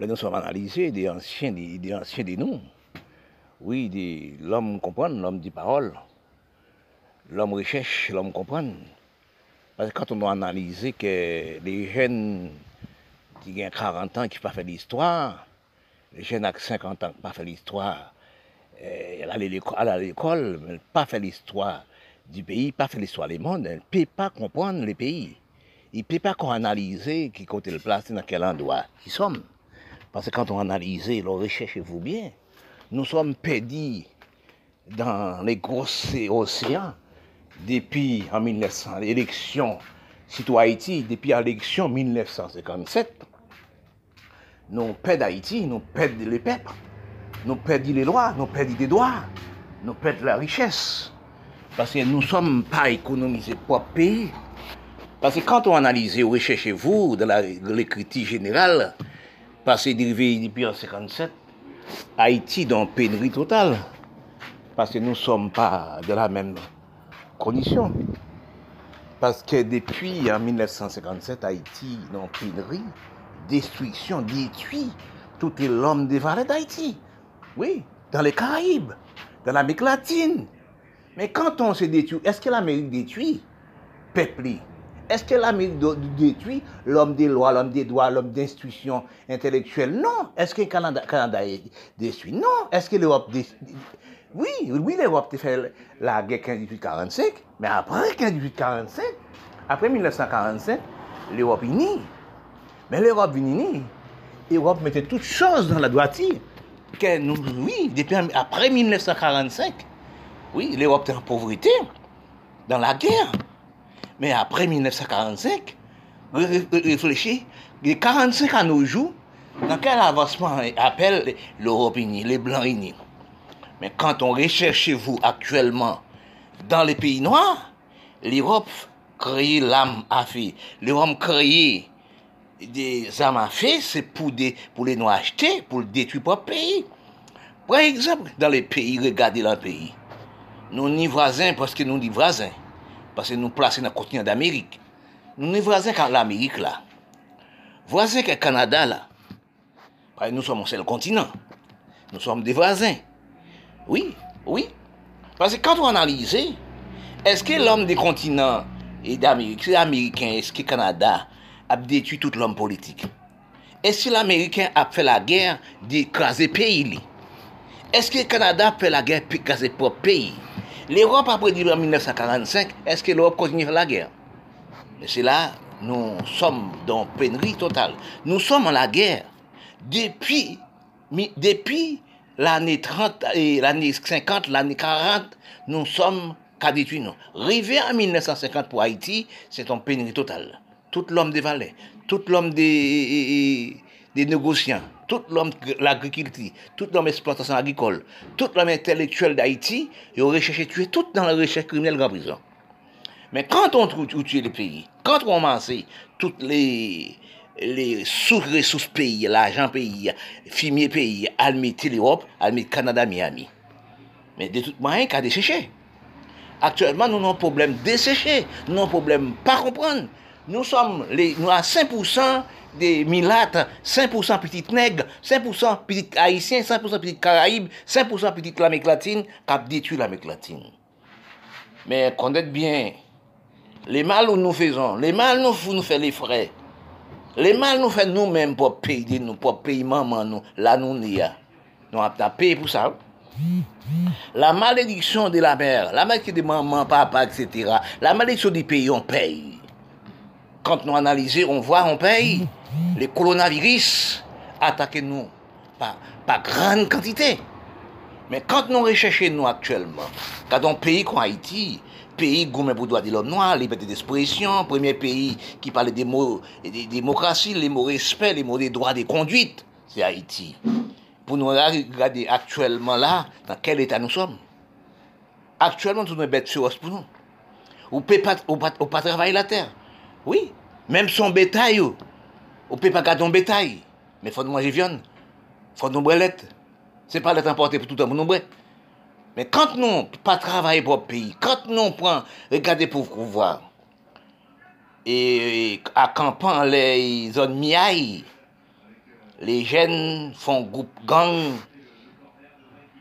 nous sommes analysés des anciens des, des anciens des noms. Oui, des, l'homme comprend, l'homme dit parole. L'homme recherche, l'homme comprend. Parce que quand on a analysé que les jeunes qui ont 40 ans qui n'ont pas fait l'histoire, les jeunes avec 50 ans qui n'ont pas fait l'histoire, elle allait à l'école, mais pas fait l'histoire du pays, pas fait l'histoire du monde, elle ne peut pas comprendre les pays. Il ne peut pas qu'on analyse qui côté le place, dans quel endroit ils sommes. Parce que quand on analyse, recherchez-vous bien, nous sommes perdus dans les gros océans depuis en 1900, l'élection citoyen Haïti, depuis l'élection 1957. Nous perdons Haïti, nous perdons les peuples, nous perdons les lois, nous perdons les droits, nous perdons la richesse. Parce que nous ne sommes pas économisés pour pays. Parce que quand on analyse, recherchez-vous dans l'écriture générale, parce que dérivé depuis en 1957, Haïti dans pénurie totale. Parce que nous ne sommes pas de la même condition. Parce que depuis en 1957, Haïti dans pénurie, destruction, détruit tout l'homme des vallées d'Haïti. Oui, dans les Caraïbes, dans l'Amérique latine. Mais quand on se détruit, est-ce que l'Amérique détruit? Peuplé. Est-ce que l'Amérique détruit l'homme des lois, l'homme des droits, l'homme d'institution intellectuelle Non. Est-ce que le Canada, Canada est détruit? Non. Est-ce que l'Europe Oui, oui, l'Europe a fait la guerre 15-18-45, mais après 15-18-45, après 1945, l'Europe née. Mais l'Europe née. L'Europe mettait toutes choses dans la droiture. Que nous, oui, depuis après 1945, oui, l'Europe était en pauvreté, dans la guerre. Mais après 1945, réfléchis, les 45 à nos jours, dans quel avancement appelle l'Europe unie, les Blancs unis? Mais quand on recherche vous actuellement dans les pays noirs, l'Europe crée l'âme à feu. L'Europe crée des armes à feu, c'est pour, pour les noirs acheter, pour détruire leur pays. Par exemple, dans les pays, regardez le pays. Nous ni voisins parce que nous ni voisins Pase nou plase nan kontinyan d'Amerik. Nou ne vrazen kan l'Amerik la. Vrazen kan Kanada la. Pare nou som an sel kontinyan. Nou som de vrazen. Oui, oui. Pase kan tou analize, eske l'om de kontinyan e d'Amerik, se l'Ameriken, eske Kanada, ap detu tout l'om politik. Eske l'Ameriken ap fe la ger de kaze peyi li. Eske Kanada ap fe la ger pe kaze pop peyi. L'Europe a prédit en 1945, est-ce que l'Europe continue la guerre? Et c'est là, nous sommes dans pénurie totale. Nous sommes en la guerre depuis, depuis l'année 30, et l'année 50, l'année 40, nous sommes qu'à détruire. Rivé en 1950 pour Haïti, c'est en pénurie totale. Tout l'homme des valets, tout l'homme des, des négociants, tout l'homme l'agriculture, tout l'homme exploitation agricole, tout l'homme intellectuel d'Haïti, ils ont recherché tuer tout dans la recherche criminelle en prison. Mais quand on trouve tuer le pays, quand on commence toutes les les sous-ressources pays, l'argent pays, fumier pays, almiter l'Europe, almiter Canada, Miami. Mais de toute manière, qu'à dessécher. Actuellement, nous avons un problème dessécher, nous avons un problème pas comprendre. Nous sommes les, nous à 5% des milates, 5% petites nègres, 5% petites haïtiens, 5% petites caraïbes, 5% petites l'Amérique latine, a détruit l'Amérique latine. Mais connaître bien, les mal où nous faisons, les mal nous, nous fait les frais. Les mal nous fait nous-mêmes pour payer nous, pour payer maman nous, là nous n'y Nous avons payé pour ça. La malédiction de la mère, la malédiction de maman, papa, etc. La malédiction du pays, on paye. Quand nous analysons, on voit, on paye les coronavirus attaquent nous par, grande quantité. Mais quand nous recherchons nous actuellement, dans un pays comme Haïti, pays gourmet pour droit de l'homme noir, liberté d'expression, premier pays qui parle des mots de démocratie, les mots respect, les mots des droits de conduite, c'est Haïti. Pour nous regarder actuellement là, dans quel état nous sommes. Actuellement, nous sommes bêtes féroces pour nous. Ne peut pas travailler la terre. Oui, Mem son betay yo. Ou pe pa gade yon betay. Me fwa nou manje vyon. Fwa nou brelet. Se pa let importe pou toutan pou nou bret. Men kant nou pa travaye pou peyi, kant nou pran regade pou kouvoar, e, e akampan le zon miyay, le jen fon goup gang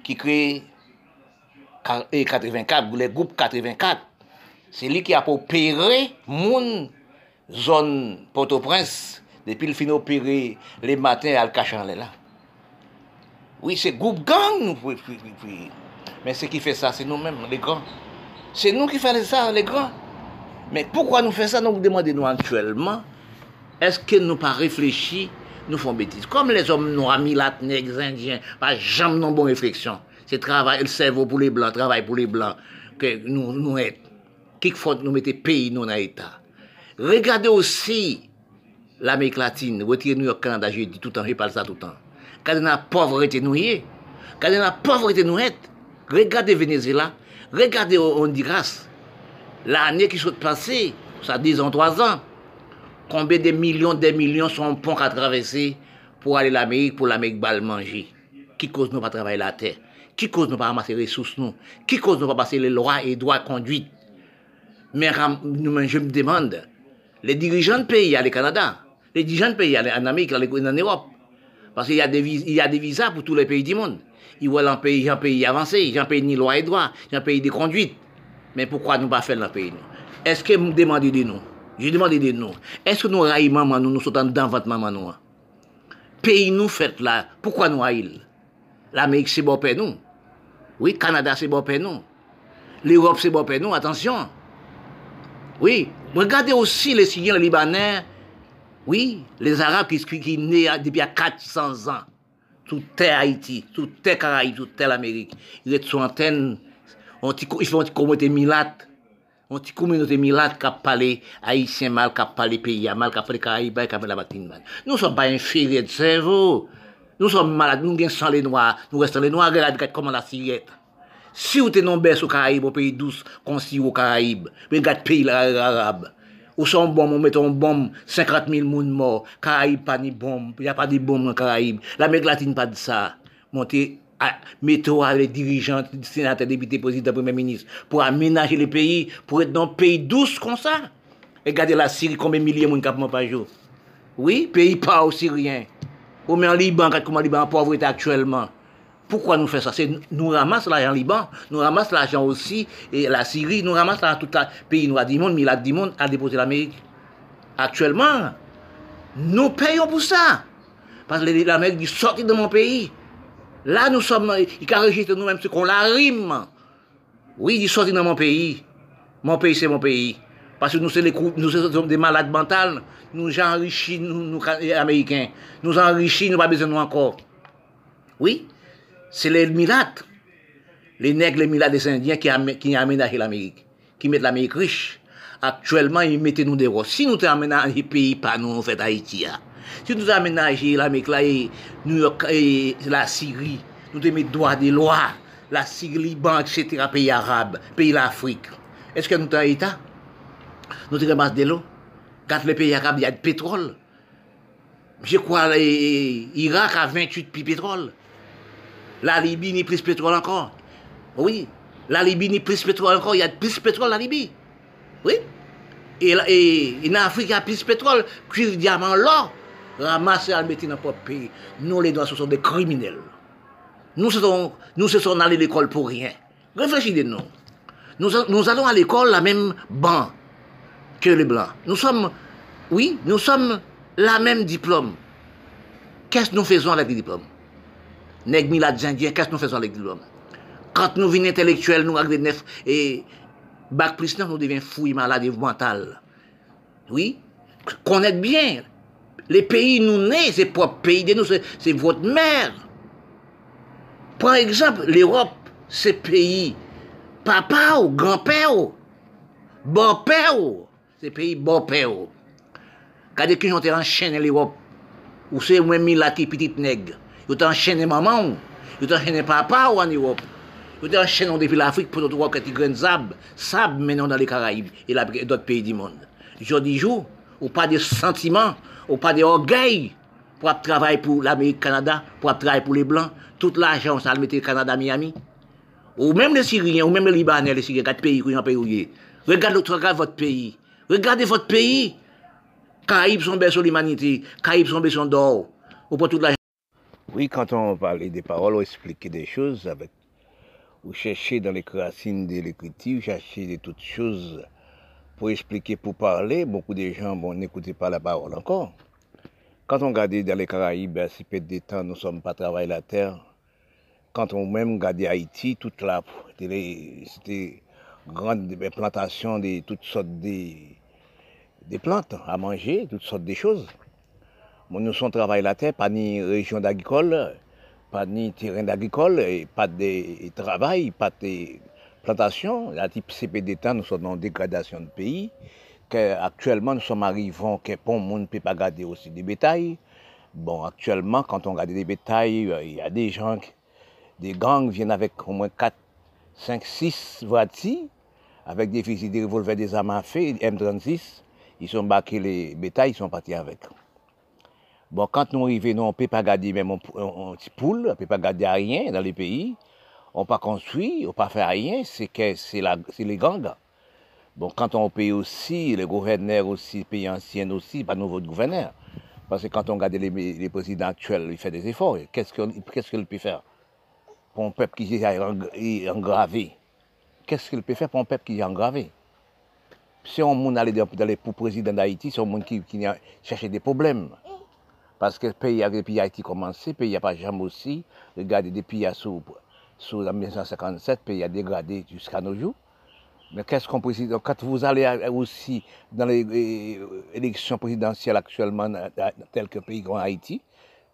ki kre e 84, le goup 84, se li ki apopere moun zon Port-au-Prince, depi l fin opere le matin al kachan le la. Oui, se group gang nou pou... Men se ki fe sa, se nou men, le gran. Se nou ki fe sa, le gran. Men poukwa nou fe sa, nou pou demande nou antuelman, eske nou pa reflechi, nou fon betis. Kom les om nou amilat, neg, zindien, pa jam nou bon refleksyon. Se travay, el servo pou le blan, travay pou le blan, ke nou et. Kik fote nou mette peyi nou na etat. Regardez aussi l'Amérique latine, retirez New York, Canada, je dis tout le temps, je parle ça tout le temps. Quand la pauvreté nous est, quand la pauvreté nous regardez Venezuela, regardez Honduras, l'année qui s'est passée, ça dit en trois ans, combien de millions, de millions sont ponts à traverser pour aller à l'Amérique, pour l'Amérique balle manger? Qui cause nous pas travailler la terre? Qui cause nous pas ramasser les ressources nous? Qui cause nous pas passer les lois et droits conduite? Mais je me demande, les dirigeants de pays, il y a les Canada, les dirigeants de pays, il y a en Amérique, en Europe. Parce qu'il y, a des, il y a des visas pour tous les pays du monde. Ils veulent un pays, un pays avancé, un pays ni loi et droit, un pays de conduite. Mais pourquoi nous pas faire dans le pays Est-ce que vous demandez de nous Je demande de nous. Est-ce que nous raillons maman nous, nous sommes dans votre maman nous Pays nous fait là, pourquoi nous raillons L'Amérique c'est bon pour nous. Oui, Canada c'est bon pour nous. L'Europe c'est bon pour nous, attention. Oui, regardez aussi les Syriens, Libanais, oui, les Arabes qui, sont nés depuis 400 ans, tout est Haïti, tout est Caraïbes, tout est l'Amérique. Ils sont en antenne, ils font une communauté milate, une communauté milate qui a parlé haïtien mal, qui a parlé pays mal, qui a parlé Caraïbes, qui a parlé la batine mal. Nous ne sommes pas inférieurs de cerveau. Nous sommes malades, nous sommes les noirs, nous restons les noirs, regardez comment la sirette. Si ou te non bes ou Karayib, ou peyi dous konsi ou Karayib, pe gat peyi la Arab. Ou son bom, ou meton bom, 50.000 moun mor. Karayib pa ni bom, ya pa di bom nan Karayib. La Mek Latine pa di sa. Monte, meto a le dirijan, senate, depite, prezident, premier ministre, pou amenaje le peyi, pou et nan peyi dous kon sa. E gade la Siri, konbe milye moun kapman pa jo. Oui, peyi pa ou Sirien. Ou men Liban, kat kouman Liban, povrete aktuelman. Pourquoi nous faisons ça? C'est nous ramassons l'argent en Liban, nous ramassons l'argent aussi, et la Syrie, nous ramassons tout le pays noir du monde, milliards du monde à déposer l'Amérique. Actuellement, nous payons pour ça. Parce que l'Amérique dit sortir de mon pays. Là, nous sommes, il enregistre nous-mêmes ce qu'on la rime. Oui, il dit de mon pays. Mon pays, c'est mon pays. Parce que nous sommes, nous sommes des malades mentales. Nous enrichis, nous, nous, Américains. Nous enrichis, nous pas besoin de nous encore. Oui, c'est les Milates, les nègres, les Milates des Indiens qui, ont qui aménagé l'Amérique, qui mettent l'Amérique riche. Actuellement, ils mettent nous des rois. Si nous aménagé les pays, pas nous, en fait, Haïti, hein. si nous aménagé l'Amérique, là, New York, et la Syrie, nous avons mis droit des lois, la Syrie, Liban, etc., pays arabes, pays l'Afrique. Est-ce que nous avons État? Nous avons ramassé de l'eau. Quand les pays arabes, il y a du pétrole. Je crois l'Irak a 28 puits pétrole. La Libye ni plus pétrole encore. Oui. La Libye ni plus pétrole encore. Il y a plus pétrole la Libye. Oui. Et, et, en Afrique, il y a plus pétrole, cuivre, diamant, l'or. Ramasser à mettre dans notre pays. Nous, les Noirs, ce sont des criminels. Nous, sommes, nous sommes allés à l'école pour rien. Réfléchissez nous. nous. Nous allons à l'école la même banc que les Blancs. Nous sommes, oui, nous sommes la même diplôme. Qu'est-ce que nous faisons avec les diplômes? nèg milad jandien, qu'est-ce que nous faisons avec l'homme Quand nous venons intellectuels, nous arrivons e neuf et bac plus 9, nous devenons fouilles malades mental. Oui, connaître bien. Les pays nous nés, c'est propre pays de nous, c'est votre mère. Par exemple, l'Europe, c'est pays papa ou grand-père ou bon-père ou c'est pays bon-père ou. Kade ki yon te an chen l'Europe, ou se mwen mi la ki pitit nègre. Vous enchaîné maman, vous enchaîné papa ou en Europe? Vous enchaîné depuis l'Afrique pour nous voir que des grains sable, sable maintenant dans les Caraïbes et d'autres pays du monde. Je dis jour, ou pas de sentiments, ou pas d'orgueil pour travailler pour l'Amérique, Canada, pour travailler pour les Blancs. Toute l'argent, ça le mettait Canada, Miami. Ou même les Syriens, ou même les Libanais, les Syriens, quatre pays qui ont pays. Regardez, votre pays. Regardez votre pays. Caraïbes sont berceaux de l'humanité. Caraïbes sont berceaux d'or. On prend toute la... Oui, quand on parle des paroles, on explique des choses avec... Ou chercher dans les racines de l'écriture, chercher de toutes choses pour expliquer, pour parler. Beaucoup de gens, bon, n'écoutaient pas la parole encore. Quand on regarde dans les Caraïbes, c'est peut des temps, nous ne sommes pas travailler la terre. Quand on même regarde Haïti, toute la, c'était grande plantation de toutes sortes de, de, plantes à manger, toutes sortes de choses. Nous sommes travailler la terre, pas ni région d'agricole, pas ni terrain d'agricole, pas de travail, pas de plantation. La type CPD nous sommes en dégradation de pays actuellement nous sommes arrivés que pour monde ne peut pas garder aussi des bétails. Bon, actuellement, quand on regarde des bétails, euh, il y a des gens, des gangs viennent avec au moins 4, 5, 6 voitures, avec des fusils, des revolvers, des armes à feu, M36. Ils sont baqués les bétails, ils sont partis avec. Bon, quand nous arrivons, on ne peut pas garder même un, petit poule, on ne peut pas garder rien dans les pays. On ne peut pas construire, on ne peut pas faire rien, c'est les gangs. Bon, quand on paye aussi, les gouverneurs aussi, pays anciens aussi, pas nouveau gouverneur. Parce que quand on regarde les, présidents actuels, ils font des efforts. Qu'est-ce qu'il peut faire pour un peuple qui est engravé? Qu'est-ce qu'il peut faire pour un peuple qui est engravé? Si on allait dans les pour président d'Haïti, c'est un monde qui, qui cherche des problèmes. Parce que le pays, depuis Haïti commencé, le pays n'a pas jamais aussi. Regardez, depuis sous, sous 1957, le pays a dégradé jusqu'à nos jours. Mais qu'est-ce qu'on précise? Quand vous allez aussi dans les euh, élections présidentielles actuellement, tel que pays comme Haïti,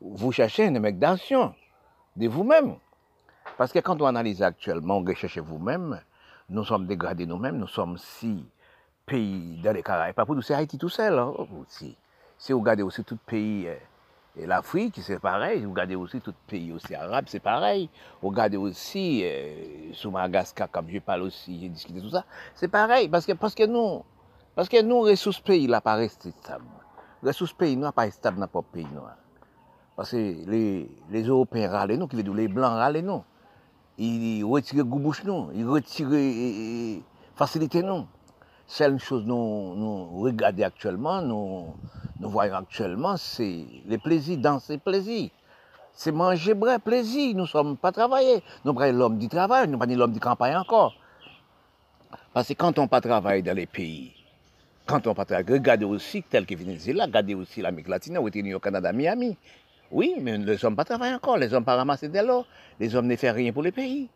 vous cherchez un mec d'action de vous-même. Parce que quand on analyse actuellement, vous cherchez vous-même, nous sommes dégradés nous-mêmes, nous sommes six pays dans les Caraïbes. Pas pour nous, c'est Haïti tout seul hein, aussi. Si vous regardez aussi tout pays euh, et l'Afrique, c'est pareil. Vous regardez aussi tout pays aussi arabe, c'est pareil. Vous regardez aussi euh, sous Madagascar, comme je parle aussi, j'ai discuté tout ça. C'est pareil, parce que, parce que nous, parce que nous, ressources pays, là, pas resté stable. Ressources pays, nous, pas stable dans notre pays, nous. Parce que les, les Européens râlent nous, qui les Blancs râlent nous. Ils retirent goubouche nous, ils retirent facilité nous. Seule chose nous, nous regardons actuellement, nous, voyons actuellement, c'est les plaisirs, danser, plaisir. C'est manger, bref, plaisir. Nous ne sommes pas travaillés. Nous sommes l'homme du travail, nous pas l'homme du campagne encore. Parce que quand on pas travailler dans les pays, quand on pas travailler, regardez aussi, tel que Venezuela, regardez aussi l'Amérique latine, au Canada, Miami. Oui, mais les hommes pas travaillent encore, les hommes pas ramasser de l'eau, les hommes ne font rien pour les pays.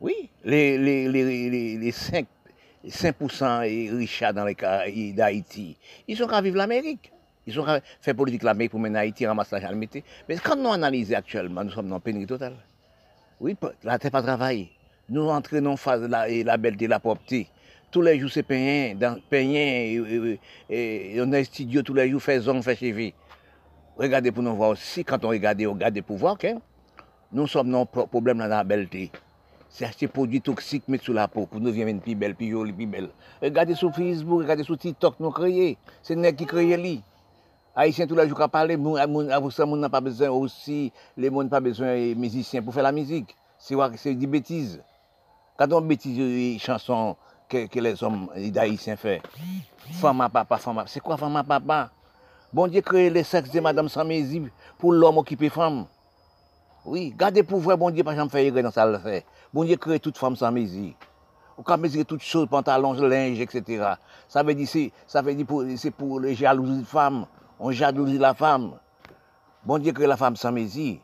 Oui, les, les, les 5, 5% riches dans les cas d'Haïti, ils sont qu'à vivre l'Amérique. Ils ont fait politique la pour mener Haïti, ramasser la Mais quand nous analysons actuellement, nous sommes dans une pénurie totale. Oui, la terre pas travailler. Nous entraînons phase la, la belleté, la propreté. Tous les jours, c'est payant, dans, et, et, on est studio tous les jours, fait zone, fait cheveux. Regardez pour nous voir aussi, quand on regarde, on regarde pour voir que nous sommes dans un problème dans la belleté. Se achte prodwi toksik met sou la pou pou nou vyen men pi bel, pi yoli, pi bel. Regade sou Facebook, regade sou TikTok nou kreye. Se nek ki kreye li. Haitien tout la jou ka pale, avosan moun nan pa bezwen osi, le moun pa bezwen mizisyen pou fe la mizik. Se wak se di betiz. Kadon betiz chanson ke, ke les om da Haitien fe. Fama papa, fama papa. Se kwa fama papa? Bon diye kreye le seks de madame Samezi pou l'om okipe fama. Oui, gardez pour voir, bon Dieu, pas jamais faire dans ça le fait. Bon Dieu crée toute femme sans musique. Ou mesurer toutes choses, pantalons, linge, etc. Ça veut dire, ça veut dire c'est pour les jalousies de femmes on jalousie la femme. Bon Dieu crée la femme sans mesure.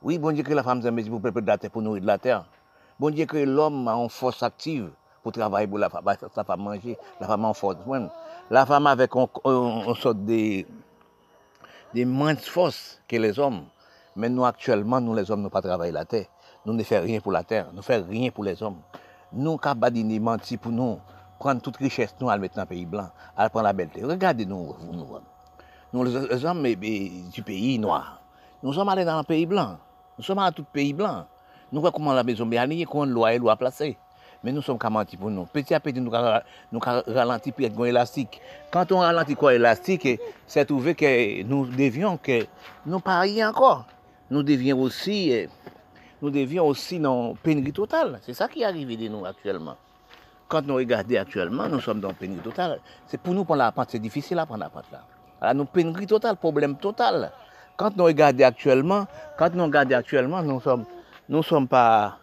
Oui, bon Dieu crée la femme sans mesure pour préparer de la terre, pour nourrir de la terre. Bon Dieu crée l'homme en force active pour travailler pour la femme, sa femme manger, la femme en force. La femme avec une sorte de, de moins de force que les hommes. Mais nous, actuellement, nous, les hommes, nous pas la terre. Nous ne faisons rien pour la terre. Nous ne faisons rien pour les hommes. Nous, quand badini menti pour nous, prendre toute richesse, nous, à le mettre dans le pays blanc, à prendre la belleté. Regardez-nous, nous nous les hommes du pays noir. Nous sommes allés dans le pays blanc. Nous sommes allés dans tout pays blanc. Nous voyons comment la maison est qu'on qu'on loi et loi placée. Mais nous sommes mentir pour nous. Petit à petit, nous nous ralenti pour être élastique. Quand on ralentit quoi élastique, c'est trouvé que nous devions que nous parions encore. Nous devions aussi, nous devions aussi dans pénurie totale. C'est ça qui est arrivé de nous actuellement. Quand nous regardons actuellement, nous sommes dans pénurie totale. C'est pour nous prendre la pente, c'est difficile à prendre la pente là. Alors, nous pénurie totale, problème total. Quand nous regardons actuellement, quand nous regardons actuellement, nous sommes, nous sommes pas,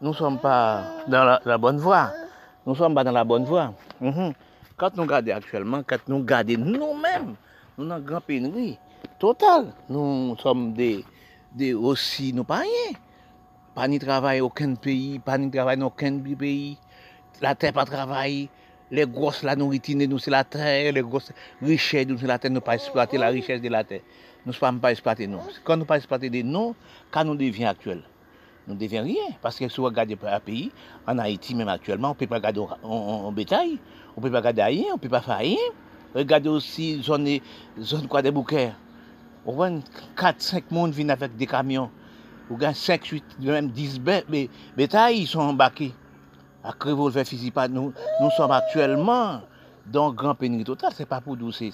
nous sommes pas dans la, bonne voie. Nous sommes pas dans la bonne voie. Mhm. Quand nous regardons actuellement, quand nous regardons nous-mêmes, nous avons une grande pénurie totale. Nous sommes des, des aussi, nous pas rien. Pas ni travail aucun pays, pas ni travail dans aucun pays. La terre pas travail. Les grosses la nourriture, nous c'est la terre, les grosses richesses, nous c'est la terre, nous pas exploiter la richesse de la terre. Nous ne pouvons pas exploiter nous. Quand nous pas exploiter de nous, quand nous devenons actuels, nous ne devenons rien. Parce que si vous regardez un pays, en Haïti même actuellement, on ne peut pas regarder en bétail, on ne peut pas regarder rien, on ne peut pas faire rien. Regardez aussi zone, zone quoi des. On voit 4-5 monde viennent avec des camions. Ou bien 5, 8, même 10 bétails, ils sont embarqués. À revolver physique, nous, nous sommes actuellement dans grand pénurie total. Ce n'est pas pour nous, c'est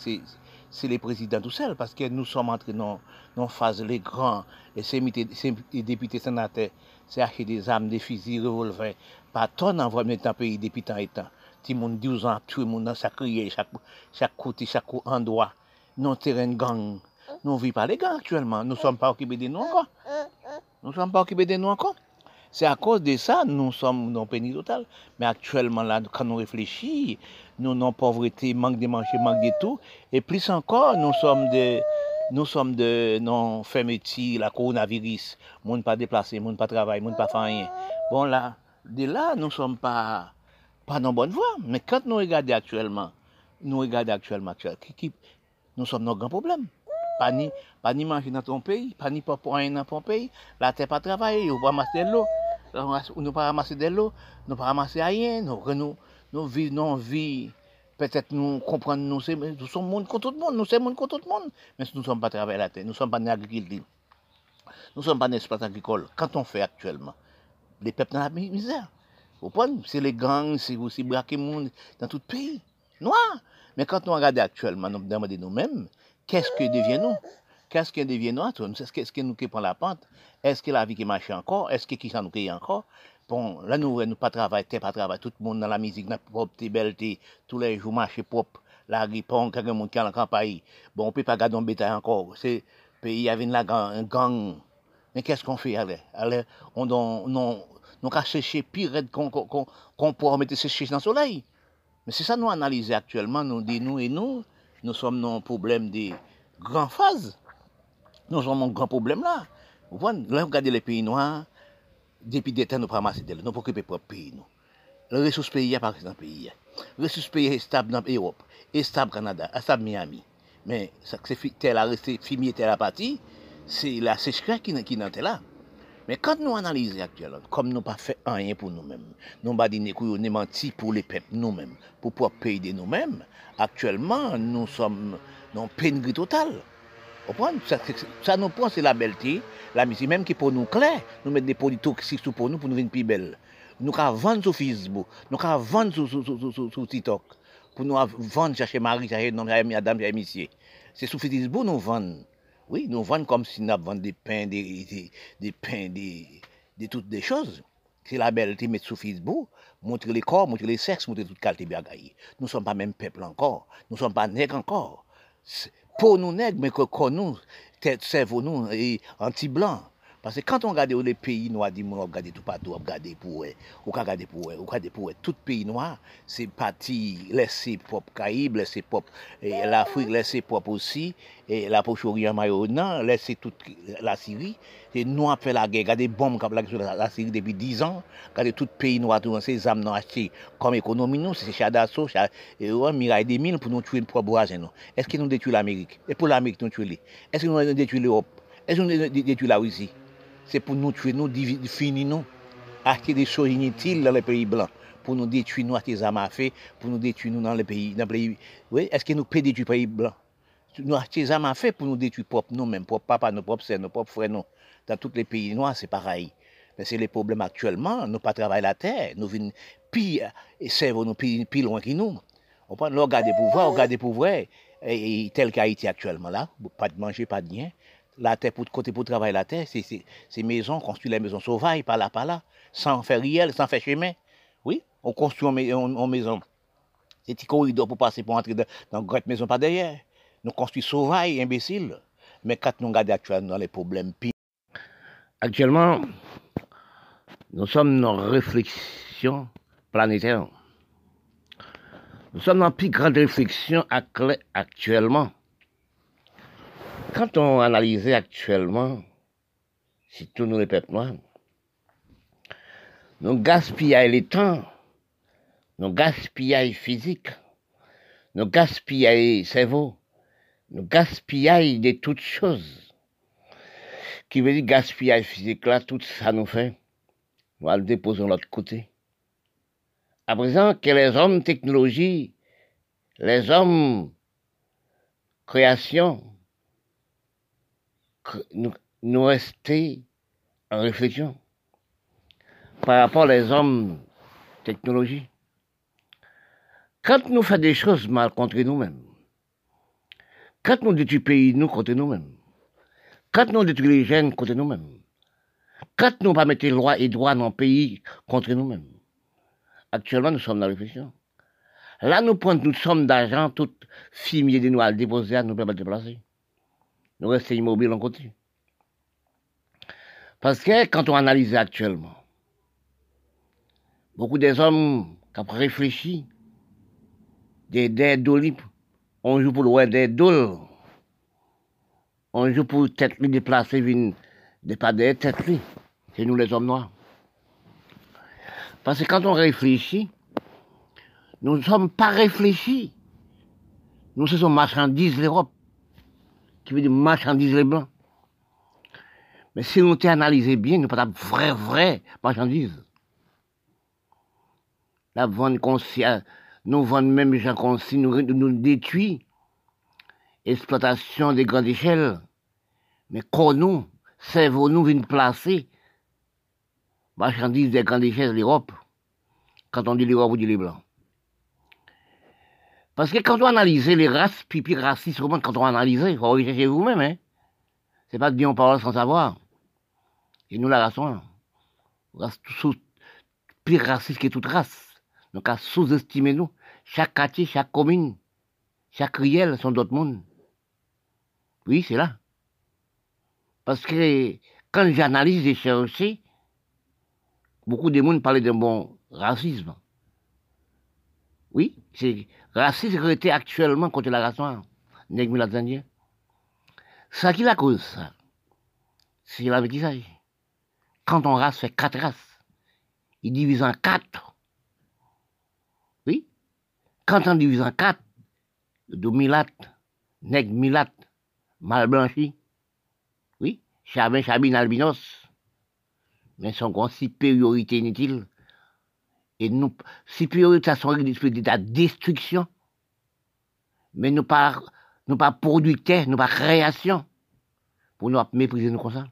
les présidents tout seuls, parce que nous sommes entrés dans, dans phase les grands, et ces députés sénateurs, c'est acheter des armes, des fusils, revolvers, pas tonnes envoyer dans le pays depuis tant et temps. Tout le monde 12 ans, tout le monde dans chaque côté, chaque endroit, nos terrains de gang. nous ne vivons pas les gars actuellement. Nous ne sommes pas occupés de nous encore. Nous ne sommes pas occupés de nous encore. C'est à cause de ça, nous sommes dans pénurie totale. Mais actuellement, là, quand on réfléchit, nous non pauvreté, manque de manger, manque de tout. Et plus encore, nous sommes de, nous sommes de, non fermeture, la coronavirus. Monde pas déplacé, monde pas travail, monde pas faire rien. Bon là, de là, nous sommes pas, pas dans bonne voie. Mais quand nous regardons actuellement, nous regardons actuellement, actuellement qui, qui, nous sommes dans un grand problème. Pani, pani manji nan ton peyi, pani pa poen nan ton peyi, la te pa travaye, yo pa ramase de lo, nou pa ramase de lo, nou pa ramase ayen, nou re nou, nou vi, nou vi, petet nou kompran nou se, nou son moun kon tout moun, nou se moun kon tout moun, men se nou son pa travaye la te, nou son pa ne agrikildi, nou son pa ne espase agrikol, kanton fe aktuelman, le pep nan la mizère, ou pon, se le gang, se brake moun, nan tout peyi, noua, Mais quand on regarde actuellement, nous demandons nous-mêmes, qu'est-ce que deviens-nous Qu'est-ce que deviens-nous Est-ce que nous qui prenons la pente? Est-ce que la vie qui marche encore? Est-ce que qui nous crée encore? Bon, là, nous nous pas travailler, pas travailler, tout le monde dans la musique, dans la propreté, belleté, tous les jours marcher propre, la ripon, quelqu'un qui est en campagne. Bon, on peut pas garder un bétail encore. C'est pays avait une un gang. Mais qu'est-ce qu'on fait allez, allez, on on non nous qu'à chercher pire qu'on qu'on qu'on pourra mettre dans le soleil. Un un Men se sa nou analize aktuelman, nou di nou e nou, nou som nou problem de gran faz. Nou som nou gran problem la. Ou pon, lè ou gade le peyi nou an, depi detan nou pramase del, nou pokipe pou peyi nou. Le resous peyi a paris nan peyi a. Resous peyi e stab nan Europe, e stab Kanada, e stab Miami. Men, sa kse tel a reste, fimi tel a pati, se la sechkè ki nan tel a. Men kant nou analize aktuelon, kom nou pa fe anyen pou nou men, nou ba di ne kou yo ne manti pou le pep nou men, pou pou ap peyde nou men, aktuelman nou som nan penri total. Opon, sa, sa nou pon se la belti, la misi menm ki pou nou kler, nou met de podi toksik sou pou nou pou nou vin pi bel. Nou ka vande sou Facebook, nou ka vande sou, sou, sou, sou TikTok, pou nou vande chache mari, chache nom, chache mi adam, chache misye. Se sou Facebook nou vande. Oui, nous vendons comme si nous vendions des pains, des, des, des pains, des, des, toutes des choses. C'est la belle, tu mets sur Facebook, montrer les corps, montrer les sexes, montrer toute qualité bagaille. Nous ne sommes pas même peuple encore. Nous ne sommes pas nègres encore. Pour nous nègres, mais que corps nous, tête, cerveau nous, anti-blanc. Parce que quand on regarde les pays noirs, on regarde tout partout, on regarde pour eux, on regarde pour eux, on regarde pour eux. Tout pays noir, c'est parti laisser propre Caraïbes, laisser propre l'Afrique, laisser propre aussi, et la Proche-Orient, non, laisser toute la Syrie. Et nous avons fait la guerre, regardez bombes comme la, la Syrie depuis 10 ans, regardez tout pays noir, tout ces âmes non achetées comme économie, nous, c'est char d'assaut, et miraille des mille pour nous tuer une propre voisin. Est-ce que nous détruisons l'Amérique? Et pour l'Amérique, nous tuons Est-ce que nous détruisons l'Europe? Est-ce que nous détruisons la Russie? C'est pour nous tuer, nous finir nous, acheter des choses inutiles dans les pays blancs, pour nous détruire nous armes à feu, pour nous détruire nous dans les pays, dans les pays, oui, est-ce que nous pouvons détruire les pays blancs? Nous armes à feu pour nous détruire propre nous-mêmes, propre papa, nos propres sœurs, nos propres frères, nous. Dans tous les pays noirs, c'est pareil. Mais c'est les problèmes actuellement, nous pas travailler la terre, nous venons pire, et nous pire, loin que nous. On peut regarder pour voir, regarder pour voir, et, tel qu'Haïti actuellement là, pas de manger, pas de rien la terre pour côté pour travailler la terre, c'est maisons, construire les maisons sauvages, par là, par là, sans faire riel, sans faire chemin. Oui, on construit en, maison. C'est petit corridor pour passer pour entrer dans, dans une grande maison pas derrière. Nous construisons sauvages, imbéciles. Mais quand nous regardons actuellement les problèmes pires. Actuellement, nous sommes dans réflexion planétaire. Nous sommes dans plus grande réflexion actuellement. Quand on analyse actuellement, tous nous les peuples nous gaspillons le temps, nous gaspillons physique, nous gaspillons cerveau, nous gaspillons de toutes choses. Qui veut dire gaspillage physique là, tout ça nous fait, nous allons le déposer de l'autre côté. À présent que les hommes technologie, les hommes création, nous, nous rester en réflexion par rapport aux hommes technologie. Quand nous faisons des choses mal contre nous-mêmes, quand nous détruisons le pays nous contre nous-mêmes, quand nous détruisons les jeunes contre nous-mêmes, quand nous ne pas mettre loi et droit dans le pays contre nous-mêmes, actuellement nous sommes dans la réflexion. Là, nous prenons toute somme d'argent, toute fumier de nous à déposer, à nous permettre de déplacer. Nous restons immobiles en côté. Parce que quand on analyse actuellement, beaucoup des hommes qui ont réfléchi, des, des on joue pour le des dôles, on joue pour tête déplacer, des pas des têtes c'est nous les hommes noirs. Parce que quand on réfléchit, nous ne sommes pas réfléchis. Nous, sommes marchandises l'Europe, qui veut dire marchandises les blancs. Mais si nous analysé bien, nous pas de vraie, vraie marchandise. La vente consciente, nous vendons même gens conscients, nous, nous détruisons. Exploitation des grandes échelles. Mais quand nous, cerveau nous vient placer marchandises des grandes échelles l'Europe? Quand on dit l'Europe, on dit les Blancs. Parce que quand on analyse les races, pipi racistes, quand on analyse, il faut rechercher vous-même. Hein. C'est pas de dire on parle sans savoir. Et nous, la race, race plus raciste que toute race. Donc, à sous-estimer nous. Chaque quartier, chaque commune, chaque riel sont d'autres mondes. Oui, c'est là. Parce que quand j'analyse et cherche, beaucoup de monde parlaient d'un bon racisme. Oui, c'est racisme qui actuellement contre la race noire, nègre Ça qui la cause, ça, c'est la bêtise quand on race fait quatre races, il divise en quatre. Oui. Quand on divise en quatre, de milat, nègre milat, mal blanchi, oui, chabin, chabine, albinos, mais son grand supériorité inutile. Et nous, ça sont de la destruction. Mais nous pas, nous pas producteurs, nous pas création. Pour nous mépriser nous comme ça.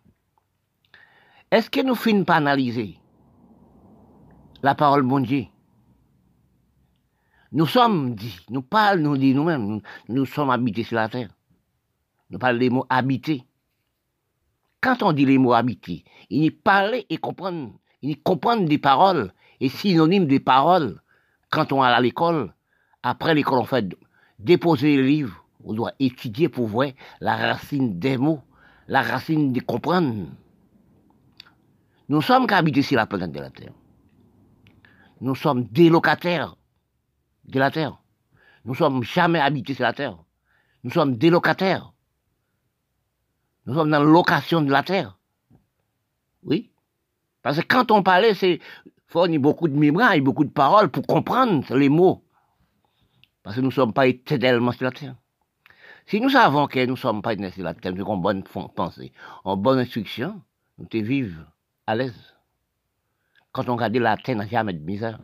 Est-ce que nous finissons pas analyser la parole de Dieu? Nous sommes dit, nous parlons, nous dit nous-mêmes, nous, sommes habités sur la terre. Nous parlons des mots habités. Quand on dit les mots habités, il y parler et comprendre, il y comprendre des paroles et synonymes des paroles. Quand on est à l'école, après l'école, on fait déposer les livres, on doit étudier pour voir la racine des mots, la racine de comprendre. Nous sommes qu'habités sur la planète de la Terre. Nous sommes des locataires de la Terre. Nous sommes jamais habités sur la Terre. Nous sommes des locataires. Nous sommes dans la location de la Terre. Oui. Parce que quand on parlait, c'est faut beaucoup de mémoire et beaucoup de paroles pour comprendre les mots. Parce que nous ne sommes pas éternellement sur la terre. Si nous savons que nous ne sommes pas éternellement sur la terre, nous avons bonne pensée, en bonne instruction, nous te vivons à l'aise. Quand on regarde la terre, n'a jamais de misère.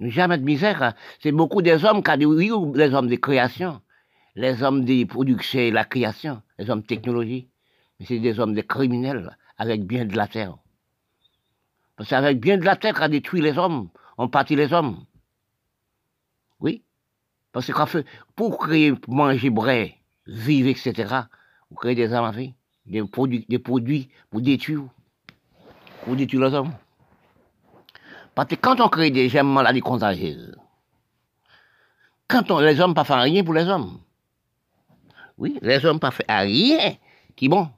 Jamais de misère. Hein. C'est beaucoup des hommes qui ont les hommes de création, les hommes de production et la création, les hommes de technologie. Mais c'est des hommes de criminels avec bien de la terre. Parce qu'avec bien de la terre, on détruit les hommes, on pâtit les hommes. Oui. Parce que pour créer, manger, bré, vivre, etc., vous créez des armes à vie des produits, des produits pour détruire, pour détruire les hommes. Parce que quand on crée des gemmes maladies contagieuses, quand on, les hommes ne font rien pour les hommes, Oui, les hommes pas fait rien qui bon.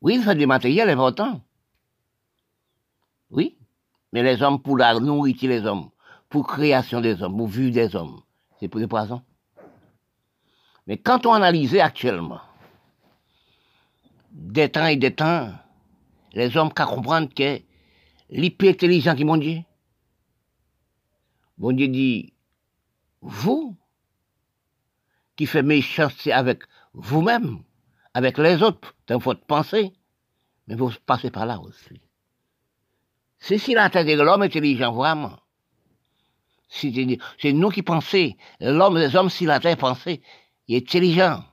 Oui, ils font des matériels importants. Oui, mais les hommes pour la nourriture des hommes, pour création des hommes, pour vue des hommes, c'est pour des poisons. Mais quand on analyse actuellement, des temps et des temps, les hommes qu'à comprendre que l'hyper intelligent qui mon Dieu. Bon Dieu dit, vous, qui faites méchanceté avec vous-même, avec les autres, dans votre pensée, mais vous passez par là aussi. C'est si la tête de l'homme est intelligent, vraiment. C'est nous qui pensons. L'homme, les hommes, si la tête pensée, il est intelligent.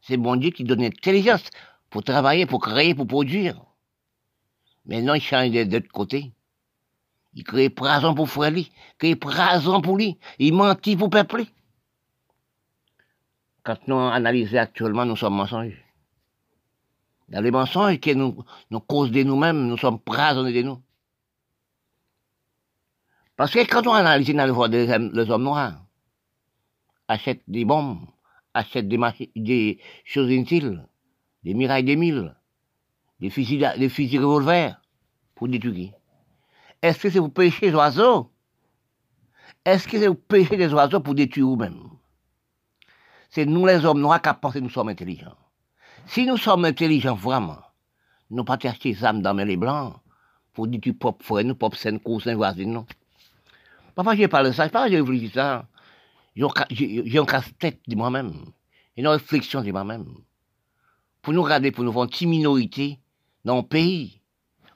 C'est bon Dieu qui donne l'intelligence pour travailler, pour créer, pour produire. Mais non, il change de l'autre côté. Il crée prison pour frère lui, crée prison pour lui, il mentit pour peuple. Quand nous analysons actuellement, nous sommes mensonges. Dans les mensonges qui nous, nous causent de nous-mêmes, nous sommes prisonniers de nous. Parce que quand on analyse dans le voie des, les hommes noirs, achètent des bombes, achètent des, des choses inutiles, des mirailles des mille, des fusils, des fusils revolvers pour détruire. Est-ce que c'est vous pêcher des oiseaux? Est-ce que c'est vous pêcher des oiseaux pour détruire vous-même? C'est nous les hommes noirs qui pensons que nous sommes intelligents. Si nous sommes intelligents vraiment, nous pas acheter des âmes dans les blancs pour détruire propre frère, nous propre scène, cousin, voisin, non. Parfois j'ai parlé de ça, parfois j'ai réfléchi ça. J'ai un casse-tête de moi-même, une réflexion de moi-même. Pour nous regarder, pour nous voir une minorité dans le pays,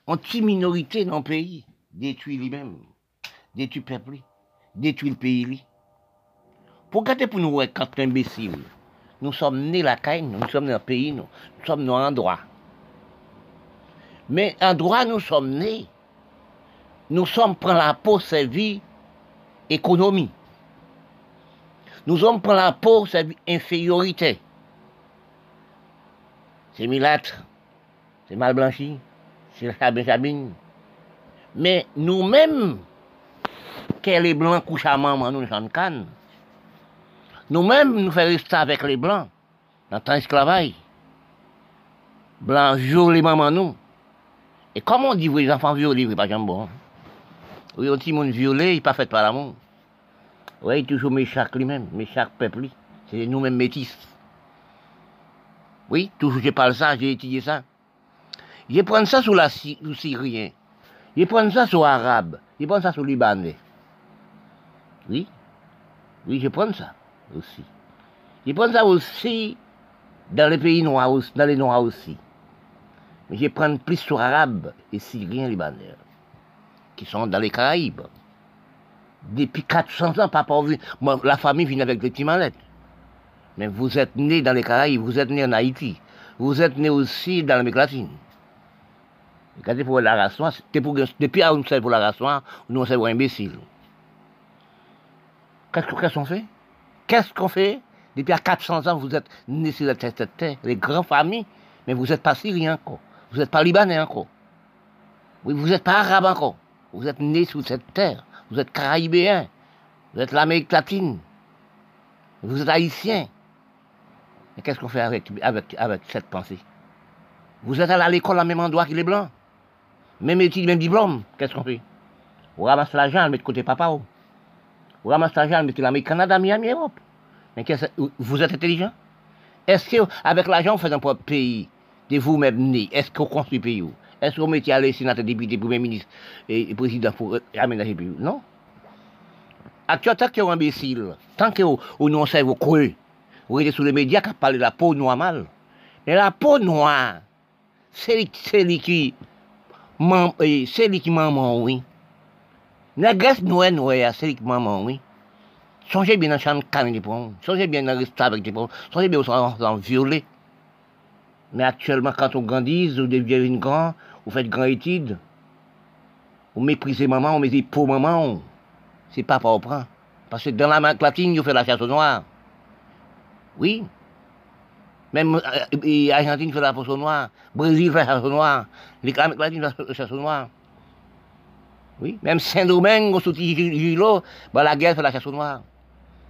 une petite minorité dans le pays détruit lui-même, détruit le peuple, détruit le pays. Pour garder pour nous voir quatre imbéciles, nous sommes nés la caille, nous sommes dans le pays, nous, sommes dans un droit. Mais en droit, nous sommes nés. Nous sommes prendre la peau servie économie. Nous sommes prendre la peau servie infériorité. C'est milâtre, c'est mal blanchi, c'est la sabine, mais nous-mêmes, que les blancs couchent à maman, nous sommes canne. Nous-mêmes, nous faisons rester avec les blancs, dans le temps d'esclavage. Blancs violent les mamans, nous. Et comment on dit, vous, les enfants violés, vous, pas bon. Oui, on dit, monde violé, il n'est pas fait par l'amour. Oui, toujours méchant lui-même, méchant peuple. C'est nous-mêmes métis. Oui, toujours je parle ça, j'ai étudié ça. Je prends ça sous la Syrien. Ils prennent ça sur arabe, ils prennent ça sur libanais. Oui, oui, je prends ça aussi. Ils prennent ça aussi dans les pays noirs, dans les noirs aussi. Mais je prends plus sur arabe et syriens libanais, qui sont dans les Caraïbes. Depuis 400 ans, papa, la famille vient avec des petits mallettes. Mais vous êtes né dans les Caraïbes, vous êtes né en Haïti, vous êtes né aussi dans l'Amérique latine. Regardez pour la race depuis à nous pour la race nous sommes imbéciles. Qu'est-ce qu'on fait? Qu'est-ce qu'on fait? Depuis à 400 ans, vous êtes nés sur cette terre, les grandes familles, mais vous n'êtes pas syriens encore. Vous n'êtes pas libanais encore. Vous n'êtes pas arabes encore. Vous êtes nés sur cette terre. Vous êtes caribéens. Vous êtes l'Amérique latine. Vous êtes haïtiens. Mais qu'est-ce qu'on fait avec, cette pensée? Vous êtes allé à l'école au même endroit que les Blancs. Même études, même diplôme, qu'est-ce qu'on fait? Vous ramassez l'argent, mettez côté papa. Vous ramassez l'argent, mettez l'Amérique, Canada, Miami, Europe. Mais vous êtes intelligent? Est-ce qu'avec l'argent, vous faites un propre pays? De vous-même né Est-ce que vous construisez le pays Est-ce vous mettez à les sénateurs, députés, premier ministre et, président pour aménager le pays Non? Actuellement, tant que vous imbécile, tant que vous non vous creux, vous êtes sur les médias qui parlent de la peau noire mal. Mais la peau noire, c'est lui qui c'est lui qui maman, oui. La graisse noire, noire, c'est lui qui maman, oui. Songez bien dans la chambre canne des pommes. Songez bien dans le restaurant avec des pommes. Songez bien au en violet. Mais actuellement, quand on grandit, vous devenez grand, vous faites grand étude. Vous méprisez maman, vous mettez pour maman. C'est pas pour prendre. Parce que dans la latine, vous faites la chasse au noir. Oui. Même euh, Argentine fait la poisson noire, Brésil fait la poisson noire, l'Amérique latine fait la chasse noire. Oui, même Saint-Domingue, sous Gilo, bah, la guerre fait la chasse noire.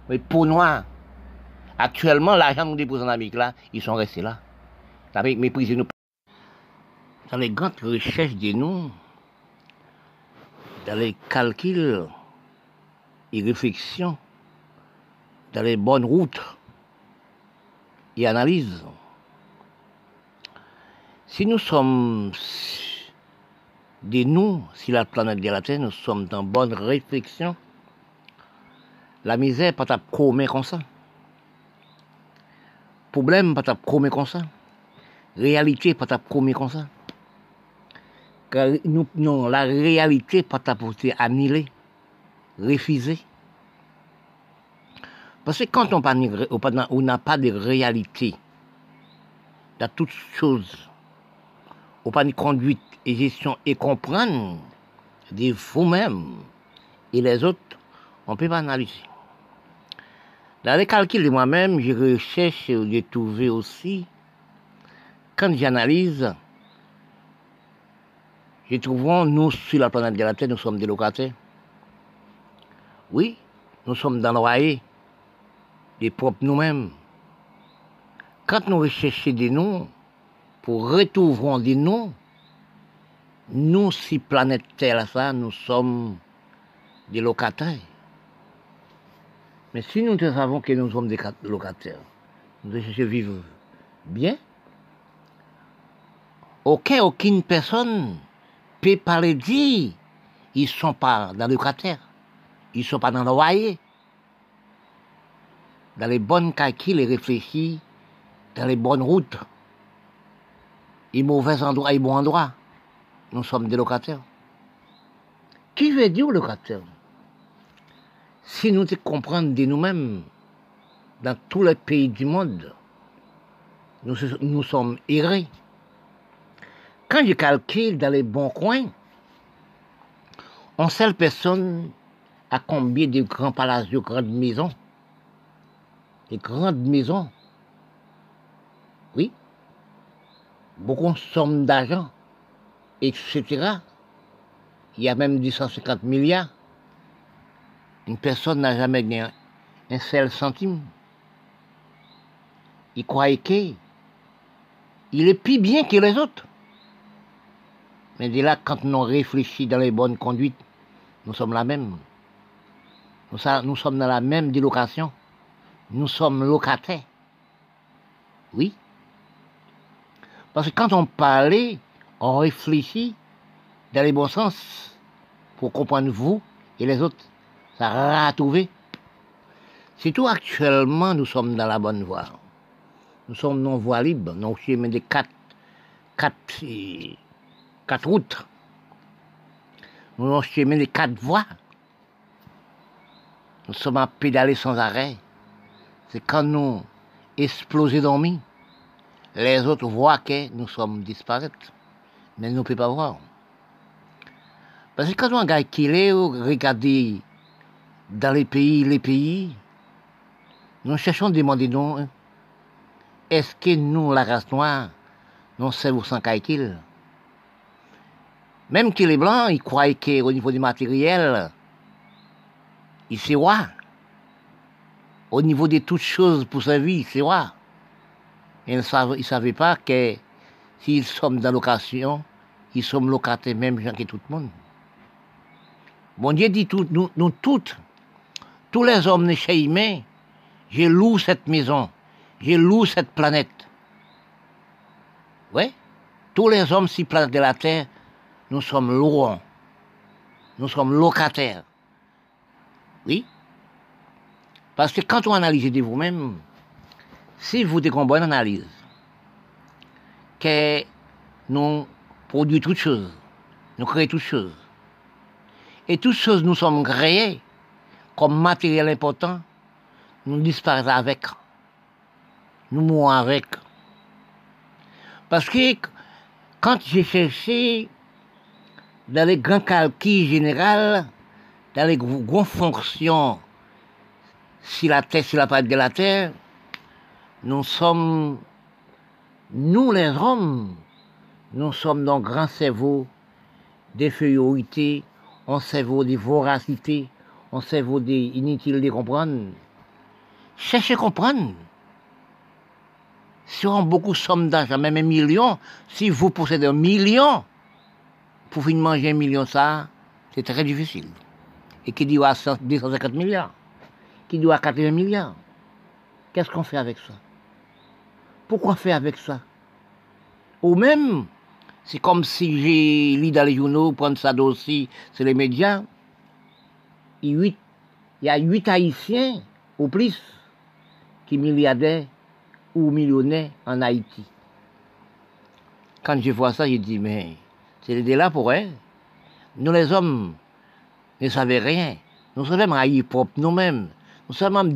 Mais peau noire. Actuellement, l'argent nous dépose en Amérique là, ils sont restés là. Avec méprisé nous. Dans les grandes recherches de nous, dans les calculs et réflexions, dans les bonnes routes et analyses, si nous sommes des nous, si la planète de la Terre, nous sommes dans bonne réflexion, la misère pas ta comme ça. Problème pas ta comme ça. Réalité pas ta comme ça. Car nous, non, la réalité pas ta annulée, refusée. Parce que quand on n'a pas de réalité dans toutes choses, on pas de conduite et gestion et comprendre de vous-même et les autres, on ne peut pas analyser. Dans les calculs de moi-même, je recherche et je trouve aussi, quand j'analyse, je trouve nous, sur la planète de la Terre, nous sommes des locataires. Oui, nous sommes dans le des propres nous-mêmes. Quand nous recherchons des noms, pour retrouver des noms, nous, si planète Terre, ça, nous sommes des locataires. Mais si nous savons que nous sommes des locataires, nous devons vivre bien, aucun, aucune personne peut parler dire ils ne sont pas dans le locataire, ils ne sont pas dans le loyer. Dans les bonnes calculs et réfléchis, dans les bonnes routes, et mauvais endroits et bons endroits. Nous sommes des locataires. Qui veut dire locataire? Si nous comprenons de nous-mêmes, dans tous les pays du monde, nous sommes errés. Quand je calcule dans les bons coins, on seule personne a combien de grands palaces, de grandes maisons? Des grandes maisons? Oui. Beaucoup de sommes d'argent etc. Il y a même 250 milliards. Une personne n'a jamais gagné un seul centime. Il croit qu'il est plus bien que les autres. Mais dès là, quand nous réfléchissons dans les bonnes conduites, nous sommes la même. Nous, sommes dans la même délocation. Nous sommes locataires. Oui. Parce que quand on parlait on réfléchit dans les bons sens pour comprendre vous et les autres. Ça a trouvé. tout actuellement, nous sommes dans la bonne voie. Nous sommes non voie libre, non chemin des quatre, quatre, quatre routes. Nous sommes chemin des quatre voies. Nous sommes à pédaler sans arrêt. C'est quand nous explosons dormi, les autres voient que nous sommes disparaître mais nous ne pouvons pas voir. Parce que quand on regarde qu'il est, regarder dans les pays, les pays, nous cherchons à demander hein, est-ce que nous, la race noire, nous sommes sans qu'il Même qu'il est blanc, il croit qu'au niveau du matériel, il sait roi. Au niveau de toutes choses pour sa vie, c'est roi. Il ne savait pas que S'ils sommes dans location, ils sont locataires même gens que tout le monde. Bon Dieu dit tout, nous, nous toutes, tous les hommes de chez humain, j'ai loué cette maison, j'ai loué cette planète. Oui, tous les hommes si planète de la Terre, nous sommes louants. Nous sommes locataires. Oui? Parce que quand on analyse de vous-même, si vous avez une analyse, que nous produisons toutes choses, nous créons toutes choses. Et toutes choses nous sommes créées comme matériel important, nous disparaissons avec. Nous mourons avec. Parce que quand j'ai cherché dans les grands calculs généraux, dans les grandes fonctions, si la Terre, si la planète de la Terre, nous sommes nous, les hommes, nous sommes dans grand cerveau d'infériorité, un cerveau de voracité, un cerveau d'inutile de comprendre. cherchez comprendre. Si on a beaucoup de sommes d'argent, même un million, si vous possédez un million, pour finir manger un million, ça, c'est très difficile. Et qui dit à 250 milliards, qui dit à 80 milliards, qu'est-ce qu'on fait avec ça? Pourquoi faire avec ça? Ou même, c'est comme si j'ai lu dans les journaux, prendre ça aussi, c'est les médias, il y a huit Haïtiens ou plus qui milliardaires ou millionnaires en Haïti. Quand je vois ça, je dis, mais c'est là pour eux. Nous les hommes ne savons rien. Nous sommes haïs propre nous-mêmes. Nous sommes même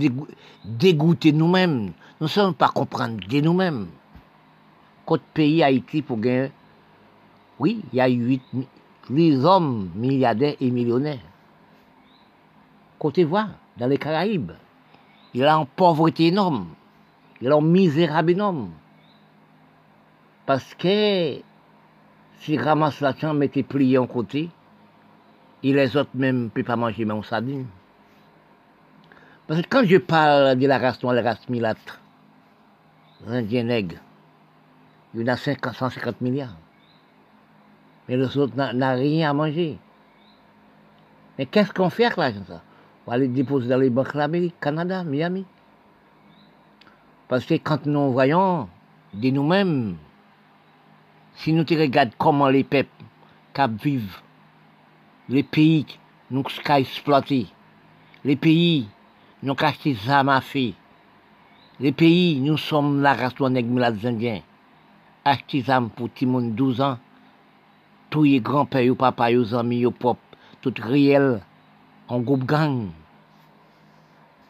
dégoûtés nous-mêmes. Nous ne sommes pas comprendre de nous-mêmes. Côte pays Haïti pour gagner? Oui, il y a huit les hommes milliardaires et millionnaires. Côté voix, dans les Caraïbes. Il a une pauvreté énorme. Il a une misérable énorme. Parce que si ramasse la chambre était plié en côté, et les autres même ne peuvent pas manger même sardine. Parce que quand je parle de la race noire, la race milâtre, les Indiens nègres, il y en a 150 milliards. Mais les autres n'ont rien à manger. Mais qu'est-ce qu'on fait avec l'argent ça? On va les déposer dans les banques l'Amérique, Canada, Miami. Parce que quand nous voyons de nous-mêmes, si nous regardons comment les peuples vivent, les pays nous ont exploité, les pays nous ont acheté à les pays nous sommes la race des Indiens, acheté armes pour monde 12 ans, tous les grands-pères, papa, les amis, les pop, tout réel, en groupe gang.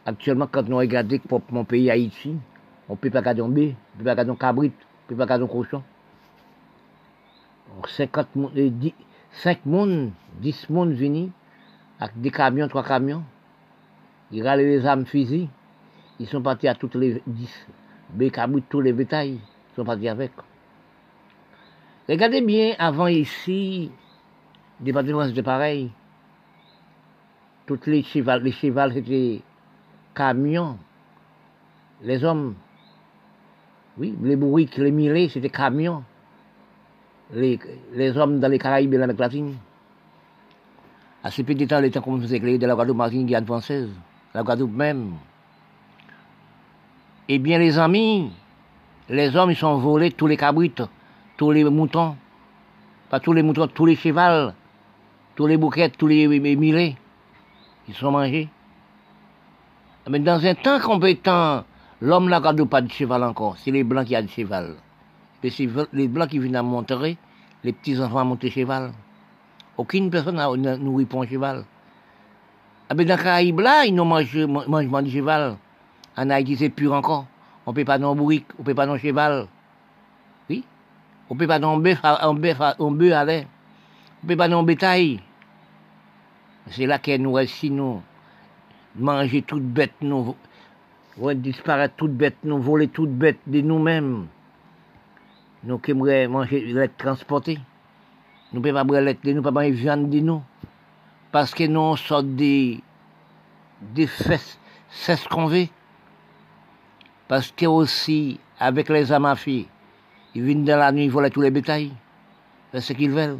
Actuellement, quand nous regardons mon pays Haïti, on ne peut pas garder un bé, on ne peut pas garder un cabrit, on ne peut pas garder un cochon. 50 10, 5 moun, 10 moun vini, avec des camions, 3 camions. Ils râlent les armes fusils. Ils sont partis à toutes les 10. Bécabou, tous les bétails, ils sont partis avec. Regardez bien, avant ici, des bâtiments étaient pareils. Toutes les chevals, les chevals c'était camions. Les hommes, oui, les bourriques, les millets, c'était camions les, les, hommes dans les Caraïbes et l'Amérique latine. À ce petit temps, les temps comme éclairer de la Guadeloupe, Martinique, Guyane française, la Guadeloupe même. Eh bien, les amis, les hommes, ils sont volés tous les cabrites, tous les moutons, pas tous les moutons, tous les chevals, tous les bouquets, tous les millets, ils sont mangés. Mais dans un temps compétent, l'homme n'a pas de cheval encore, c'est les blancs qui ont du cheval les blancs qui viennent à monter, les petits enfants à monter cheval. Aucune personne n'a nourri pour un cheval. Ah ben dans les Caraïbes ils n'ont mangé mangement de cheval. En Haïti, c'est pur encore. On ne peut pas dans bourrique, on ne peut pas dans cheval. Oui? On ne peut pas dans bœuf, un bœuf, bœuf à l'air. On ne peut pas dans bétail. C'est là qu'elle nous reste nous. Manger toute bête, nous. disparaître toute bête, nous. Voler toute bête de nous-mêmes nous aimerions manger l'être transporté. Nous ne pouvons pas boire l'être de nous, pas viande de nous. Parce que nous, sommes des, des fesses, c'est ce qu'on veut. Parce que aussi, avec les amafies, ils viennent dans la nuit voler tous les bétails. C'est ce qu'ils veulent.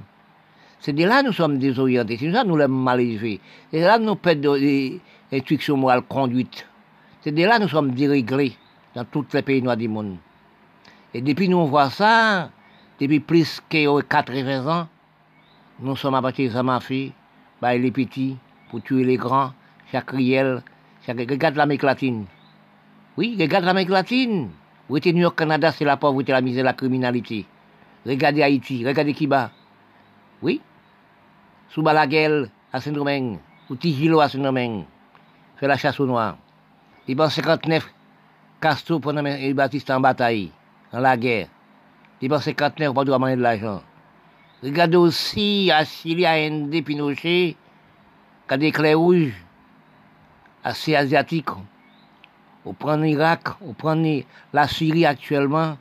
C'est de là que nous sommes désorientés. C'est de là que nous les mal élevés. C'est de là que nous perdons des instructions morales conduites. C'est de là que nous sommes déréglés dans tous les pays noirs du monde. Et depuis nous voit ça, depuis plus que 80 ans, nous sommes à ma fille, bah, les petits, pour tuer les grands, chaque riel, chaque... Regarde l'Amérique latine. Oui, regarde l'Amérique latine. New York, Canada, c'est la pauvreté, la misère, la criminalité. Regardez Haïti, regardez Kiba. Oui. Sous Balaguel, à Saint-Domingue, ou Tigilo à Saint-Domingue. Fait la chasse aux noirs. Il 59, Castro pendant les Baptiste en bataille dans la guerre. Dépenser 59 pour pas de l'argent. Regardez aussi à Inde, Pinochet, a des clés rouges, assez asiatiques. On prend l'Irak, on prend la Syrie actuellement.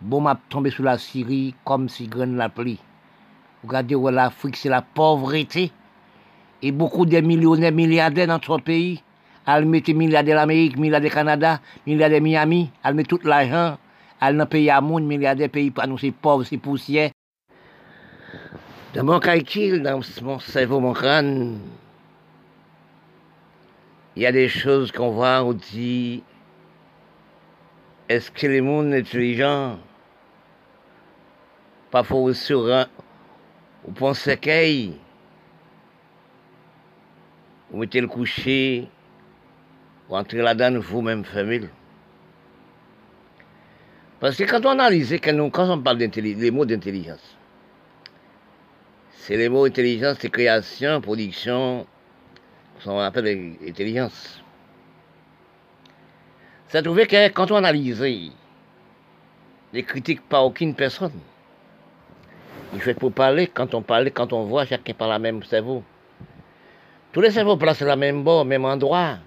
Bon, m'a tombé sur la Syrie comme si graine la pluie. Regardez où l'Afrique, c'est la pauvreté. Et beaucoup de millionnaires, milliardaires dans notre pays, elle mettait milliardaires l'Amérique, milliardaires Canada, milliardaires Miami, elle met tout l'argent, elle n'a pays à monde, milliardaires pays pour nous, c'est pauvres, c'est poussière. Dans mon calcul, dans mon cerveau, mon crâne, il y a des choses qu'on voit, on dit, est-ce que les mondes intelligents, parfois sur un, ou pensez qu'il, vous mettez le coucher, vous entrez là-dedans vous-même, famille. Parce que quand on analyse, quand, on parle des mots d'intelligence, c'est les mots intelligence, c'est création, production, on appelle l'intelligence. Ça trouvé que quand on analyse les critiques par aucune personne, il fait pour parler, quand on parle, quand on voit, chacun par la même cerveau. Tous les cerveaux placent la même bord, même endroit.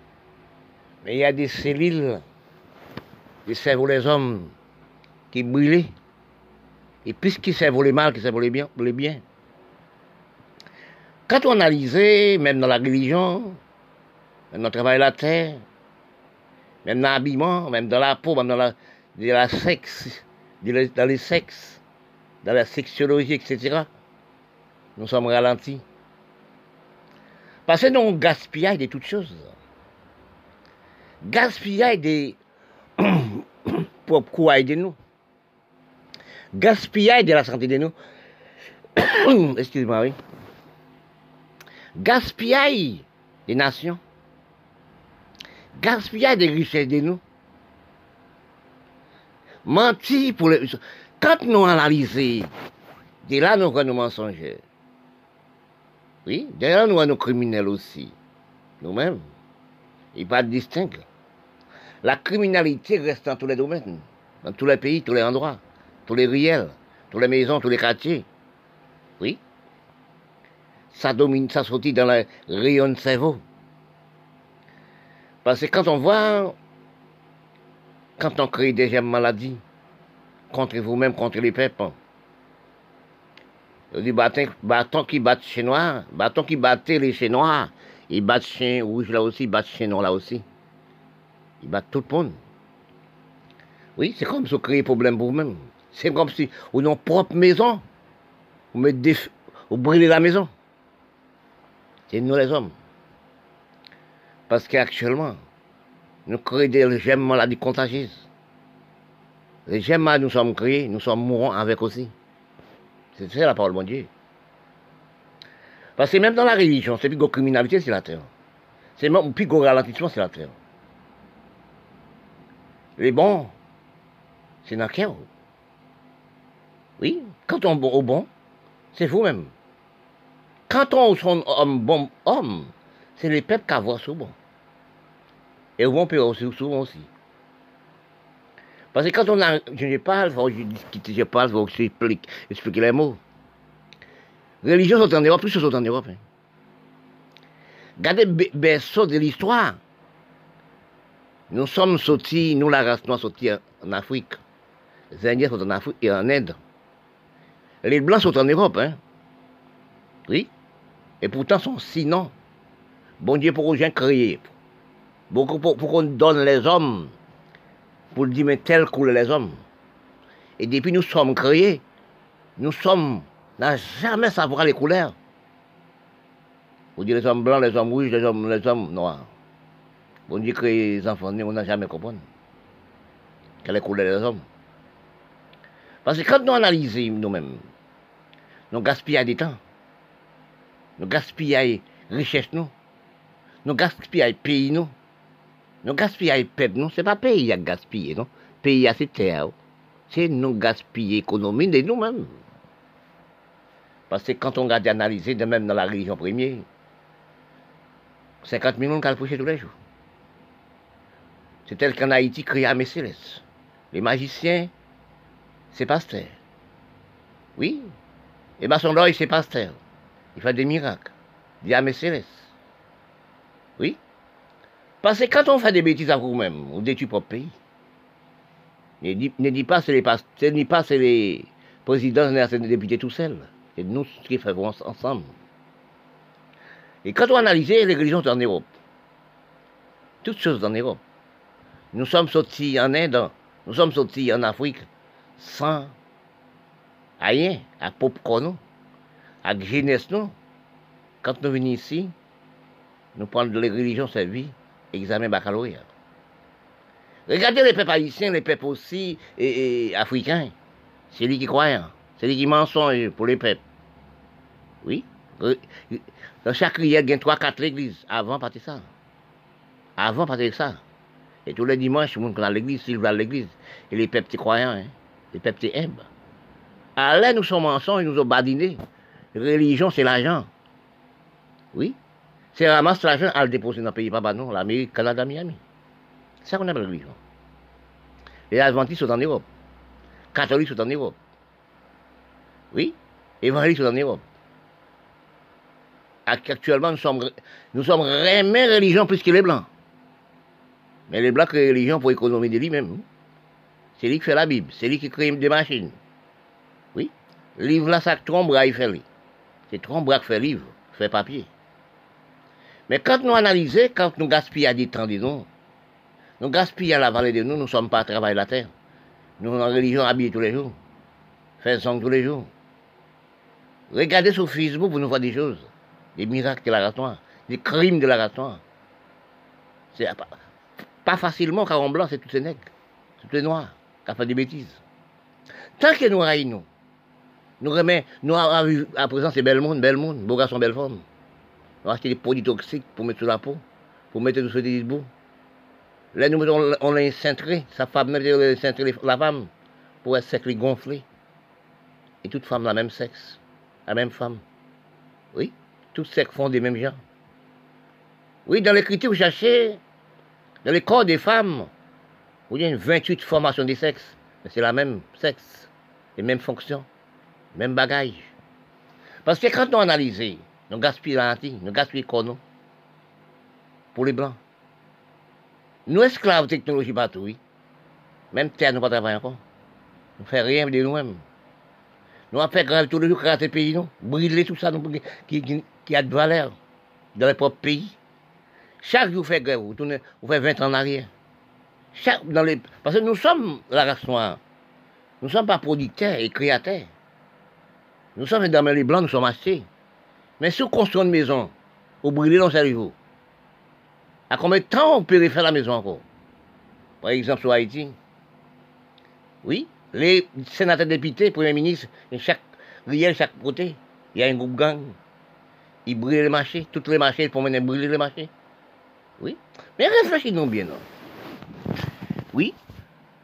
Mais il y a des cellules, des cerveaux les hommes, qui brûlent. Et qui servent les mal, qui servent les bien, bien. Quand on analyse, même dans la religion, même dans le travail de la terre, même dans l'habillement, même dans la peau, même dans la, dans sexe, dans les sexes, dans la sexologie, etc., nous sommes ralentis. Parce que nous gaspillons de toutes choses. Gaspillage des propres quoi de nous. Gaspillage de la santé de nous. Excusez-moi, oui. Gaspillage des nations. Gaspillage des richesses de nous. Mentir pour les... Quand nous analysons, de là nous avons nos mensongers. Oui, d'ailleurs nous avons nos criminels aussi. Nous-mêmes. Il pas de. La criminalité reste dans tous les domaines, dans tous les pays, tous les endroits, tous les riels, toutes les maisons, tous les quartiers. Oui. Ça domine, ça sortit dans le rayon de cerveau. Parce que quand on voit, quand on crée des maladies, contre vous-même, contre les peuples. Dit bâton, bâton qui bat chez noir, bâton qui battait les chiens noirs, ils battent chien rouge là aussi, ils battent chien noir là aussi. Ils battent tout le monde. Oui, c'est comme vous créez problème pour vous-même. C'est comme si avez une propre maison, vous, mettez la maison. C'est nous les hommes. Parce qu'actuellement, nous créons des gemmes maladies contagieuses. Les gemmes, nous sommes créés, nous sommes mourants avec aussi. C'est ça la parole de Dieu. Parce que même dans la religion, c'est plus de criminalité, c'est la terre. C'est même plus de ralentissement, c'est la terre. Les bons, c'est dans Oui, quand on est bon, c'est vous-même. Quand on est un bon homme, c'est les peuples qui voient souvent. Et bon peut aussi souvent aussi. Parce que quand on a, je parle, je discute, je parle, je explique, expliquer les mots. Religion sont en Europe, plus sont en Europe. Hein. Regardez berceau de l'histoire. Nous sommes sortis, nous la race noire sortis en Afrique. Les Indiens sont en Afrique et en Inde. Les Blancs sont en Europe, hein. Oui. Et pourtant sont sinon. Bon Dieu pour gens créer. Pour, pour, pour qu'on donne les hommes pour dire mais tel couleur les hommes. Et depuis nous sommes créés, nous sommes, n'a jamais savoir les couleurs. Vous dites les hommes blancs, les hommes rouges, les hommes, les hommes noirs. Vous dites que les enfants, on n'a jamais compris quelle est couleur des hommes. Parce que quand nous analysons nous-mêmes, nous gaspillons du temps, nous gaspillons richesse nous, nous gaspillons pays nous, nous gaspillons peuple, non, c'est pas pays à gaspiller, non? Pays à cette terre. C'est nous gaspiller l'économie de nous-mêmes. Parce que quand on regarde analyser, de même dans la religion première, 50 millions de coucher tous les jours. C'est tel qu'en Haïti, créé à Messiles. Les magiciens, c'est pasteur. Oui. Et bien son c'est pasteur. Il fait des miracles. Il y a Oui. Parce que quand on fait des bêtises à vous-même, on détruit votre pays. Ne dis, pas c'est les pas c'est les présidents, c'est les députés tout seuls. C'est nous qui faisons ensemble. Et quand on analyse les religions en Europe, toutes choses en Europe. Nous sommes sortis en Inde, nous sommes sortis en Afrique sans rien, à popcorn, à jeunesse, nous. Quand nous venons ici, nous prenons les religions servies, examen baccalauréat. Regardez les peuples haïtiens, les peuples aussi et, africains. C'est lui qui croient, c'est lui qui mensonge pour les peuples. Oui. Dans chaque rivière, il y a trois, quatre églises. Avant, pas ça. Avant, pas ça. Et tous les dimanches, le monde à l'église, s'il va à l'église. Et les peuples croyants, hein, les peuples humbles. Alors, nous sommes ils nous ont badiné. Religion, c'est l'argent. Oui. C'est ramasser l'argent à le déposer dans le pays, pas non, l'Amérique, Canada, Miami. C'est ça qu'on appelle religion. Les adventistes sont en Europe. Catholiques sont en Europe. Oui. Évangéliques sont en Europe. Actuellement, nous sommes, nous sommes religion plus que les Blancs. Mais les Blancs créent religion pour économiser lui-même. C'est lui qui fait la Bible. C'est lui qui crée des machines. Livre là, ça trompe, il fait. C'est trompe qui fait livre, fait papier. Mais quand nous analysons, quand nous gaspillons des temps de nous, gaspillons la vallée de nous, nous ne sommes pas à travailler la terre. Nous, en religion, habillés tous les jours. Faisons tous les jours. Regardez sur Facebook, vous nous voyez des choses des miracles de la ratoire, des crimes de la ratoire. C'est pas, facilement, car en blanc, c'est tout ces nègres, tout les noirs, qui fait des bêtises. Tant que nous raillons, nous, nous remet, nous, à, présent, c'est bel monde, bel monde, beau garçon, belle femme. On acheter des produits toxiques pour mettre sur la peau, pour mettre sur des beaux. Là, nous mettons, on l'a cintré, sa femme, met cintré la femme, pour être sec, gonflé. Et toute femme, la même sexe, la même femme. Oui tous ces font des mêmes gens. Oui, dans l'écriture, vous cherchez, dans les corps des femmes, vous avez une 28 formations des sexes, mais c'est la même sexe, les mêmes fonctions, même bagage. Parce que quand nous analysons, nous gaspillons l'anti, nous gaspillons nous? Pour les blancs. Nous esclaves technologie partout, oui. Même terre, nous ne travaillons pas encore. Nous ne faisons rien de nous-mêmes. Nous avons fait grave tous les jours, créer pays, nous. Brûler tout ça, nous, qui, a de valeur dans les propres pays. Chaque jour, vous faites grève, vous, tournez, vous faites 20 ans en arrière. Chaque, dans les, parce que nous sommes la race noire. Nous ne sommes pas producteurs et créateurs. Nous sommes dans les blancs, nous sommes assez. Mais si vous construisez une maison, vous brûlez dans cerveau. À combien de temps on peut refaire la maison encore? Par exemple, sur Haïti. Oui, les sénateurs députés, premiers ministres, chaque riel, chaque côté, il y a un groupe gang. Ils brûlent les marchés, tous les marchés, ils font brûler les marchés. Oui. Mais réfléchissons bien, non? Oui.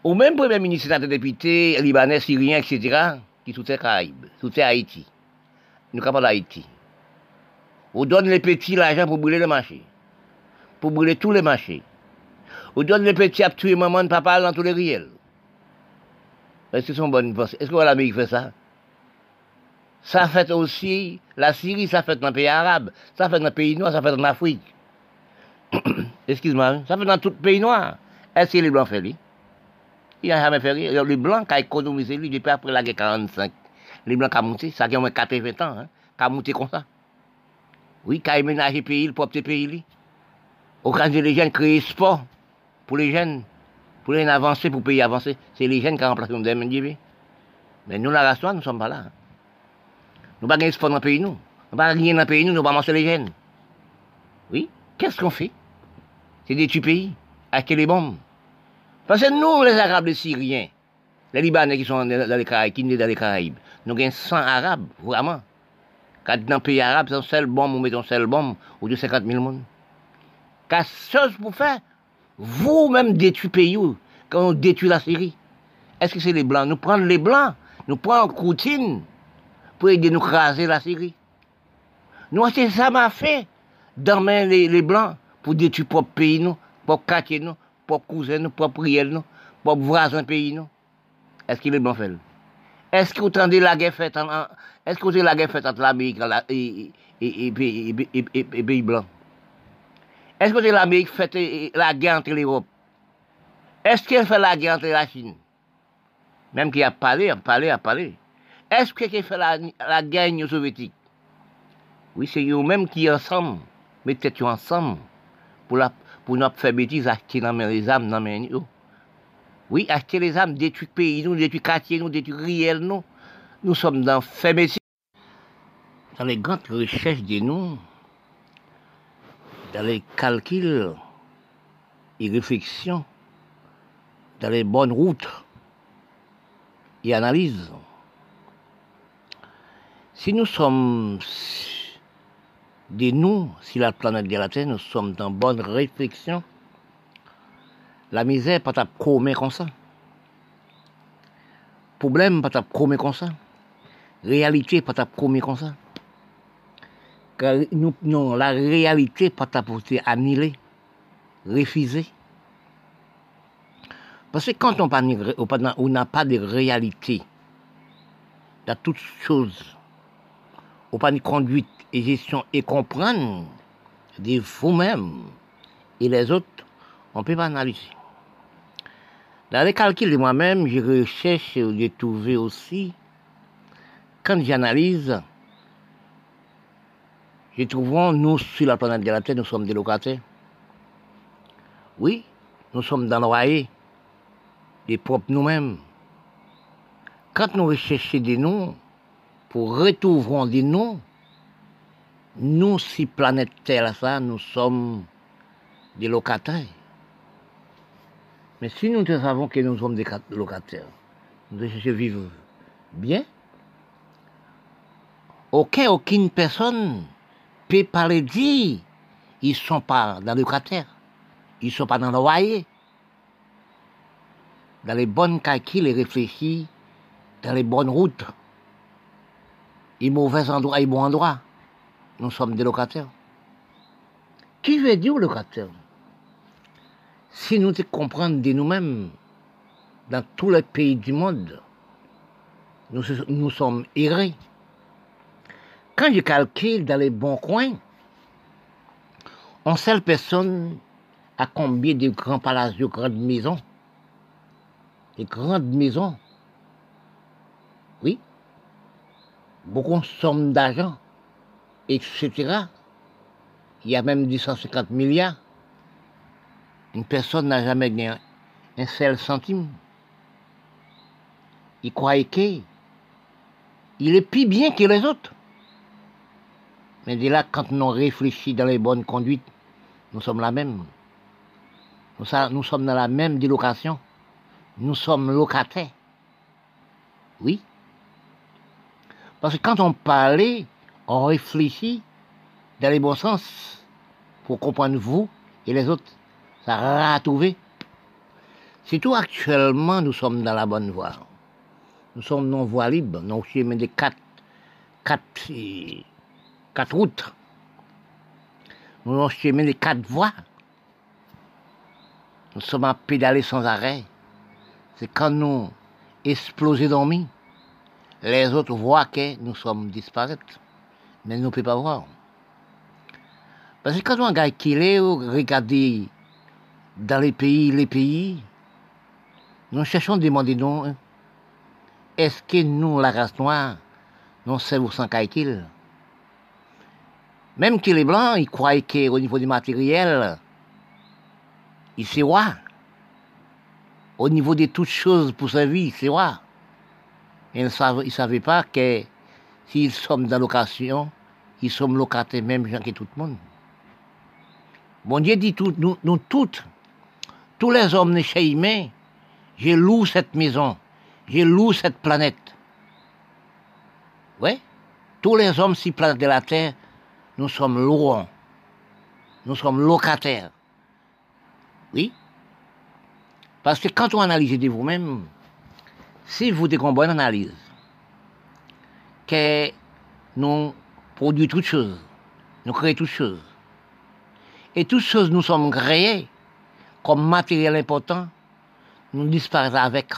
Au même premier ministre, des députés, libanais, syriens, etc., qui soutiennent Caraïbes, soutiennent Haïti. Nous sommes d'Haïti. On donne les petits l'argent pour brûler les marchés. Pour brûler tous les marchés. On donne les petits à tuer maman et papa dans tous les riels. Est-ce que c'est une bonne pensée Est-ce que l'Amérique fait ça? Ça fait aussi, la Syrie, ça fait dans le pays arabe, ça fait dans le pays noir, ça fait en Afrique. Excuse-moi, ça fait dans tout le pays noir. Est-ce que les Blancs font Il n'a jamais fait rien. Les Blancs, qui ont économisé lui depuis après la guerre 45, les Blancs qui ont monté, ça qui ont 80 ans, hein, qui ont monté comme ça. Oui, qui ont ménagé le pays, le propre pays. Lui. Au cas où les jeunes créent sport pour les jeunes, pour les avancer, pour le pays avancer, c'est les jeunes qui ont remplacé les Mais nous, la race nous ne sommes pas là. Nous n'avons pas de sport dans le pays, nous. Nous pas rien dans le pays, nous, nous pas manger les jeunes. Oui, qu'est-ce qu'on fait? C'est des tuer pays, avec les bombes. Parce que nous, les Arabes, Syriens, les Libanais qui sont dans les Caraïbes, dans les Caraïbes, nous avons 100 Arabes, vraiment. Quand dans le pays arabe, c'est un seul bombe, on met un seul bombe, ou de 50 000 personnes. Qu'est-ce chose pour faire? Vous-même détruire le pays, quand on détruit la Syrie. Est-ce que c'est les Blancs? Nous prenons les Blancs, nous prenons Coutine, pour aider nous craser la Syrie. Nous, c'est ça m'a fait, dormir les, les Blancs, pour détruire propre pays, nous, propre quartier, nous, propre cousin, nous, propre riel, nous, propre voisin pays, nous. Est-ce qu'il est blanc fait? Est-ce que vous entendez la guerre faite en, est-ce que vous la guerre faite entre l'Amérique et, et, pays blancs? Est-ce que l'Amérique fait la guerre entre l'Europe? Est-ce qu'elle fait la guerre entre la Chine? Même qui a parlé, a parlé, a parlé. Est-ce que qui fait la, la guerre soviétique? Oui, c'est eux-mêmes qui ensemble, mettez-vous ensemble pour, la, pour nous faire bêtises, acheter dans les âmes, dans les Oui, acheter les âmes, détruire pays, nous, détruire quartier, nous, détruire réel, nous. Nous sommes dans fait. Dans les grandes recherches de nous, dans les calculs et réflexions, dans les bonnes routes et analyses. Si nous sommes des nous, si la planète de la Terre, nous sommes dans bonne réflexion, la misère pas commet comme ça. Problème pas commet comme ça. Réalité pas commet comme ça. Car nous, non, la réalité pas pour annuler, refuser. Parce que quand on n'a pas de réalité dans toutes choses, on n'a pas de conduite et gestion et comprendre de vous-même et les autres, on peut pas analyser. Dans les calculs de moi-même, je recherche, je trouve aussi, quand j'analyse, je trouve, nous, sur la planète de la Terre, nous sommes des locataires. Oui, nous sommes dans le des propres nous-mêmes. Quand nous recherchons des noms, pour retrouver des noms, nous, si planète Terre, ça, nous sommes des locataires. Mais si nous savons que nous sommes des locataires, nous devons vivre bien, aucun, aucune personne peut parler dire ils ne sont pas dans le locataire, ils ne sont pas dans le loyer, dans les bonnes calculs et réfléchis, dans les bonnes routes, et mauvais endroits et bons endroits nous sommes des locataires. Qui veut dire locataire? Si nous te comprenons de nous-mêmes, dans tous les pays du monde, nous, nous sommes errés. Quand je calcule dans les bons coins, on seule personne a combien de grands palaces, de grandes maisons Des grandes maisons. Oui. Beaucoup de sommes d'argent etc. Il y a même 250 milliards. Une personne n'a jamais gagné un seul centime. Il croit qu'il est plus bien que les autres. Mais dès là, quand nous réfléchissons dans les bonnes conduites, nous sommes la même. Nous, sommes dans la même délocation. Nous sommes locataires. Oui. Parce que quand on parlait on réfléchit dans les bons sens pour comprendre vous et les autres. Ça a trouvé. tout actuellement, nous sommes dans la bonne voie. Nous sommes non voie libre, non chemin des quatre, quatre, quatre routes. Nous sommes des quatre voies. Nous sommes à pédaler sans arrêt. C'est quand nous explosons dormir, les autres voient que nous sommes disparus mais nous ne pouvons pas voir. Parce que quand on regarde regarder dans les pays, les pays, nous cherchons à demander nous, hein, est-ce que nous, la race noire, nous sommes sans qu'il Même qu'il est blanc, il croit qu'au niveau du matériel, il sait roi. Au niveau de toutes choses pour sa vie, c'est roi. Il ne savait pas que S'ils sont dans location, ils sont locataires même gens que tout le monde. Bon Dieu dit nous, nous toutes, tous les hommes de chez humains, j'ai loué cette maison, j'ai loué cette planète. Oui, tous les hommes sur planète de la Terre, nous sommes louants, nous sommes locataires. Oui, parce que quand on analyse de vous-même, si vous avez une analyse, que nous produisons toutes choses, nous créons toutes choses. Et toutes choses nous sommes créées comme matériel important, nous disparaissons avec.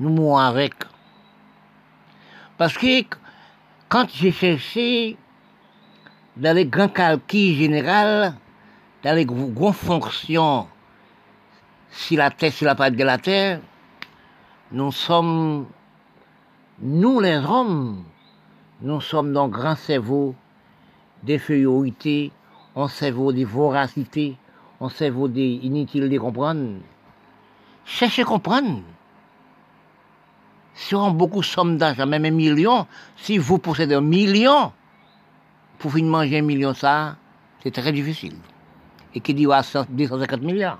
Nous mourons avec. Parce que quand j'ai cherché dans les grands calculs généraux, dans les grandes fonctions, si la Terre, si la part de la Terre, nous sommes nous, les hommes, nous sommes dans grand cerveau des feuillorités, un cerveau de voracité, on cerveau des de comprendre. Cherchez comprendre. Si on beaucoup de sommes d'argent, même un million, si vous possédez un million, pour finir manger un million, ça, c'est très difficile. Et qui dit à 250 milliards,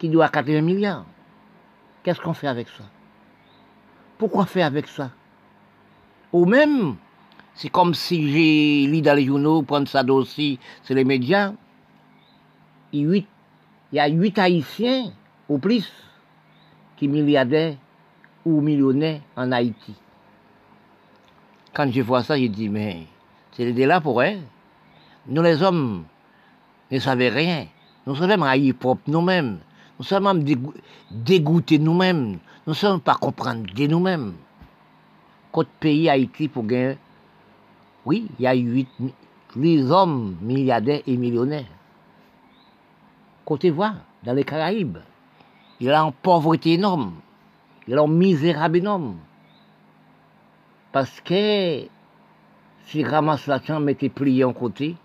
qui dit à 80 milliards, qu'est-ce qu'on fait avec ça? Pourquoi faire avec ça? Ou même, c'est comme si j'ai lu dans les journaux, prendre ça aussi c'est les médias, il y a huit Haïtiens ou plus qui milliardaires ou millionnaires en Haïti. Quand je vois ça, je dis, mais c'est là pour eux. Nous les hommes ne savons rien. Nous sommes haïs propre nous-mêmes. Nous sommes dégoûtés nous-mêmes. Nous ne sommes pas comprendre de nous-mêmes. Côté pays Haïti pour gagner, oui, il y a huit les hommes milliardaires et millionnaires. Côté voix, dans les Caraïbes, il a une pauvreté énorme. Il a une misérable énorme. Parce que si ramasse la chambre était plié en côté,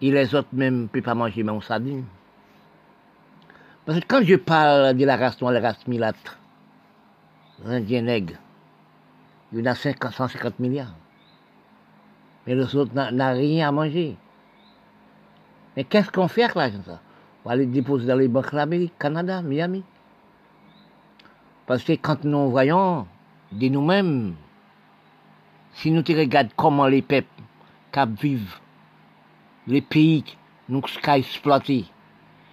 et les autres même ne peuvent pas manger même sardine. Parce que quand je parle de la race noire, la race milâtre, les Indiens nègres, il y en a 150 milliards. Mais les autres n'ont rien à manger. Mais qu'est-ce qu'on fait avec l'argent ça? On va les déposer dans les banques l'Amérique, Canada, Miami. Parce que quand nous voyons de nous-mêmes, si nous regardons comment les peuples vivent, les pays nous ont exploité,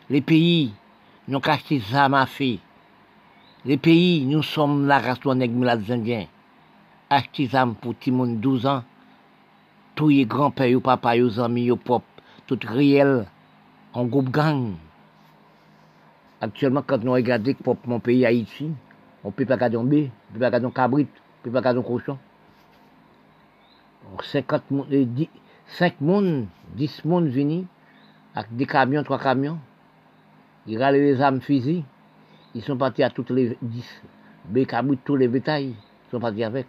les pays nous acheté des armes les pays nous sommes la race de Indiens, acheté des armes pour monde 12 ans, tous les grands-pères, les papas, les amis, les pop, tout réel, en groupe gang. Actuellement, quand nous regardons mon pays Haïti, on ne peut pas garder un bé, on ne peut pas garder un cabrit, on ne peut pas garder un cochon. 50 10, 5 personnes, 10 personnes venus, avec des camions, 3 camions. Ils râlent les armes physiques. Ils sont partis à toutes les 10. Bé cabrit, tous les bétails. Ils sont partis avec.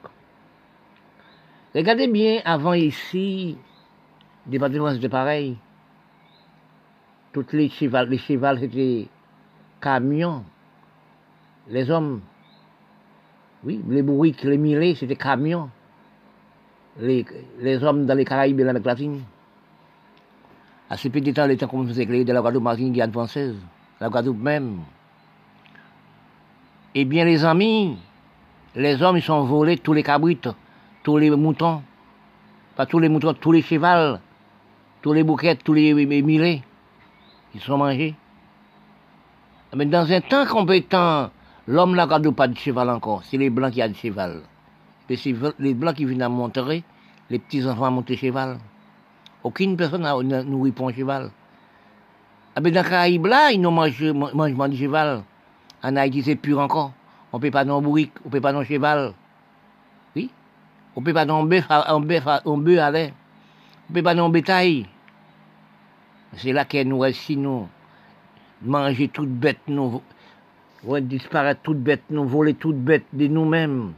Regardez bien, avant ici, des bâtiments c'était pareil. Toutes les chevals, les chevals c'était camions. Les hommes, oui, les bourriques, les millets, c'était camions. Les, les, hommes dans les Caraïbes et l'Amérique latine. À ce petit temps, les temps comme nous éclairé de la Guadeloupe, Martinique, Guyane française, la Guadeloupe même. Eh bien, les amis, les hommes, ils sont volés tous les cabrites tous les moutons, pas tous les moutons, tous les chevals, tous les bouquets, tous les millets, ils sont mangés. Mais dans un temps compétent, l'homme n'a pas de cheval encore, c'est les blancs qui ont du cheval. Et c'est les blancs qui viennent à monter, les petits enfants à monter cheval. Aucune personne n'a nourri pour un cheval. Ah ben dans Caraïbes là, ils n'ont mangé mangement du cheval. En Haïti, c'est pur encore. On ne peut pas dans bourrique, on ne peut pas dans cheval. On ne peut pas dans bœuf, un bœuf. On ne peut pas dans bétail. C'est là qu'elle nous réussit, nous. Manger toute bête, nous. Disparaître toute bête, nous. Voler toute bête de nous-mêmes.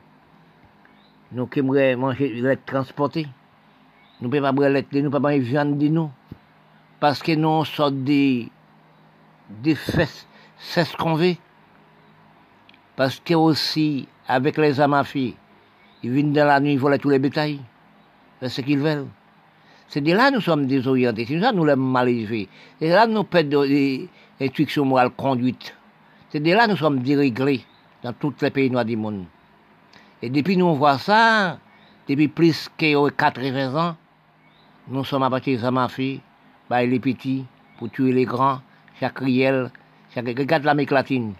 Nous aimerions manger l'être transporté. Nous ne pouvons pas boire l'être nous, pas manger viande de nous. Parce que nous, sommes des, des fesses, c'est ce qu'on veut. Parce que aussi, avec les amafis, ils viennent dans la nuit voler tous les bétails. C'est ce qu'ils veulent. C'est de là que nous sommes désorientés. C'est de là que nous sommes mal élevés. C'est de là que nous perdons des instructions morales conduites. C'est de là que nous sommes déréglés dans tous les pays noirs du monde. Et depuis nous on voit ça, depuis plus que 80 ans, nous sommes abattus ma fille, bah, les petits, pour tuer les grands, chaque riel, chaque... Regarde l'Amérique latine.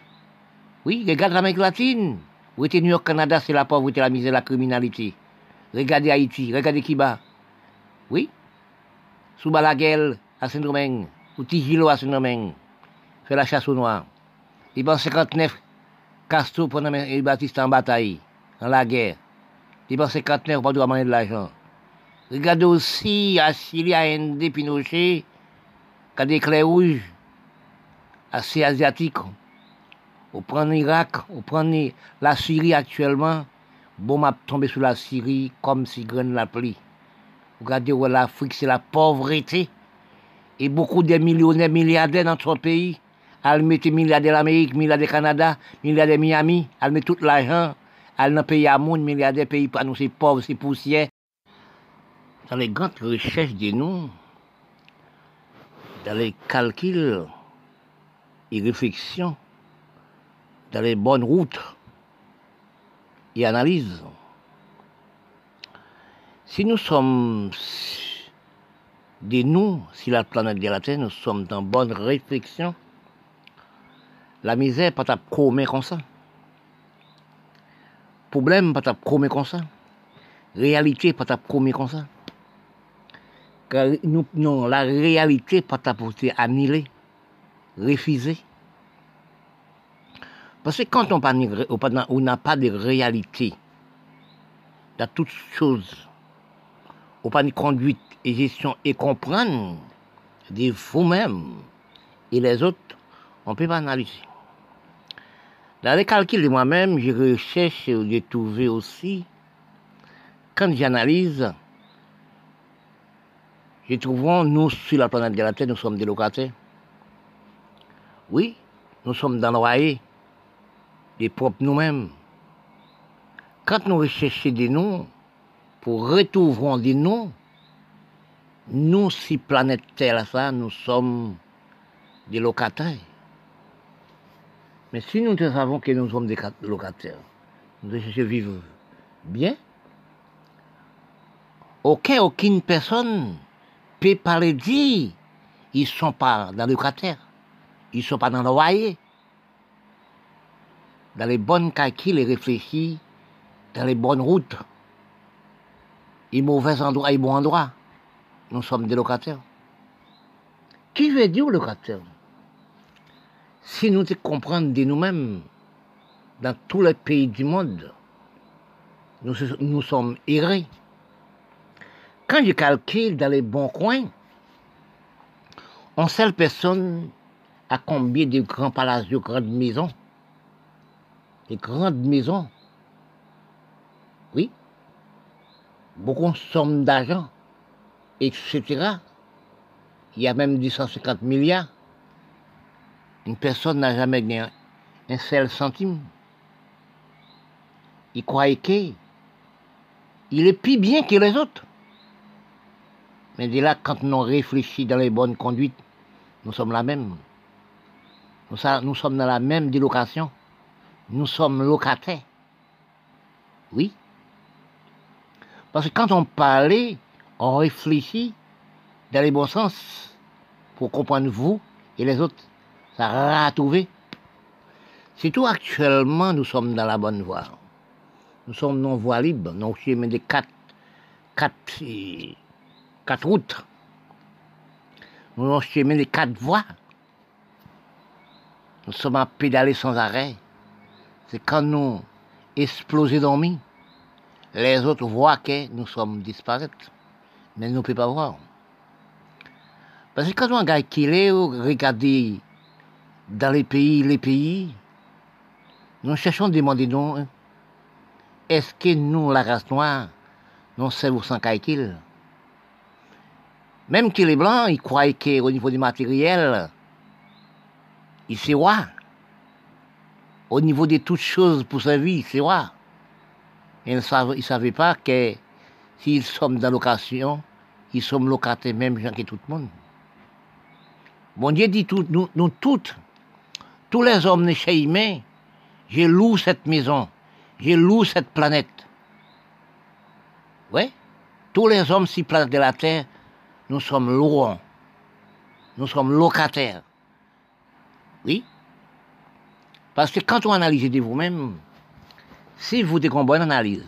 Oui, regarde l'Amérique latine. Vous êtes New York, Canada, c'est la pauvreté, la misère, la criminalité. Regardez Haïti, regardez Kiba. Oui. Sous Balaguel, à Saint-Domingue, ou Tigilo à Saint-Domingue. Fait la chasse aux noirs. Il en 59, Castro pendant les Baptiste en bataille, dans la guerre. Il en 59, pas doit de l'argent. Regardez aussi à Syrie, à Inde, Pinochet, quand des clés rouges, assez asiatiques. On prend l'Irak, on prend la Syrie actuellement. Bon, m'a tombé sur la Syrie comme si graine la pluie. Regardez où l'Afrique, c'est la pauvreté. et beaucoup de millionnaires, milliardaires dans notre pays, elle mettre milliardaires l'Amérique, milliardaires Canada, milliardaires Miami, elle met tout l'argent, elle le pays à monde, milliardaires pays pour nous, c'est pauvres, c'est poussière. Dans les grandes recherches de nous, dans les calculs et réflexions, dans les bonnes routes et analyses, si nous sommes de nous, si la planète de la Terre, nous sommes dans bonne réflexion, la misère pas t'a comme ça. Problème pas t'a comme ça. Réalité pas t'a comme ça. Car nous, non, la réalité pas t'a annulée, refusée. Parce que quand on n'a pas de réalité dans toutes choses, on pas de conduite et gestion et comprendre de vous-même et les autres, on ne peut pas analyser. Dans les calculs de moi-même, je recherche et je trouve aussi, quand j'analyse, je trouve nous, sur la planète de la Terre, nous sommes des locataires. Oui, nous sommes dans le loyer, des propres nous-mêmes. Quand nous recherchons des noms, pour retrouver des noms, nous, si planète Terre, ça, nous sommes des locataires. Mais si nous savons que nous sommes des locataires, nous devons vivre bien, aucun, aucune personne peut parler dire ils ne sont pas dans le locataire, ils ne sont pas dans le loyer. Dans les bonnes calculs et réfléchis, dans les bonnes routes, et mauvais endroits et bons endroits nous sommes des locataires. Qui veut dire locataire? Si nous comprenons de nous-mêmes, dans tous les pays du monde, nous, sommes errés. Quand je calcule dans les bons coins, on seule personne a combien de grands palaces, de grandes maisons Des grandes maisons. Oui. Beaucoup de sommes d'argent etc. Il y a même 250 milliards. Une personne n'a jamais gagné un seul centime. Il croit qu'il est plus bien que les autres. Mais dès là, quand nous réfléchissons dans les bonnes conduites, nous sommes la même. Nous, sommes dans la même délocation. Nous sommes locataires. Oui. Parce que quand on parlait on réfléchit dans les bons sens pour comprendre vous et les autres. Ça a trouvé. tout actuellement, nous sommes dans la bonne voie. Nous sommes non voie libre, non chemin des quatre, quatre, quatre routes. Nous sommes chemin des quatre voies. Nous sommes à pédaler sans arrêt. C'est quand nous explosons dormi, les autres voient que nous sommes disparaître mais nous ne pouvons pas voir. Parce que quand on regarde qu'il est, regarder dans les pays, les pays, nous cherchons à demander hein, est-ce que nous, la race noire, nous sommes sans qu'il Même qu'il est blanc, il croit qu'au niveau du matériel, il sait roi. Au niveau de toutes choses pour sa vie, c'est roi. Il ne savait pas que S'ils sommes dans location, ils sont locataires même gens que tout le monde. Bon Dieu dit nous, nous toutes, tous les hommes de chez humain, j'ai loué cette maison, j'ai loué cette planète. Oui, tous les hommes si planète de la Terre, nous sommes louants. Nous sommes locataires. Oui? Parce que quand on analyse de vous-même, si vous avez une bonne analyse,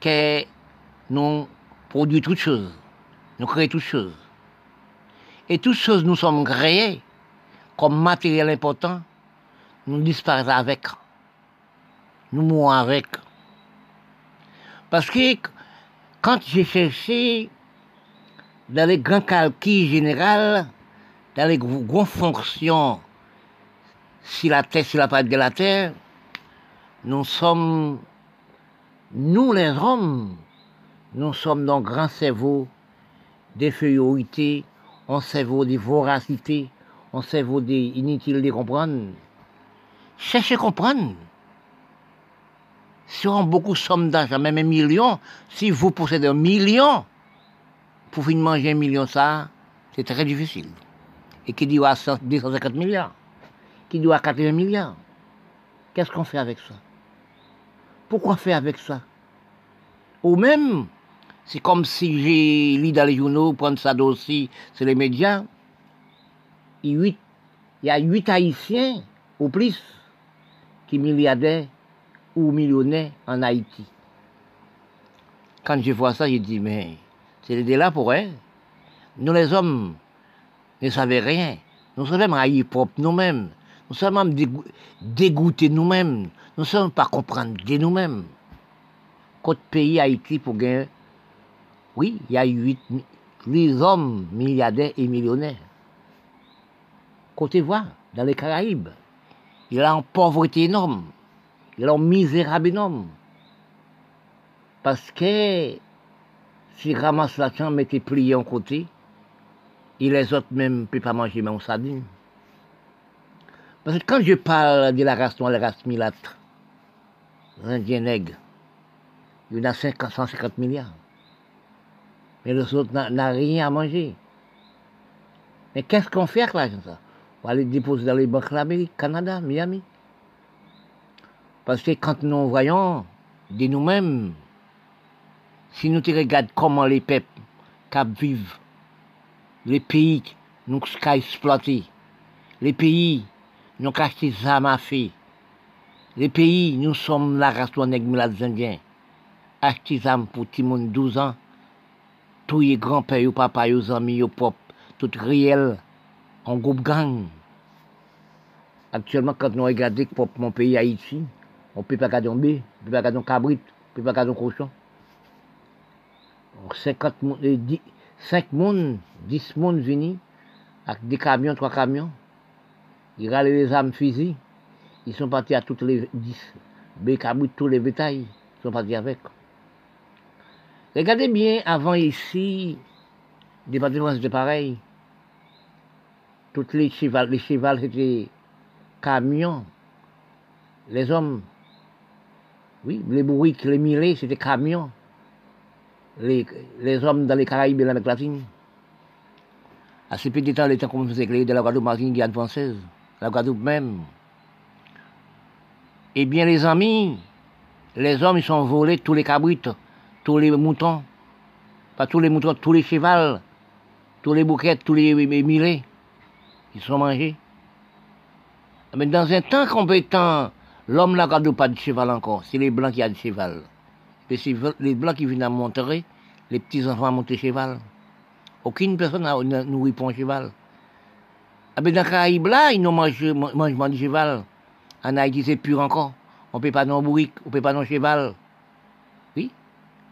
que nous produisons toutes choses, nous créons toutes choses. Et toutes choses nous sommes créées comme matériel important, nous disparaissons avec. Nous mourons avec. Parce que quand j'ai cherché dans les grands calculs généraux, dans les grandes fonctions, si la Terre, si la planète de la Terre, nous sommes nous, les hommes, nous sommes dans grand cerveau, des on cerveau des voracités, on cerveau des inutiles de comprendre. Cherchez comprendre. Si on a beaucoup de sommes d'argent, même un million, si vous possédez un million, pour finir manger un million, ça, c'est très difficile. Et qui dit à 250 milliards, qui à 80 milliards, qu'est-ce qu'on fait avec ça? Pourquoi faire avec ça? Ou même, c'est comme si j'ai lu dans les journaux, prendre ça aussi, c'est les médias, il y a huit Haïtiens, ou plus, qui milliardaires ou millionnaires en Haïti. Quand je vois ça, je dis, mais c'est là pour eux. Nous, les hommes, ne savons rien. Nous sommes haïs propre nous-mêmes. Nous sommes même dégoûtés nous-mêmes. Nous ne sommes pas comprendre de nous-mêmes. Côte pays Haïti pour gagner. Oui, il y a huit les hommes milliardaires et millionnaires. Côté voix, dans les Caraïbes, il a une pauvreté énorme. Il a une misérable énorme. Parce que si ramasse la chambre était plié en côté, et les autres même ne peuvent pas manger même sardine. Parce que quand je parle de la race noire, la race milâtre, les Indiens nègres, il y en a 150 milliards. Mais les autres n'ont rien à manger. Mais qu'est-ce qu'on fait avec l'argent ça? On va les déposer dans les banques l'Amérique, Canada, Miami. Parce que quand nous voyons de nous-mêmes, si nous regardons comment les peuples vivent, les pays nous ont exploité, les pays nous des armes à feu, les pays nous sommes la race des Indiens, des armes pour monde 12 ans, tous les grands-pères, papa, les amis, les pop, tout réel, en groupe gang. Actuellement, quand nous regardons mon pays Haïti, on ne peut pas garder un bé, on ne peut pas garder un cabrit, on ne peut pas garder un cochon. 50 10, 5 moun, 10 moun vini, avec des camions, 3 camions. Ils râlent les armes physiques. Ils sont partis à toutes les 10. Bé cabrit, tous les bétails, ils sont partis avec. Regardez bien, avant ici, des bâtiments étaient pareils. Toutes les chevals, les chevals c'était camions. Les hommes, oui, les bourriques, les millets, c'était camions. Les, les, hommes dans les Caraïbes et l'Amérique latine. À ce petit temps, les temps comme faisait de la Guadeloupe, Martinique, Guyane française, la Guadeloupe même. Eh bien, les amis, les hommes, ils sont volés tous les cabrites tous les moutons, pas tous les moutons, tous les chevals, tous les bouquets, tous les millets, ils sont mangés. Mais dans un temps compétent, l'homme n'a pas de cheval encore, c'est les blancs qui ont du cheval. Et c'est les blancs qui viennent à monter, les petits enfants à monter cheval. Aucune personne n'a nourri pour un cheval. Ah ben dans les Caraïbes là, ils n'ont mangé mangement du cheval. En Haïti, c'est pur encore. On ne peut pas dans bourrique, on ne peut pas dans cheval.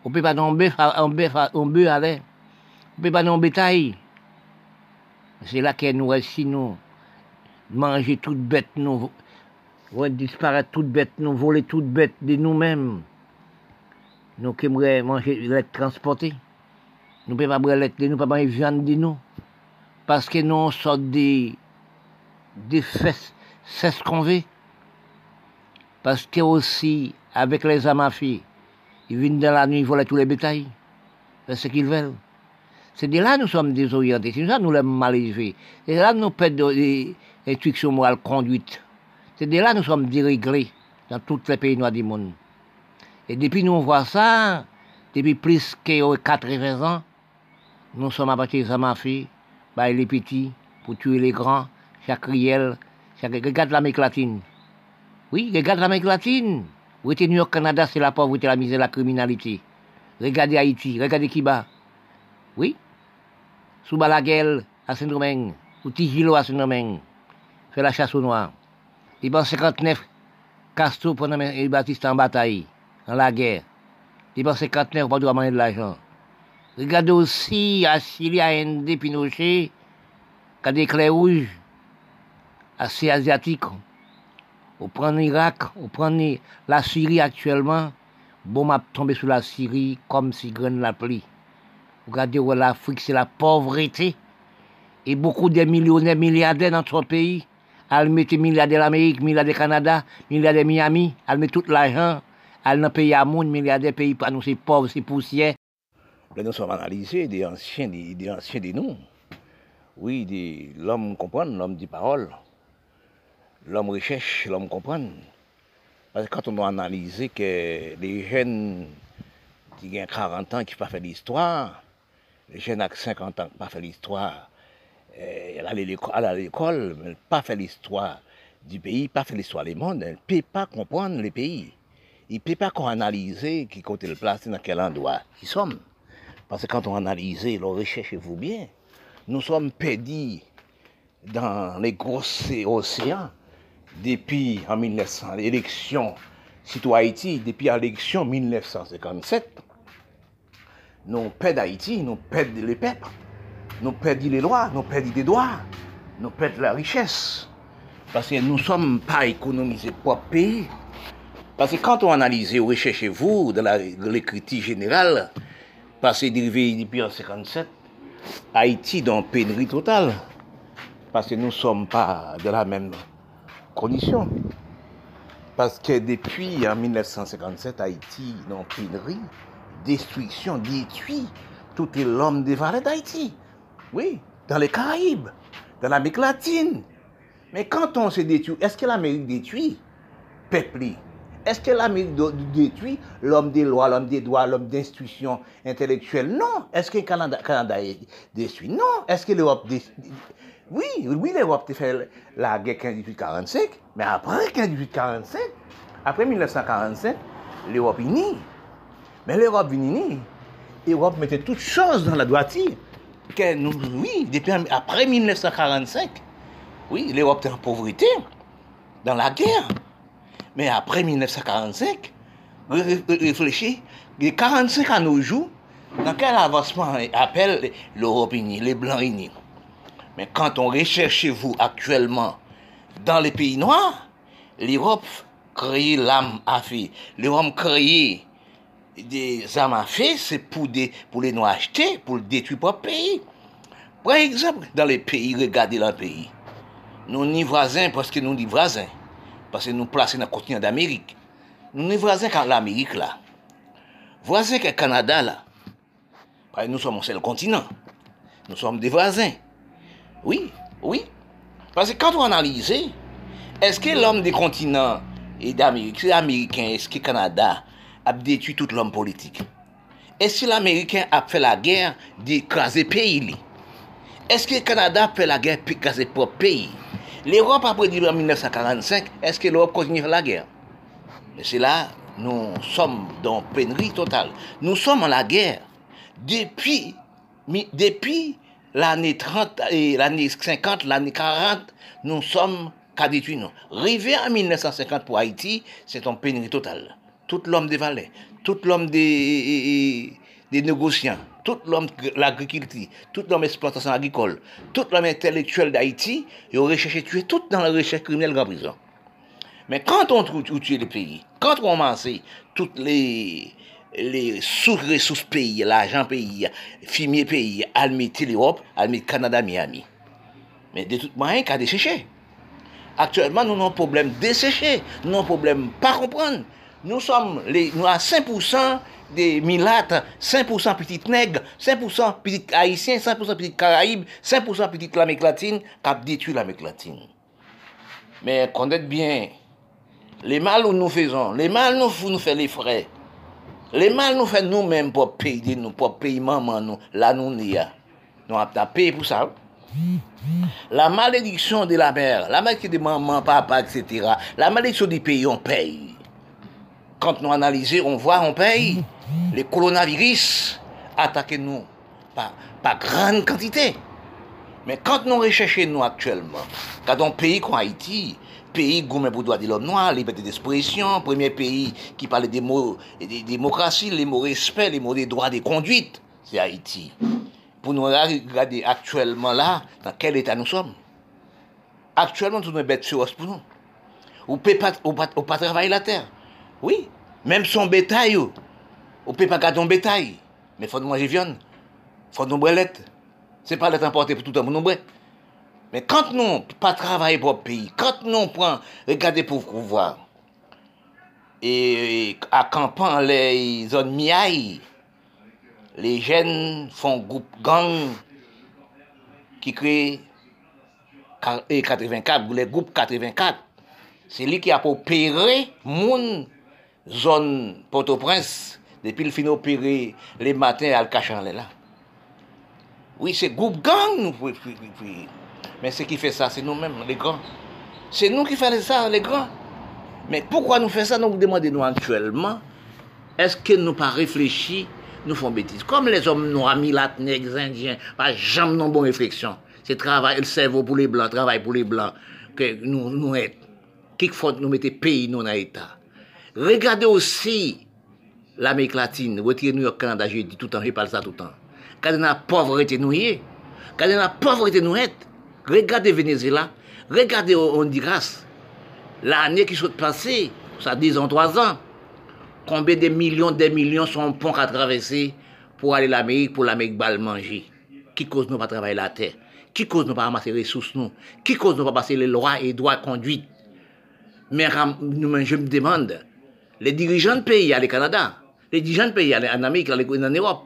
On ne peut pas non bœuf, un bœuf, un bœuf. On ne peut pas non bétail. C'est là qu'elle nous reste nous. Manger toute bête, nous. disparaître toute bête, nous. Voler toute bête de nous-mêmes. Nous qui aimerions manger, l'être transporté. Nous ne pouvons pas boire l'être de nous, pas manger viande de nous. Parce que nous, sort des, des fesses, c'est ce qu'on veut. Parce que aussi, avec les amafis, ils viennent dans la nuit voler tous les bétails. C'est ce qu'ils veulent. C'est de là que nous sommes désorientés. C'est de là que nous les mal élevés. C'est de là que nous perdons des instructions morales conduites. C'est de là que nous sommes déréglés dans tous les pays noirs du monde. Et depuis nous on voit ça, depuis plus que 80 ans, nous sommes à ma fille, bah, les petits, pour tuer les grands, chaque riel, chaque... Regarde l'Amérique latine. Oui, regarde l'Amérique latine. Vous êtes New York, Canada, c'est la pauvreté, la misère, la criminalité. Regardez Haïti, regardez Kiba. Oui. Sous Balaguel, à Saint-Domingue, ou Tigilo à Saint-Domingue. Fait la chasse aux noirs. Il en 59, Castro pendant les Baptiste en bataille, dans la guerre. Il en 59, pas doit manger de l'argent. Regardez aussi à Inde, Pinochet, qui a des rouges, assez asiatiques. On prend l'Irak, on prend la Syrie actuellement. Bon, m'a tombé sur la Syrie comme si graine la pluie. Regardez où l'Afrique, c'est la pauvreté. et beaucoup de millionnaires, milliardaires dans notre pays. Elle mettait milliardaires d'Amérique, milliardaires Canada, milliardaires Miami, elle met tout l'argent, elle dans pays à monde, milliardaires pays nous, c'est pauvres, c'est poussière. Nous sommes analysés des anciens, des, anciens des nous. Oui, l'homme comprend, l'homme dit parole. L'homme recherche, l'homme comprend. Parce que quand on a analysé que les jeunes qui ont 40 ans qui n'ont pas fait l'histoire, les jeunes avec 50 ans qui n'ont pas fait l'histoire, eh, elle allait à l'école, mais elle pas fait l'histoire du pays, pas fait l'histoire du monde, elle ne peut pas comprendre le pays. Il ne peut pas qu'on analyse qui côté le place, dans quel endroit ils sommes. Parce que quand on analyse, on recherchez-vous bien, nous sommes perdus dans les gros océans depuis en 1900, l'élection citoyen Haïti, depuis l'élection 1957. Nous perdons Haïti, nous perdons les peuples, nous perdons les lois, nous perdons des droits, nous perdons la richesse. Parce que nous ne sommes pas économisés pour pays. Parce que quand on analyse, recherchez-vous dans l'écriture générale, parce que dérivé depuis en 57, Haïti dans pénurie totale. Parce que nous ne sommes pas de la même condition. Parce que depuis en 1957, Haïti dans pénurie, destruction, détruit tout l'homme des vallées d'Haïti. Oui, dans les Caraïbes, dans l'Amérique latine. Mais quand on se détruit, est-ce que l'Amérique détruit? Peuple est-ce que l'Amérique détruit l'homme des lois, l'homme des droits, l'homme d'institution intellectuelle Non. Est-ce que le Canada, Canada est détruit? Non. Est-ce que l'Europe détruit Oui, oui, l'Europe a fait la guerre 15-18-45, mais après 15-18-45, après 1945, l'Europe née. Mais l'Europe née. L'Europe mettait toutes choses dans la droiture. Oui, après 1945, oui, l'Europe était en pauvreté, dans la guerre. Mais après 1945, réfléchis, les 45 à nos jours, dans quel avancement appelle l'Europe unie, les Blancs unis Mais quand on recherche vous actuellement dans les pays noirs, l'Europe crée l'âme à feu. L'Europe crée des armes à feu, c'est pour, pour les noirs acheter, pour détruire le pays. Par exemple, dans les pays, regardez le pays. Nous ni voisins parce que nous ni voisins Pase nou plase nan kontinant d'Amerik. Nou ne vrazen kan l'Amerik la. Vrazen kan Kanada la. Pare nou som an sel kontinant. Nou som de vrazen. Oui, oui. Pase kan tou analize, eske l'om de kontinant e d'Amerik, se l'Ameriken, eske Kanada, ap detu tout l'om politik. Eske l'Ameriken ap fe la ger de kaze peyi li. Eske Kanada fe la ger pe kaze pop peyi. L'Europe, après en 1945, est-ce que l'Europe continue la guerre? Mais c'est là, nous sommes dans pénurie totale. Nous sommes en la guerre depuis, depuis l'année 30, et l'année 50, l'année 40, nous sommes qu'à détruire. Rivé en 1950 pour Haïti, c'est en pénurie totale. Tout l'homme des valets, tout l'homme des, des négociants, tout l'homme l'agriculture, tout l'homme exploitation agricole, tout l'homme intellectuel d'Haïti, ils ont recherché tuer tout dans la recherche criminelle en prison. Mais quand on trouve les pays, quand on commence toutes les les sous-ressources pays, l'argent pays, fumier pays, admettre l'Europe, admettre Canada, Miami. Mais de toute manière, qu'à dessécher. Actuellement, nous avons un problème dessécher, nous avons un problème pas comprendre. Nous sommes les, à 5% des milates, 5% petites nègres, 5% petites haïtiens, 5% petites caraïbes, 5% petites l'Amérique latine, qui a détruit l'Amérique latine. Mais connaître bien, les mal nous faisons, les mal nous, nous fait les frais. Les mal nous fait nous-mêmes pour payer nous, pour payer maman nous, là nous n'y Nous avons payé pour ça. La malédiction de la mère, la malédiction de maman, papa, etc. La malédiction du pays, on paye. Quand nous analysons, on voit, on paye les coronavirus attaquent nous par, par grande quantité. Mais quand nous recherchons nous actuellement, quand un pays comme Haïti, pays gourmet pour droit de l'homme noir, liberté d'expression, premier pays qui parle des mots de démocratie, les mots respect, les mots des droits de conduite, c'est Haïti. Pour nous regarder actuellement là, dans quel état nous sommes. Actuellement, nous sommes bêtes féroces pour nous. On ne peut pas, travailler la terre. Oui, menm son betay yo. Ou pe pa katon betay. Men fon manje vyon. Fon nou bre let. Se pa let importe pou toutan pou nou bre. Men kant nou pa travaye pou peyi. Kant nou pran regade pou kouvoar. E akampan le zon miyay. Le jen fon goup gang ki kre e 84, le goup 84. Se li ki apopere moun zon Port-au-Prince, depil fin opere le matin al kachan le la. Oui, se group gang nou pou epri. Men se ki fe sa, se nou men, le gran. Se nou ki fe sa, le gran. Men poukwa nou fe sa, nou demande nou antuelman, eske nou pa reflechi, nou fon betis. Kom les om nou amilat, neg, zindien, pa jam nou bon refleksyon. Se travay, el servo pou le blan, travay pou le blan, ke nou et. Kik fote nou mette peyi nou na etat. Regardez aussi l'Amérique latine, retirez New York, Canada, je dis tout le temps, je parle ça tout le temps. Regardez la pauvreté nous y est. Regardez la pauvreté nous. Regardez Venezuela, regardez Honduras. L'année qui s'est passée, ça 10 ans, 3 ans, combien de millions, des millions sont ponts à traverser pour aller l'Amérique, pour l'Amérique balle manger? Qui cause nous pas travailler la terre? Qui cause nous pas ramasser les ressources nous? Qui cause nous pas passer les lois et droits conduite Mais je me demande, les dirigeants de pays, il y a les Canada, les dirigeants de pays, il y a en Amérique, en Europe.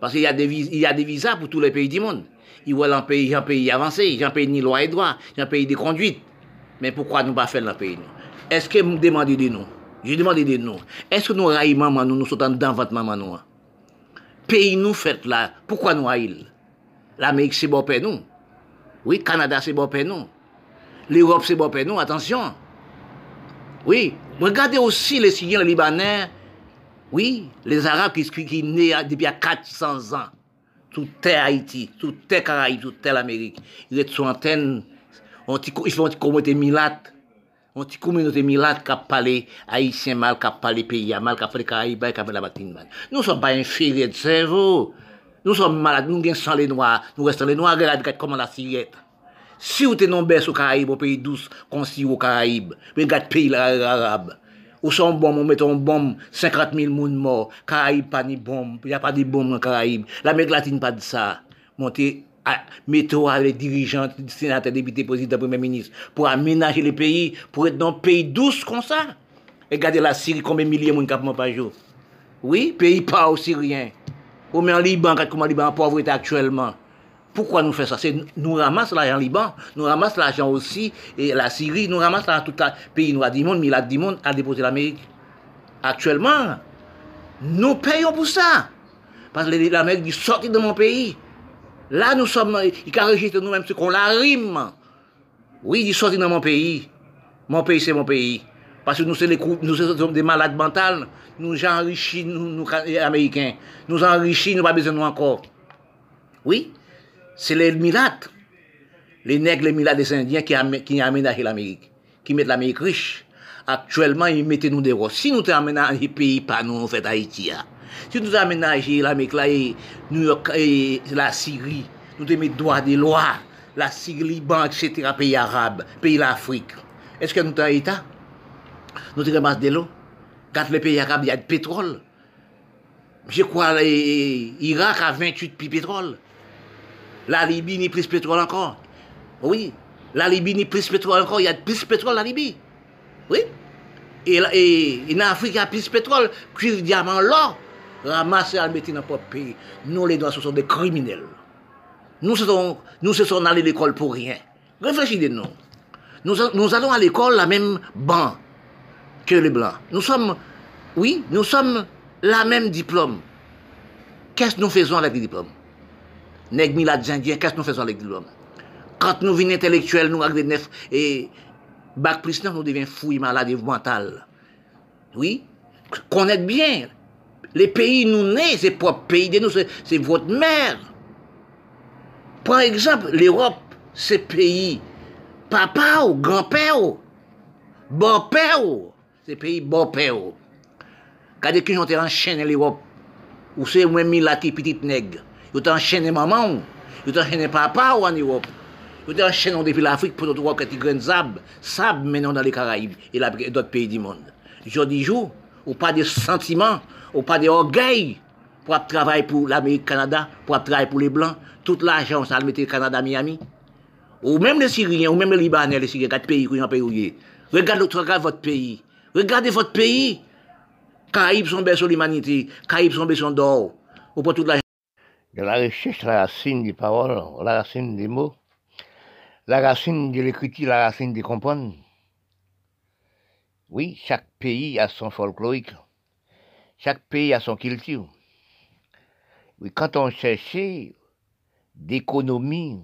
Parce qu'il y, a des il y a des visas pour tous les pays du monde. Ils voient un pays, un pays avancé, un pays ni loi et droit, un pays de conduite. Mais pourquoi nous pas faire dans pays Est-ce que vous demandez de nous Je demande de nous. Est-ce que nous raillons maman nous, nous sommes dans votre maman nous Pays nous fait là, pourquoi nous raillons L'Amérique c'est bon pays nous. Oui, Canada c'est bon pays nous. L'Europe c'est bon pays nous, attention. Oui, regardez aussi les Syriens, Libanais, oui, les Arabes qui, qui, qui nés depuis 400 ans. Tout est Haïti, tout est Caraïbes, tout est l'Amérique. Ils sont en antenne, ils font une communauté milate. On une communauté milate qui a parlé haïtien mal, qui a parlé pays mal, qui a parlé Caraïbes, qui a parlé la mal. Nous ne sommes pas inférieurs de cerveau. Nous sommes malades, nous sommes sans les noirs, nous restons les noirs, regardez comment la sirette. Si ou te non bes ou Karaib, ou peyi dous konsi ou Karaib, pe gat peyi la Arab. Ou son bom, ou meton bom, 50.000 moun mor. Karaib pa ni bom, ya pa di bom nan Karaib. La Mek Latine pa di sa. Monte, meto a le dirijant, senate, depite, prezident, premier ministre, pou amenaje le peyi, pou et nan peyi dous kon sa. E gade la Siri, konbe milye moun kapman pa jo. Oui, peyi pa ou Sirien. Ou men Liban, kat kouman Liban, povret aktuelman. Pourquoi nous faisons ça? Nous ramassons l'argent Liban, nous ramassons l'argent aussi, et la Syrie, nous ramassons tout le pays noir du monde, milliards du monde à déposer l'Amérique. Actuellement, nous payons pour ça. Parce que l'Amérique dit sortez de mon pays. Là, nous sommes, il enregistré nous-mêmes ce qu'on la rime. Oui, il dit sortez de mon pays. Mon pays, c'est mon pays. Parce que nous sommes, nous sommes des malades mentales. Nous enrichis, nous, nous, Américains. Nous enrichis, nous pas besoin de nous encore. Oui, c'est les milates, les nègres, les milates des Indiens qui, qui ont aménagé l'Amérique, qui mettent l'Amérique riche. Actuellement, ils mettent nous des roses. Si nous aménagé les pays, pas nous, en fait, Haïti, hein. si nous aménagé l'Amérique, là, et New York, et la Syrie, nous te mettons droit des lois, la Syrie, Liban, etc., pays arabes, pays l'Afrique. Est-ce que nous avons un État Nous avons de l'eau. Quand les pays arabes, il y a du pétrole. Je crois l'Irak a 28 puits pétrole. La Libye ni plus pétrole encore. Oui. La Libye ni plus pétrole encore. Il y a plus de pétrole la Libye. Oui. Et, en Afrique, il y a plus de pétrole, cuivre, diamant, l'or. Ramasser à mettre dans notre pays. Nous, les Noirs, ce sont des criminels. Nous, sommes, nous sommes allés à l'école pour rien. Réfléchissez nous. nous. Nous allons à l'école la même banc que les Blancs. Nous sommes, oui, nous sommes la même diplôme. Qu'est-ce que nous faisons avec les diplômes? nèg miladjandien, qu'est-ce que nous faisons avec l'homme Quand nous venons intellectuels, nous avec neuf et bac plus nous devenons fouilles, malades, mental. Oui, connaître bien. Les pays nous nés, c'est propre pays de nous, c'est votre mère. Par exemple, l'Europe, c'est pays. Papa ou grand-père ou bon-père ou c'est pays bon-père ou. Kade ki jante an chen l'Europe ou se mwen mi lati pitit nègre. Yo te enchene maman ou, yo te enchene papa ou an Europe. Yo te enchene ou depi l'Afrique pou te wak eti gren zab, sab menon dan le Karaib e la dot peyi di moun. Jodi jou, ou pa de sentiman, ou pa de orgey, pou ap travay pou l'Amerik Kanada, pou ap travay pou le Blan, tout l'ajan sa al mette Kanada Miami, ou mèm le Syrien, ou mèm le Libanè, le Syrien, kat peyi kou yon peyi ou ye, regade l'otragal vot peyi, regade vot peyi, Karib son bè son l'humanité, Karib son bè son dor, ou pou tout l'ajan, la la recherche, la racine des paroles, la racine des mots, la racine de l'écriture, la racine des comprendre. Oui, chaque pays a son folklorique. Chaque pays a son culture. Oui, quand on cherchait d'économie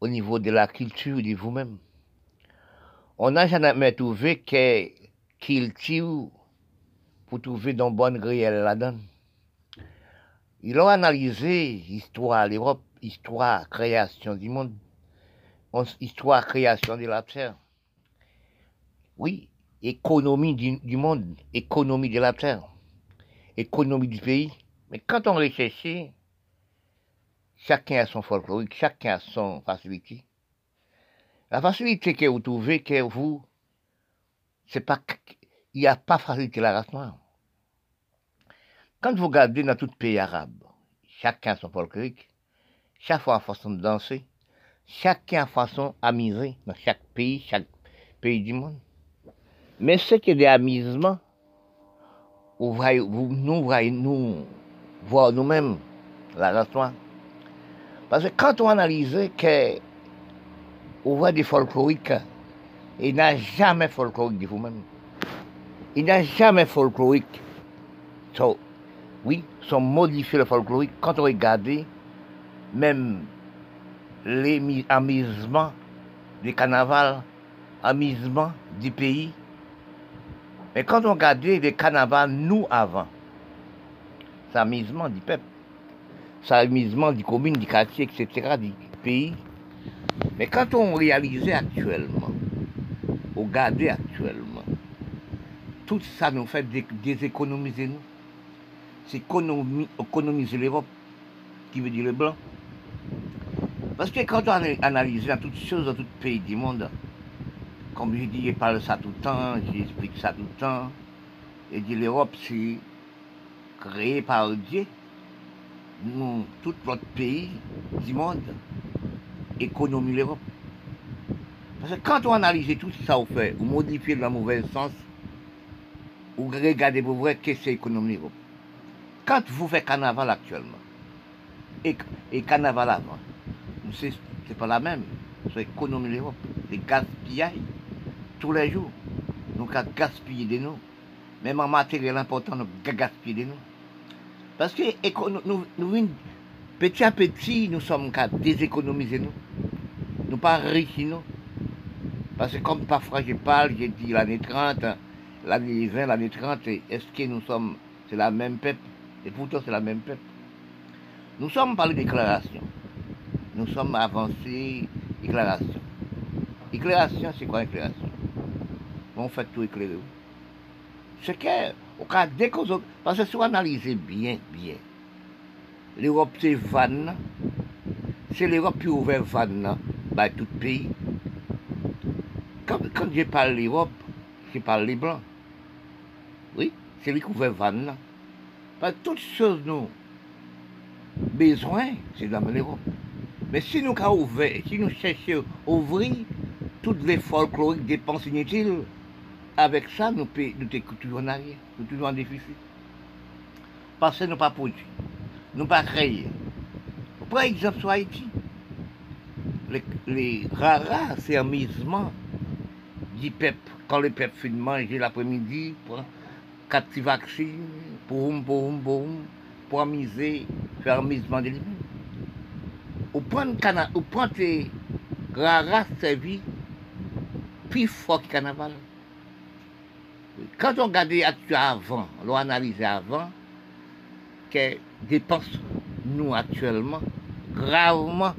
au niveau de la culture de vous-même, on n'a jamais trouvé que culture pour trouver dans bonne réelle la donne. Ils ont analysé l'histoire de l'Europe, histoire, création du monde, histoire, création de la terre. Oui, économie du, monde, économie de la terre, économie du pays. Mais quand on réfléchit, chacun a son folklorique, chacun a son facilité. La facilité que vous trouvez, que vous, c'est pas, il n'y a pas facilité la race noire. Quand vous regardez dans tout pays arabe, chacun son folklorique, chacun a façon de danser, chacun façon d'amuser dans chaque pays, chaque pays du monde. Mais ce qui est des amusements, vous voyez, nous voyez, nous, voir nous-mêmes, la race Parce que quand on analyse que on voit des folkloriques, il n'a jamais folklorique de vous-même. Il n'a jamais folklorique. So, oui, sont modifiés le folklorique. Quand on regarde, même les amusements du carnaval, amusements du pays. Mais quand on regarde les carnavals, nous avant, c'est du peuple, c'est amusement du commune, du quartier, etc., du pays. Mais quand on réalise actuellement, on regarde actuellement, tout ça nous fait déséconomiser nous c'est économiser l'Europe, qui veut dire le blanc. Parce que quand on analyse dans toutes choses, dans tout pays du monde, comme je dis, je parle ça tout le temps, j'explique ça tout le temps, et dit l'Europe, c'est créé par Dieu. Nous, tout notre pays du monde, économie l'Europe. Parce que quand on analyse tout ça, on fait, on modifie dans le mauvais sens, ou regardez pour vrai qu'est-ce que c'est l'économie l'Europe. Quand vous faites carnaval actuellement, et, et carnaval avant, c'est pas la même. C'est l'économie de l'Europe. C'est gaspillage tous les jours. Nous avons gaspillé de nous. Même en matériel important, nous gaspillé de nous. Parce que nous, nous, petit à petit, nous sommes déséconomiser nous. Nous pas riches, nous. Parce que comme parfois je parle, j'ai dit l'année 30, l'année 20, l'année 30, est-ce que nous sommes, c'est la même peuple? Et pourtant, c'est la même peuple. Nous sommes par les déclarations. Nous sommes avancés, déclaration. Déclaration, c'est quoi éclairation On fait tout éclairer. C'est que, au cas dès qu'on parce que si vous analysez bien, bien, l'Europe c'est vanne, c'est l'Europe qui ouvert vanne par tout pays. Quand, je parle l'Europe, je parle les Blancs. Oui, c'est lui qui ouvert vanne. Parce toutes choses nous besoin, c'est dans l'Europe. Mais si nous avons ouvert, si nous cherchons à ouvrir toutes les folkloriques dépenses inutiles, avec ça, nous sommes toujours en arrière, nous toujours en déficit. Parce que nous pas produit, nous pas créé. Par exemple, sur Haïti, les, les rares sermissements du peuple, quand le peuple finit manger l'après-midi, quatre petits vaccins, pour pour pour amuser, faire amusement de lui. Ou prendre cana, ou prendre rares servi plus fort que carnaval. Quand on regarde avant, on analyse avant, que dépense nous actuellement gravement.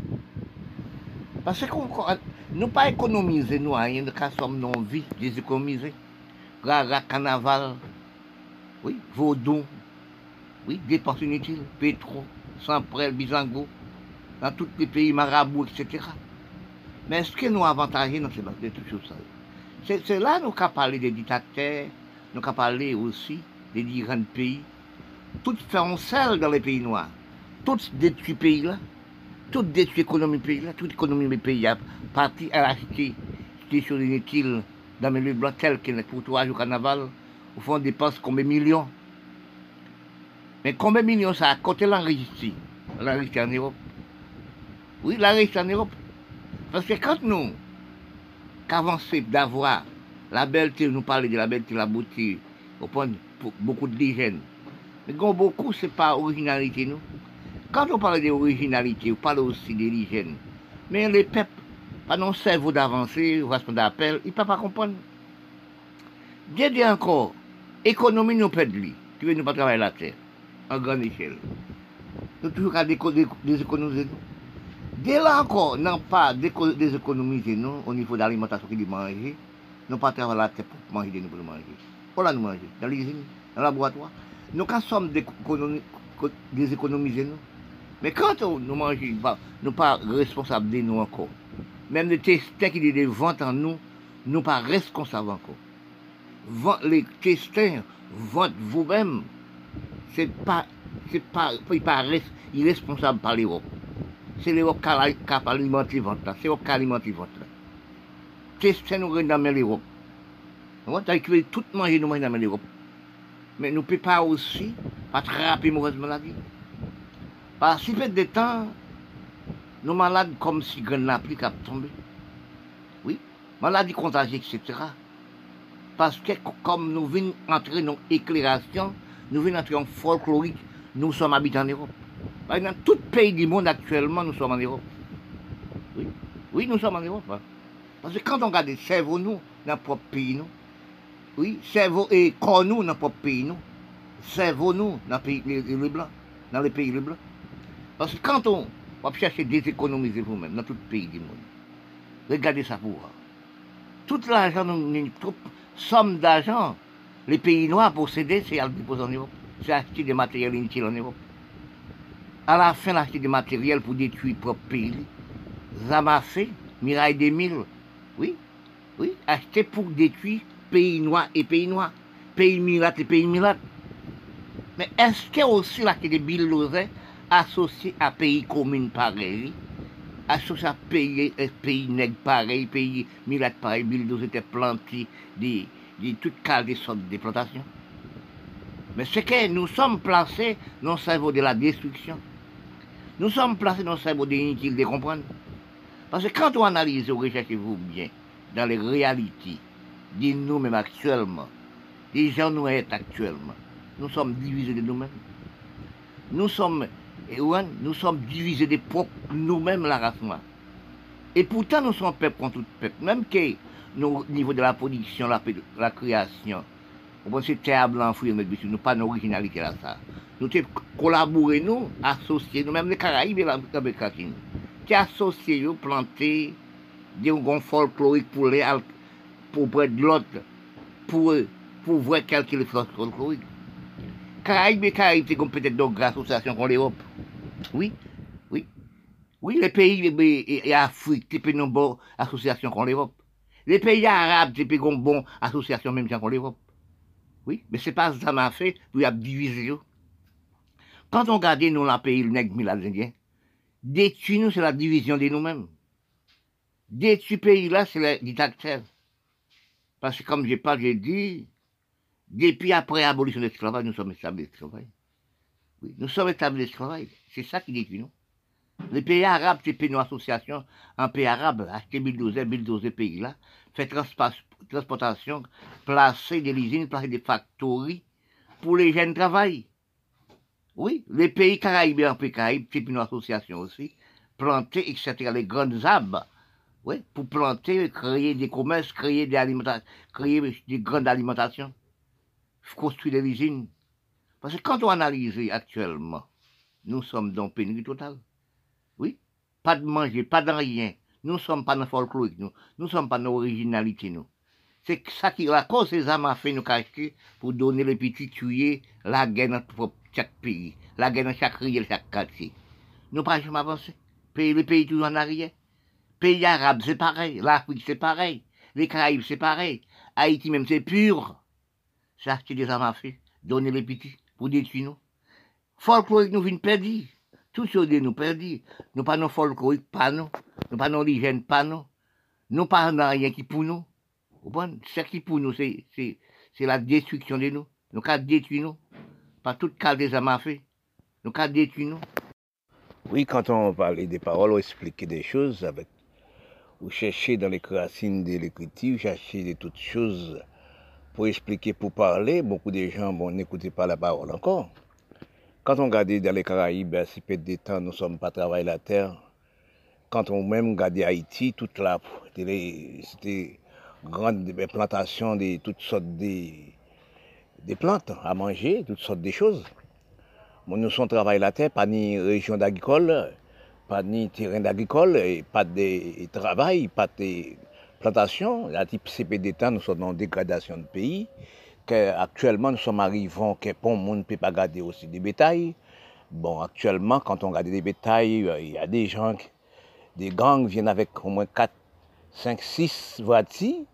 Parce qu'on nous pas économiser nous rien, nous sommes non vie, déséconomiser. Rara carnaval, oui, Vaudon, oui, dépenses inutiles, Pétro, Saint-Prel, Bizango, dans tous les pays marabouts, etc. Mais est-ce que nous avantagés dans ces de toutes choses C'est là nous avons parlé des dictateurs, nous avons parlé aussi des grands pays, tout fait en sel dans les pays noirs. Tout détruit pays là. Tout détruit l'économie pays là. Toute l'économie des pays a parti à l'acheter sur île dans les lieux blancs tels qu'il est pour trois jours carnaval. Au fond, on dépense combien de millions? Mais combien de millions ça a côté l'enregistré L'enregistré en Europe? Oui, l'enregistré en Europe. Parce que quand nous, qu'avancer d'avoir la belleté, nous parler de la belleté, la beauté, au point de beaucoup d'hygiène. Mais quand beaucoup, c'est pas originalité, nous. Quand on parle d'originalité, on parle aussi de l'hygiène. Mais les peuples, pas non cerveau d'avancer, répondre d'appel, ils ne peuvent pas comprendre. Bien dit encore, économie nous perd lui. Tu veux nous pas travailler la terre, en grande échelle. Nous toujours qu'à déséconomiser nous. Dès là encore, non pas déséconomiser nous au niveau de l'alimentation qui dit manger, nous pas travailler la terre pour manger de nous pour manger. Pour là nous manger, dans l'usine, dans le laboratoire. Nous quand sommes déséconomiser nous. Mais quand nous mangeons, nous pas responsables de nous encore. Même les testins qui les ventes en nous, nous pas responsables Les testins vendent vous-même. C'est pas, c'est pas, pas irresponsable par l'Europe. C'est l'Europe qui a alimenté votre là. C'est l'Europe qui a alimenté votre là. Testins nous dans l'Europe. On va tout manger nous dans l'Europe. Mais nous ne pouvons pas aussi attraper mauvaise maladie. Que si peu de temps, nous malades comme si grain n'a plus qu'à tomber. Oui, maladie contagieuse, etc. Parce que comme nous venons entrer dans l'éclairation, nous venons entrer en folklorique, nous sommes habitants en Europe. Dans tout pays du monde actuellement, nous sommes en Europe. Oui, oui nous sommes en Europe. Hein. Parce que quand on regarde le cerveau, nous, dans notre propre pays, nous, oui, cerveau et corps, nous, dans notre propre pays, nous, cerveau, nous, dans, pays, les, dans les pays les. Parce que quand on va chercher déséconomiser vous-même dans tout pays du monde, regardez ça pour voir. Tout l'argent, toute somme d'argent, les pays noirs possédaient, c'est à déposer en Europe. C'est acheter des matériels inutiles en Europe. À la fin, acheter des matériels pour détruire propre pays. Zamassé, des Mille, oui, oui, acheter pour détruire pays noirs et pays noirs, pays milat et pays milat. Mais est-ce qu'il y a aussi là des billets associé à pays commun pareil, associé à pays, euh, pays nègre pareil, pays milat pareil, Bildos était planté de, de toutes de sortes de plantations. Mais c'est que nous sommes placés dans le cerveau de la destruction. Nous sommes placés dans le cerveau de de comprendre. Parce que quand on analyse, recherchez-vous bien, dans les réalités de nous-mêmes actuellement, des gens nous êtes actuellement, nous sommes divisés de nous-mêmes. Nous sommes et nous sommes divisés des propres, nous-mêmes, la race. Et pourtant, nous sommes peuple contre tout peuple. Même que, au niveau de la production, la, la création, c'est terre blanc, mais nous pas d'originalité là, ça. Nous avons collaboré, nous, associés, nous, même les Caraïbes et l'Amérique latine. Qui associés, nous, plantés, des grands folkloriques pour les, pour près de l'autre, pour, pour voir. Caraïbes et Caraïbes, c'est comme peut-être d'autres associations qu'on l'Europe. Oui, oui. Oui, les pays et Afrique, c'est une bonne association qu'on l'Europe. Les pays arabes, c'est une bonne association même qu'on l'Europe. Oui, mais c'est pas ça m'a fait, pour y diviser. Quand on regarde nous, la pays, le nègre, les détruire nous, c'est la division de nous-mêmes. Détruire pays là, c'est le dictateur. Parce que comme j'ai pas, j'ai dit, depuis après l'abolition de l'esclavage, nous sommes établis l'esclavage. Oui, nous sommes établis l'esclavage. C'est ça qui dit nous. Les pays arabes, c'est pays association, un pays arabe, acheter 1012, 1012 pays là, fait transportation, placer des usines, placer des factories pour les jeunes travail. Oui, les pays caribéens, pays caraïbes, c'est une association aussi, planter, etc., les grandes arbres, oui, pour planter, créer des commerces, créer des alimentations, créer des grandes alimentations construire des usines. Parce que quand on analyse actuellement, nous sommes dans pénurie totale. Oui, pas de manger, pas de rien. Nous ne sommes pas dans le folklore, nous. Nous ne sommes pas dans l'originalité, nous. C'est ça qui, la cause des âmes a fait nous cacher pour donner les petits tuer la guerre dans chaque pays, la guerre dans chaque rivière, chaque quartier. Nous pas jamais avancé. Pays, les pays toujours en arrière. Pays arabes, c'est pareil. L'Afrique, c'est pareil. Les Caraïbes, c'est pareil. Haïti, même, c'est pur c'est acheter des armes à feu, donner les petits pour détruire nous. Folklorique nous vient perdu. Tout ce qui nous perdu. Nous pas nos folklorique, pas nous. Nous pas nos origines, pas nous. Nous pas rien qui pour nous. Vous comprenez? Ce qui pour nous, c'est, c'est, c'est la destruction de nous. Nous qu'à détruire nous. Pas tout cas des hommes fait. Nous qu'à détruire nous. Oui, quand on parlait des paroles, on expliquait des choses avec. Vous cherchez dans les racines de l'écriture, vous cherchez de toutes choses pour expliquer, pour parler. Beaucoup de gens bon, n'écoutaient pas la parole encore. Quand on regardait dans les Caraïbes, ben, si peu de temps, nous ne sommes pas travaillé la terre. Quand on même regardait Haïti, toute la, c'était grande plantation de toutes sortes de, plantes à manger, toutes sortes de choses. Bon, nous sommes travaillé la terre, pas ni région d'agricole, pas ni terrain d'agricole, pas de travail, pas de plantation. La type CPD temps, nous sommes en dégradation de pays. Actuellement, nous sommes arrivés, que bon, monde ne peut pas garder aussi des bétails. Bon, actuellement, quand on regarde des bétails, il y a des gens, des gangs viennent avec au moins 4, 5, 6 voitures,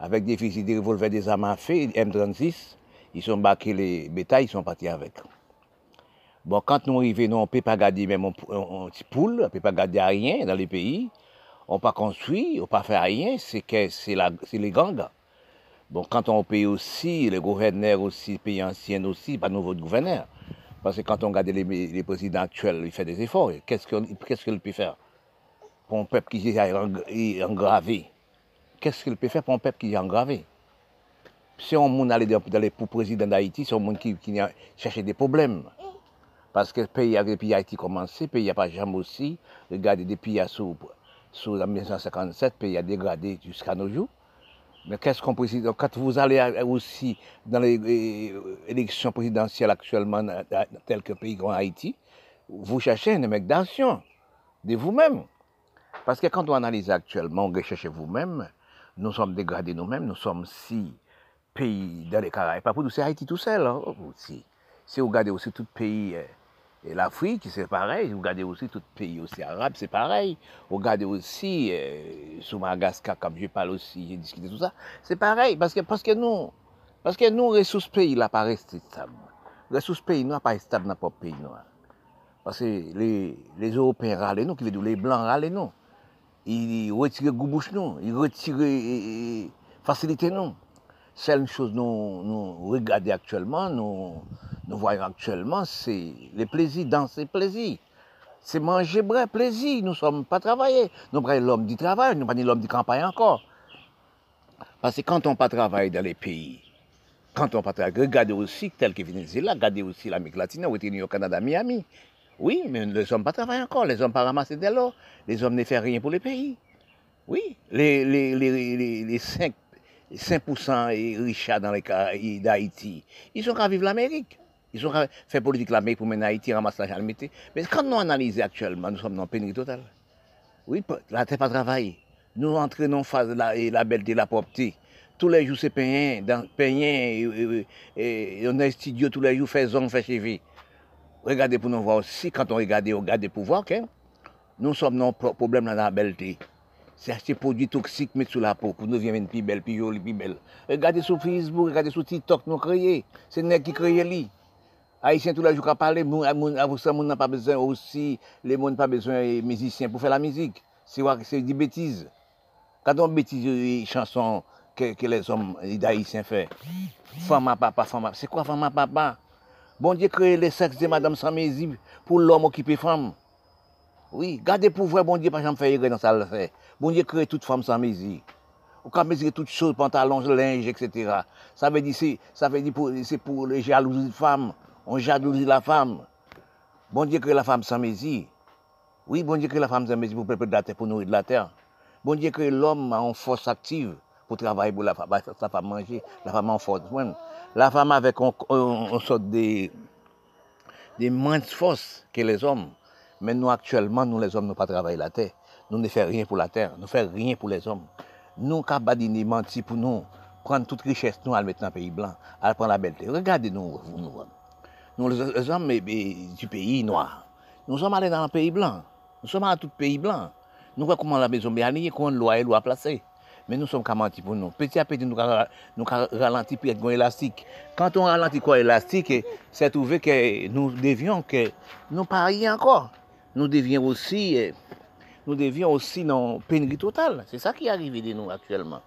avec des fusils, des revolvers, des armes à feu, M36. Ils sont baqués les bétails, ils sont partis avec. Bon, quand nous arrivons, nous, on ne peut pas garder même un, petit poule, on ne peut pas garder rien dans les pays. On pas construire, on pas faire rien, c'est que c'est les gangs. Bon, quand on paye aussi, les gouverneurs aussi, pays anciens aussi, pas nouveau gouverneur. Parce que quand on regarde les, présidents actuels, ils font des efforts. Qu'est-ce qu'il qu peut faire pour un peuple qui est engravé? Qu'est-ce qu'il peut faire pour un peuple qui est engravé? Si on monde allait dans pour président d'Haïti, c'est un monde qui, qui cherchait des problèmes. Parce que le pays, depuis Haïti commencé, le pays n'a pas jamais aussi. Regardez, depuis sous, sous 1957, le pays a dégradé jusqu'à nos jours. Mais qu'est-ce qu'on précise Quand vous allez aussi dans les élections présidentielles actuellement, dans tel que pays comme Haïti, vous cherchez un mec d'action de vous-même. Parce que quand on analyse actuellement, vous cherchez vous-même, nous sommes dégradés nous-mêmes, nous sommes six pays dans les Caraïbes. Pas pour nous, c'est Haïti tout seul. Hein, aussi. Si vous regardez aussi tout pays, et l'Afrique, c'est pareil. Vous regardez aussi tout pays aussi arabe, c'est pareil. Vous regardez aussi euh, sous Madagascar, comme je parle aussi, j'ai discuté tout ça. C'est pareil, parce que, parce que nous, parce que nous, ressources pays, là, pas resté stable. Ressources pays, nous, pas stable dans notre pays, nous. Parce que les, les Européens râlent nous, qui les Blancs râlent nous. Ils retirent goubouche nous, ils retirent facilité nous. C'est une chose nous, nous regardons actuellement, nous, voyons actuellement, c'est les plaisirs, danser, plaisir. C'est manger, bref, plaisir. Nous ne sommes pas travaillés. Nous sommes l'homme du travail, nous pas l'homme du campagne encore. Parce que quand on pas travaille dans les pays, quand on pas travaille, regardez aussi, tel que Venezuela, regardez aussi l'Amérique latine, ou au Canada, Miami. Oui, mais les hommes pas travaillent encore, les hommes pas ramassé de l'eau, les hommes ne font rien pour les pays. Oui, les, les, les 5, 5% riches dans les cas d'Haïti, ils sont qu'à vivre l'Amérique. Ils ont fait politique l'Amérique pour mener Haïti, ramasser la Mais quand nous analysons actuellement, nous sommes dans pénurie totale. Oui, la terre pas travailler. Nous entraînons en phase la, la belleté, la pauvreté. Tous les jours, c'est payant, dans, et, on est studio tous les jours, fait zone, fait cheveux. Regardez pour nous voir aussi, quand on regarde, on regarde le pouvoir, nous sommes dans problème dans la belleté. Se achte prodwi toksik met sou la pou pou nou vyen men pi bel, pi joli, pi bel. Regade sou Facebook, regade sou TikTok nou kreye. Se nek ki kreye li. Haitien tout la jou ka pale, avousan moun nan pa bezwen osi, le moun pa bezwen mizisyen pou fe la mizik. Se wak se di betiz. Katon betiz chanson ke, ke les om da Haitien fe. Fama papa, fama. Se kwa fama papa? Bon diye kreye le seks de madame Samezi pou l'om okipe fam. Oui, gade pou vwe bon diye pa jam feye gre nan sa le feye. Bon Dieu crée toute femme sans mesure. Ou quand mesurer toutes choses, pantalons, linge, etc. Ça veut dire, ça c'est pour les jalousies de femmes on jalousie la femme. Bon Dieu crée la femme sans mesure. Oui, bon Dieu crée la femme sans mesure pour préparer de la terre, pour nourrir de la terre. Bon Dieu crée l'homme en force active pour travailler pour la femme, sa femme manger, la femme en force. La femme avec une sorte de, de moins de force que les hommes. Mais nous, actuellement, nous, les hommes, nous pas travailler la terre. Nous ne faisons rien pour la terre. Nous ne faisons rien pour les hommes. Nous, cabadini, menti pour nous, prendre toute richesse, nous, à le mettre dans le pays blanc, à prendre la belleté. Regardez-nous, vous, nous nous les hommes du pays noir. Nous sommes allés dans un pays blanc. Nous sommes dans tout pays blanc. Nous voyons comment la maison bien alignée, comment loi est loi placée. Mais nous sommes qu'à mentir pour nous. Petit à petit, nous ra- nous ra- ralenti pour être élastique. Quand on ralentit quoi élastique, eh, c'est trouvé que nous devions que nous parions encore. Nous devions aussi, eh, nous devions aussi dans pénurie totale. C'est ça qui est arrivé de nous actuellement.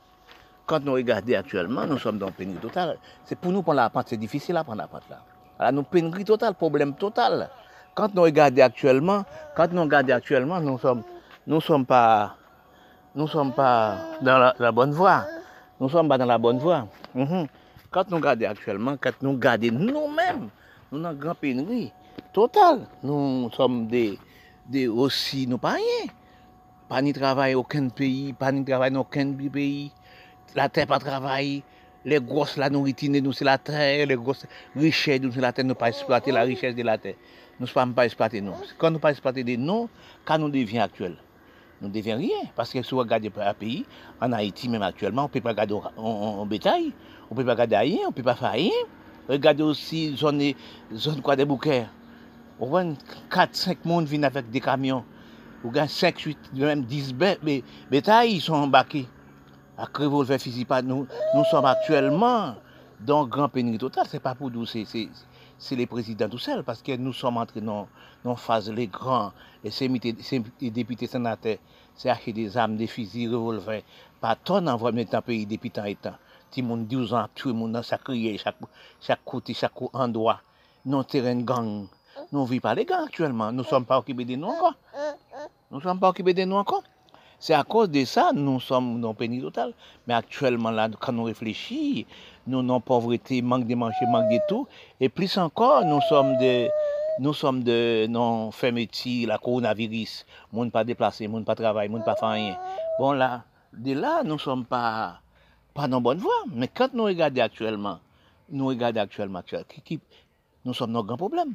Quand nous regardons actuellement, nous sommes dans pénurie totale. C'est pour nous prendre la pente, c'est difficile à prendre la pente là. Alors nous pénurie totale, problème total. Quand nous regardons actuellement, quand nous regardons actuellement, nous sommes, nous sommes pas, nous sommes pas dans la, bonne voie. Nous sommes pas dans la bonne voie. Mhm. Quand nous regardons actuellement, quand nous regardons nous-mêmes, nous sommes en grande pénurie totale. Nous sommes des, des aussi, nous pas rien. Pas ni travail aucun pays, pas ni travail dans aucun pays. La terre pas travail. Les grosses, la nourriture, nous, c'est la terre. Les grosses richesses, nous, c'est la terre. Nous pas exploiter la richesse de la terre. Nous ne sommes pas exploiter nous. Quand nous pas exploiter de nous, quand nous devions actuels, nous ne devions rien. Parce que si vous regardez un pays, en Haïti même actuellement, on ne peut pas regarder en, bétail, on ne peut pas regarder rien, on ne peut pas faire rien. Regardez aussi zone, zone quoi des bouquets. On voit 4, 5 monde viennent avec des camions. Ou bien 5, 8, même 10 bé- bé- bétails, ils sont embarqués. À fusil pas nous, nous sommes actuellement dans grand pénurie totale. C'est pas pour nous, c'est, les présidents tout seuls, parce que nous sommes entrés dans, dans phase les grands, les, sémités- sé- les députés sénateurs, c'est acheter des armes, des fusils, revolvers, pas tonne envoyer dans le pays depuis tant et temps. Le monde 12 ans, le monde dans chaque crier, chaque, chaque côté, chaque endroit, nos terrains de gang. Nous ne vivons pas les gangs actuellement. Nous ne sommes pas occupés de nous encore. Nous ne sommes pas occupés de nous encore. C'est à cause de ça nous sommes non pénis total. Mais actuellement, là, quand nous réfléchissons, nous non pauvreté, manque de manger, manque de tout. Et plus encore, nous sommes de nous sommes de non fermeture, la coronavirus, monde pas déplacé, monde pas travail, monde pas faire rien. Bon là, de là, nous sommes pas pas dans bonne voie. Mais quand nous regardons actuellement, nous regardons actuellement, actuellement qui, qui, nous sommes dans un grand problème.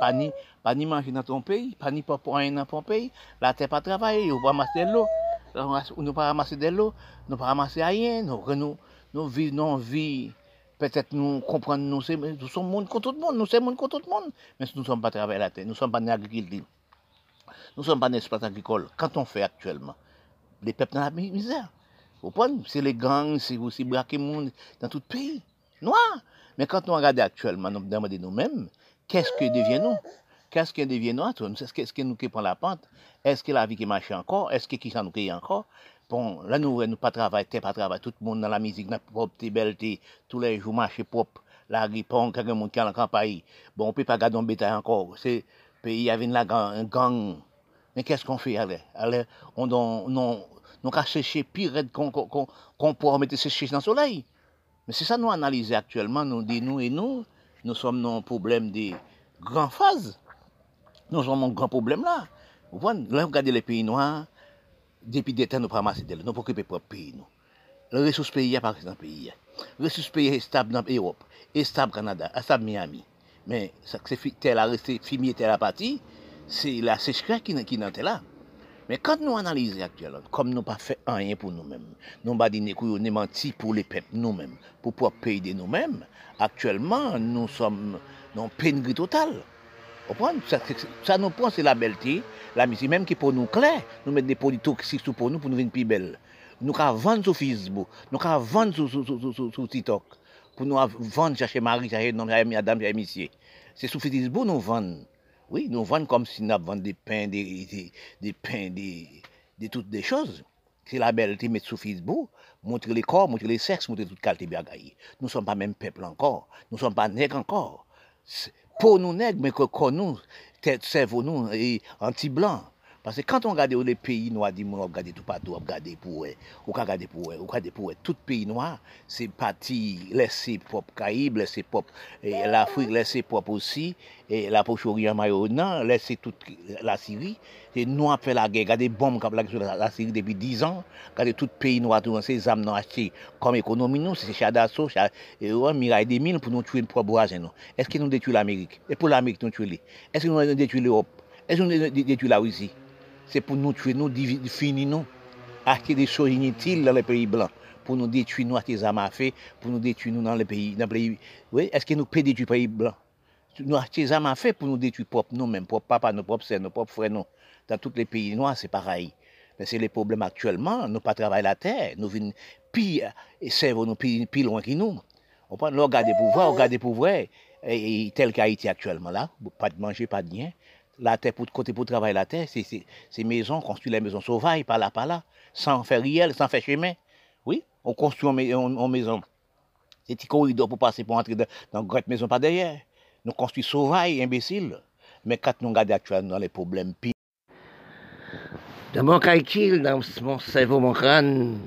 pa ni, pa ni manji nan ton peyi, pa ni pa poen nan ton peyi, la te pa travaye, yo pa ramase de lo, nou pa ramase de lo, nou pa ramase ayen, nou renou, nou vi, nou vi, peut-être nous comprendre, nous, nous sommes monde contre tout le monde, nous sommes monde contre tout le monde, mais nous ne sommes pas travailleurs la terre, nous ne sommes pas dans l'agriculture, nous ne sommes pas dans l'exploitation agricole. Quand on fait actuellement, les peuples dans la misère. Vous comprenez C'est les gangs, c'est aussi braquer monde dans tout le pays, noir. Mais quand on regarde actuellement, nous demandons nous-mêmes, qu'est-ce que devient-nous Qu'est-ce que devient nous Est-ce que, nous qui prenons la pente? Est-ce que la vie qui marche encore? Est-ce que qui ça nous encore? Bon, là, nous nous pas travailler, pas travailler, tout le monde dans la musique, dans la propreté, belleté, tous les jours marcher propre, la ripon, quelqu'un monde qui est en campagne. Bon, on peut pas garder un bétail encore. C'est pays avec la gang, gang. Mais qu'est-ce qu'on fait alors Alors, on non, nous qu'à sécher pire qu'on qu'on qu'on pourra mettre sécher dans le soleil. Mais c'est ça nous analyser actuellement, nous dit nous et nous, nou som nan problem de gran faz. Nou som nan gran problem la. Ou pon, lè yon gade le peyi nou an, depi deten nou pramase del, nou pou kipe prop peyi nou. Le resous peyi ya pakis nan peyi ya. Resous peyi estab nan Europe, estab Kanada, estab Miami. Men, se tel a reste, fimi tel a pati, se la sechkè ki nan tel la. Men kante nou analize aktuelon, kom nou pa fe anyen pou nou men, nou ba di ne kou yo ne manti pou le pep nou men, pou pou ap pey de nou men, aktuelman nou som nan penri total. Opon, sa, sa nou pon se la belti, la misi menm ki pou nou kle, nou met de podi toksik sou pou nou pou nou ven pi bel. Nou ka vande sou Facebook, nou ka vande sou, sou, sou, sou TikTok, pou nou vande chache mari, chache nom, chache mi adam, chache misye. Se sou Facebook nou vande. Oui, nous vendons comme si nous vendions des pains, des, des, des pains, des, des toutes des choses. C'est la belle qui met sur Facebook, montrer les corps, montrer les sexes, montrer toute qualité de bagaille. Nous ne sommes pas même peuple encore. Nous ne sommes pas nègres encore. Pour nous nègres, mais que corps nous, tête, cerveau nous, anti-blanc. Parce que quand on regarde les pays noirs, on regarde tout partout, on regarde pour eux, on regarde pour eux, on regarde pour eux. Tout pays noir, c'est parti laisser propre Caraïbes, laisser propre, l'Afrique laisser propre aussi, et la Proche-Orient Mayonan, laisser toute la Syrie. Et nous, fait la guerre, regardez bombes comme la, la, Syrie depuis 10 ans, regardez tout pays noir, tout ces âmes comme économie, nous, c'est et ouais, miraille des mille pour nous tuer une propre voisin. Est-ce que nous détruisons l'Amérique? Et pour l'Amérique, nous tuons Est-ce que nous détruisons l'Europe? Est-ce que nous détruisons la Russie? C'est pour nous tuer, nous finir nous, acheter des choses inutiles dans les pays blancs, pour nous détruire, nous à feu, pour nous détruire nous dans les pays, dans les pays, oui, est-ce que nous détruire les pays blancs? Nous acheter des pour nous détruire propre nous-mêmes, propre papa, nos propres sœurs, nos propres frères, nous. Dans tous les pays noirs, c'est pareil. Mais c'est les problèmes actuellement, nous pas travailler la terre, nous venons pire, et cerveau nous pire, pire loin que nous. On prend, nous regarder pouvoir, regarder pouvoir, et, et tel qu'Haïti actuellement là, pas de manger, pas de rien. La terre pour côté pour travailler la terre, c'est ces maisons, construire les maisons sauvages, par là, par là, sans faire riel, sans faire chemin. Oui, on construit en maison. C'est petit corridor pour passer pour entrer dans, dans grande maison pas derrière. Nous construisons sauvages, imbéciles. Mais quand nous regardons actuellement les problèmes pires, dans mon calcul, dans mon cerveau, mon crâne,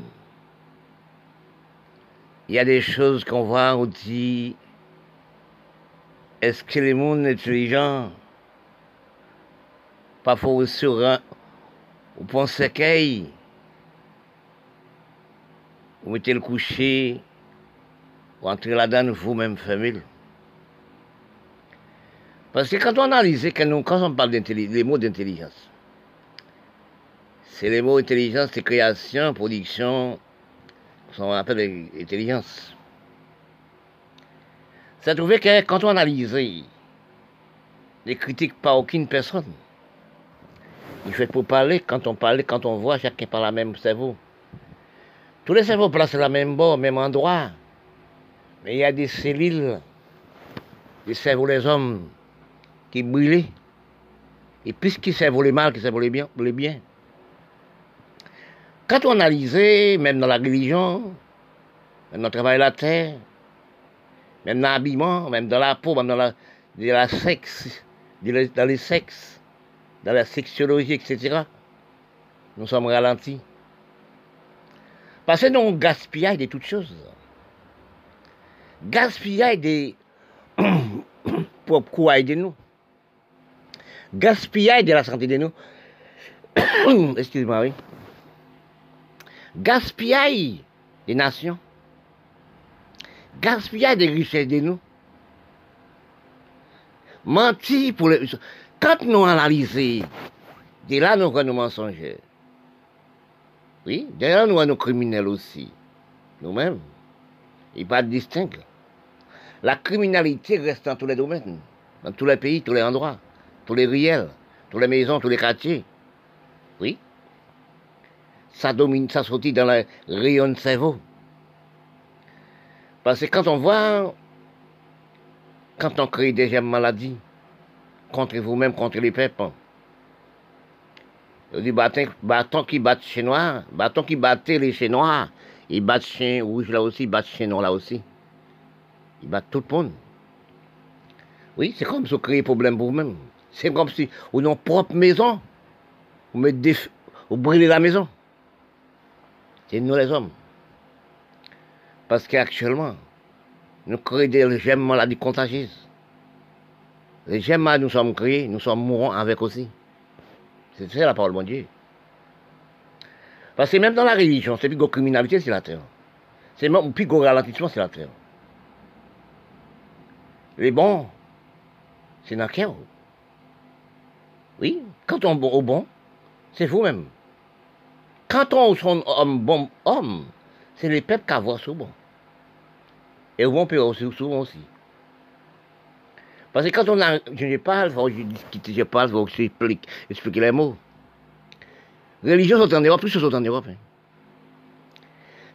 il y a des choses qu'on voit, on dit, est-ce que les mondes intelligents, parfois au serein, ou pensez qu'il, vous mettez le coucher, ou entrez là-dedans, vous-même, famille. Parce que quand on analyse, quand, nous, quand on parle des mots d'intelligence, c'est les mots intelligence, c'est création, production, ce qu'on appelle intelligence. Ça trouvé que quand on analyse les critiques par aucune personne, il fait pour parler, quand on parle, quand on voit, chacun par la même cerveau. Tous les cerveaux placent la même bord, même endroit. Mais il y a des cellules, des cerveaux des hommes, qui brûlent. Et plus qui servent les mal, qui servent les bien, les bien. Quand on analyse, même dans la religion, même dans le travail de la terre, même dans l'habillement, même dans la peau, même dans la, sexe, dans les sexes, dans la sexologie, etc., nous sommes ralentis. Parce que nous gaspillons de toutes choses. Gaspillage des propres quoi de nous. Gaspillage de la santé de nous. Excusez-moi, oui gaspillage des nations, gaspillage des richesses de nous, mentir pour les... Quand nous analysons, de là nous sommes mensongers. Oui, de là nous sommes criminels aussi. Nous-mêmes. Il pas de distinct. La criminalité reste dans tous les domaines, dans tous les pays, tous les endroits, tous les riels, toutes les maisons, tous les quartiers. Oui ça domine, ça sortit dans le rayon de cerveau. Parce que quand on voit, quand on crée des maladies, contre vous-même, contre les peuples, on dit bâton, qui bat chez noir, bâton qui battait les chez noirs, ils battent chien rouge là aussi, ils battent chien noir là aussi. Ils battent tout le monde. Oui, c'est comme si vous créez problème pour vous-même. C'est comme si, vous avez propre maison, vous, vous brûlez la maison. C'est nous les hommes. Parce qu'actuellement, nous créons des maladies contagieuses. Les gemmes nous sommes créés, nous sommes mourants avec aussi. C'est ça la parole de Dieu. Parce que même dans la religion, c'est plus de criminalité, c'est la terre. C'est même plus de ralentissement, c'est la terre. Les bons, c'est dans le Oui, quand on est au bon, c'est vous-même. Quand on est bon homme, c'est les peuples qui voient souvent. Et on peut aussi souvent aussi. Parce que quand on a, je parle, je discute, je parle, je explique, expliquer les mots. Religion sont en Europe, plus sont en Europe. Hein.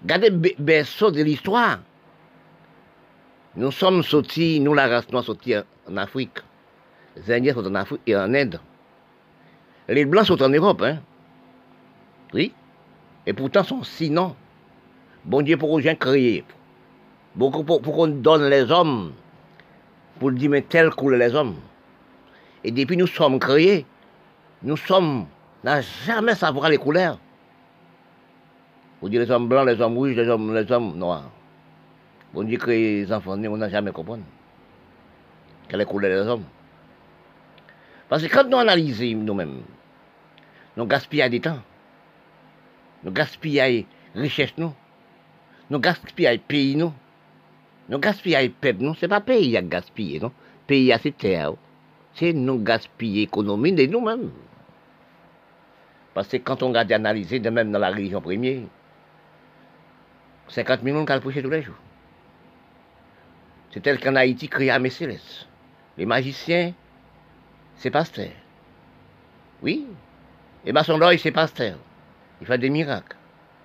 Regardez berceau de l'histoire. Nous sommes sortis, nous la race noire sortis en Afrique. Les Indiens sont en Afrique et en Inde. Les Blancs sont en Europe, hein. Oui. Et pourtant, son sinon. Bon Dieu, pour gens créer. Pour, pour, pour qu'on donne les hommes. Pour dire, mais tel couleur les hommes. Et depuis nous sommes créés, nous sommes, n'a jamais savoir les couleurs. Vous dites les hommes blancs, les hommes rouges, les hommes, les hommes noirs. Bon Dieu crée les enfants, on n'a jamais compris. Quelle est couleur des hommes. Parce que quand nous analysons nous-mêmes, nous gaspillons du temps. Nous gaspillons richesse nous. Nous gaspillons pays nous. Nous gaspillons peuple nous. Ce n'est pas pays qui a non. Pays à cette terre. C'est nous gaspiller l'économie de nous-mêmes. Parce que quand on regarde analyser, de même dans la religion première, 50 millions qui tous les jours. C'est tel qu'en Haïti, créé à Messiles. Les magiciens, c'est pasteur. Oui. Et son c'est pasteur. Il fait des miracles.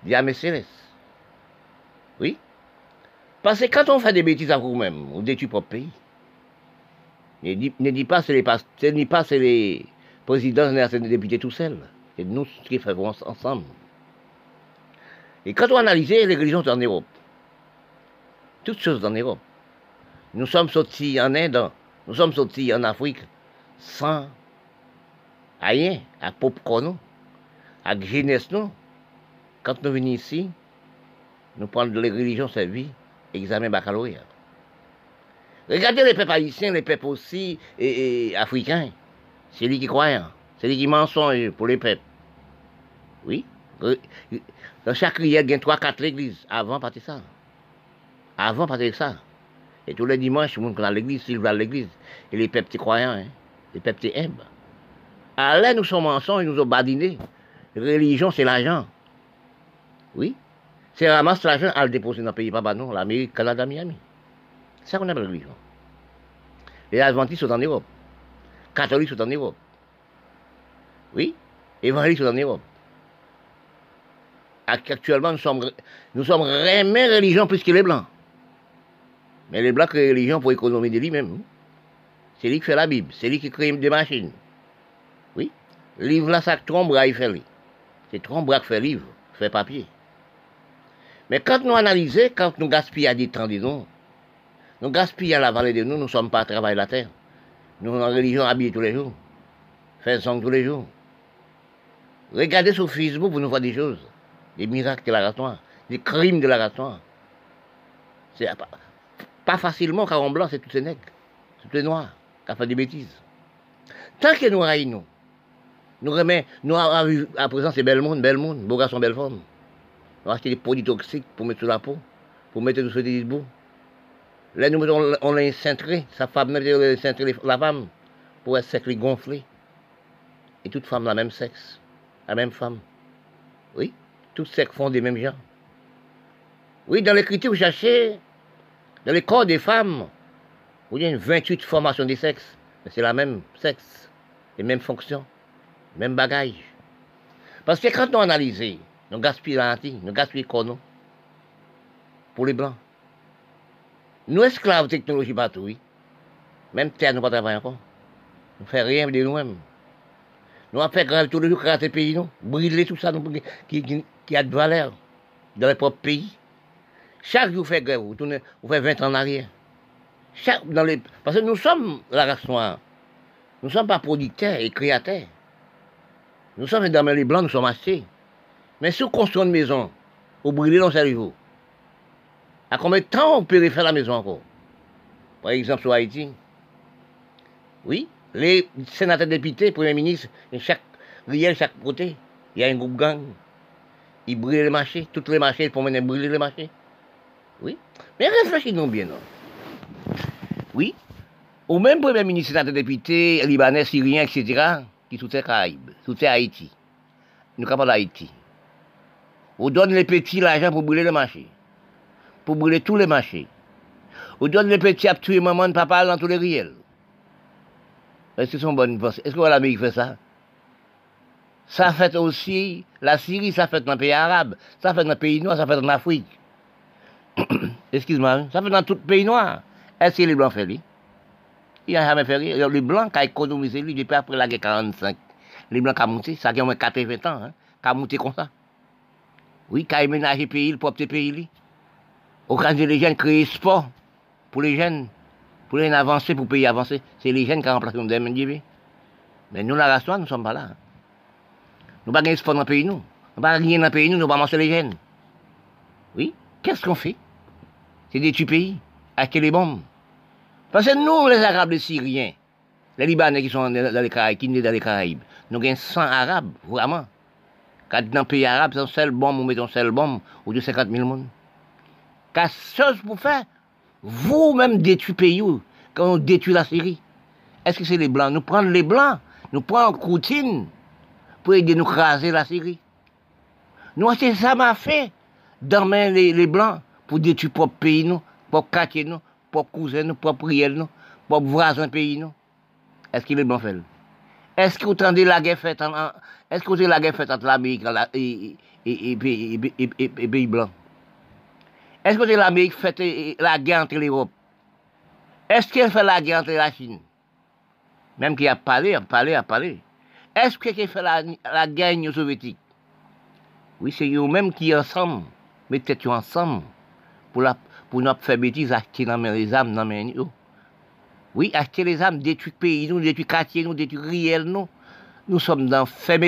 Diamètre céleste. Parce que quand on fait des bêtises à vous-même, on détruit votre pays. Ne dis, ne dis pas c'est pas, ce c'est les présidents et les députés tout seuls. C'est nous qui faisons ensemble. Et quand on analyse les religions en Europe, toutes choses en Europe, nous sommes sortis en Inde, nous sommes sortis en Afrique sans rien, à popcorn, à jeunesse, nous. Quand nous venons ici, nous prenons les religions servies, examen baccalauréat. Regardez les peuples haïtiens, les peuples aussi et, africains. C'est lui qui croient, c'est lui qui mensonge pour les peuples. Oui. Dans chaque riel, il y a trois, quatre églises. Avant, pas ça. Avant, pas ça. Et tous les dimanches, le monde à l'église, s'il va à l'église. Et les peuples croyants, hein, les peuples humbles. Alors, nous sommes ensemble, ils nous ont badiné. Religion, c'est l'argent. Oui. C'est ramasse l'argent à le déposer dans le pays, pas non, l'Amérique, Canada, Miami. C'est ça qu'on appelle religion. Les adventistes sont en Europe. Catholiques sont en Europe. Oui. Évangéliques sont en Europe. Actuellement, nous sommes, nous sommes plus que les Blancs. Mais les Blancs créent religion pour économiser lui-même. C'est lui qui fait la Bible. C'est lui qui crée des machines. Oui. Livre là, ça trompe, il fait. C'est trompe qui fait livre, fait papier. Mais quand nous analysons, quand nous gaspillons des temps de nous, gaspillons la vallée de nous, nous ne sommes pas à travailler la terre. Nous, en religion, habillés tous les jours. Faisons tous les jours. Regardez sur Facebook, vous nous voyez des choses. Des miracles de la des crimes de la C'est pas, pas facilement, car en blanc, c'est tous ces nègres. C'est tous les noirs, qui fait des bêtises. Tant que nous raillons, nous, nous nous, à, présent, c'est bel monde, bel monde, beau garçon, belle femme. On acheter des produits toxiques pour mettre sur la peau, pour mettre sur des beaux. Là, nous on l'a cintré, sa femme met cintré la femme, pour être sec, gonflé. Et toute femme, la même sexe, la même femme. Oui, tous sexes font des mêmes gens. Oui, dans l'écriture, vous cherchez, dans les corps des femmes, vous avez une 28 formations des sexes, mais c'est la même sexe, les mêmes fonctions, même bagage. Parce que quand on analyse, nous gaspillons l'anti, nous gaspillons corps, pour les blancs. Nous esclaves technologie partout, oui. Même terre, nous ne travaillons pas encore. Nous ne faisons rien de nous-mêmes. Nous avons fait grave tous les créer pays, nous. Brûler tout ça, nous, qui, qui, a de valeur dans les propres pays. Chaque jour, vous faites grève, vous, tournez, vous faites 20 ans en arrière. Chaque, dans parce que nous sommes la race noire. Nous ne sommes pas producteurs et créateurs. Nous sommes dans les blancs, nous sommes assez. Mais si vous construisez une maison, vous brûlez dans cerveau. À combien de temps on peut refaire la maison encore? Par exemple, sur Haïti. Oui, les sénateurs députés, premiers ministres, chaque chaque côté, il y a un groupe gang. Ils brûlent les marchés, tous les marchés, ils pour mener brûler les marchés. Oui. Mais réfléchissons bien, non? Oui. Au même premier ministre, sénateur député, libanais, syrien, etc., qui soutient Caraïbes, soutient Haïti. Nous sommes d'Haïti. On donne les petits l'argent pour brûler les marchés pour brûler tous les marchés. On donne les petits à tuer maman et papa dans tous les riels. Est-ce que c'est une bonne pensée Est-ce que l'Amérique fait ça? Ça fait aussi, la Syrie, ça fait dans les pays arabes, ça fait dans les pays noirs, ça fait en Afrique. Excuse-moi, ça fait dans tout le pays noir. Est-ce que les Blancs font lui Il a jamais fait rien. Les Blancs, qui ont économisé depuis après la guerre 45, les Blancs qui ont monté, ça qui ont 80 ans, hein, qui ont monté comme ça. Oui, qui ont ménagé pays, le propre pays. Cas où les jeunes créent sport pour les jeunes, pour les avancer, pour payer avancer, c'est les jeunes qui remplacent les mêmes Mais nous, la race nous ne sommes pas là. Nous n'avons pas de sport dans le pays, nous. Nous pas rien dans le pays, nous, nous pas manger les jeunes. Oui, qu'est-ce qu'on fait? C'est des tuer pays, avec les bombes. Parce que nous, les Arabes, les Syriens, les Libanais qui sont dans les Caraïbes, qui sont dans les Caraïbes, nous avons 100 Arabes, vraiment. Quand dans le pays arabe, c'est un seul bombe, on met un seul bombe, ou de 50 000 personnes. Quelle chose pour faire? Vous-même détruire pays quand on détruit la Syrie. Est-ce que c'est les Blancs? Nous prenons les Blancs, nous prenons Coutine pour aider nous craser la Syrie. Nous, c'est ça m'a fait dormir les, les Blancs pour détruire propre pays, nous, propre quartier, nous, propre cousin, nous, propre riel, nous, propre voisin pays, nous. Est-ce que les Blancs Eske ou tande la gen fèt an, eske ou tande la gen fèt an l'Amerik an la, e, e, e, e peyi blan? Eske ou tande l'Amerik fèt la gen antre l'Europe? Eske el fè la gen antre la Chine? Mèm ki ap pale, ap pale, ap pale. Eske ke fè la, la gen yon sovyetik? Oui, se yon mèm ki ansam, mette yon ansam, pou, pou nou ap fè betiz ak ki nan men rezam nan men yo. Oui, acheter les âmes, détruire pays, nous, détruire quartier, nous, détruire riel, nous. Nous sommes dans fait.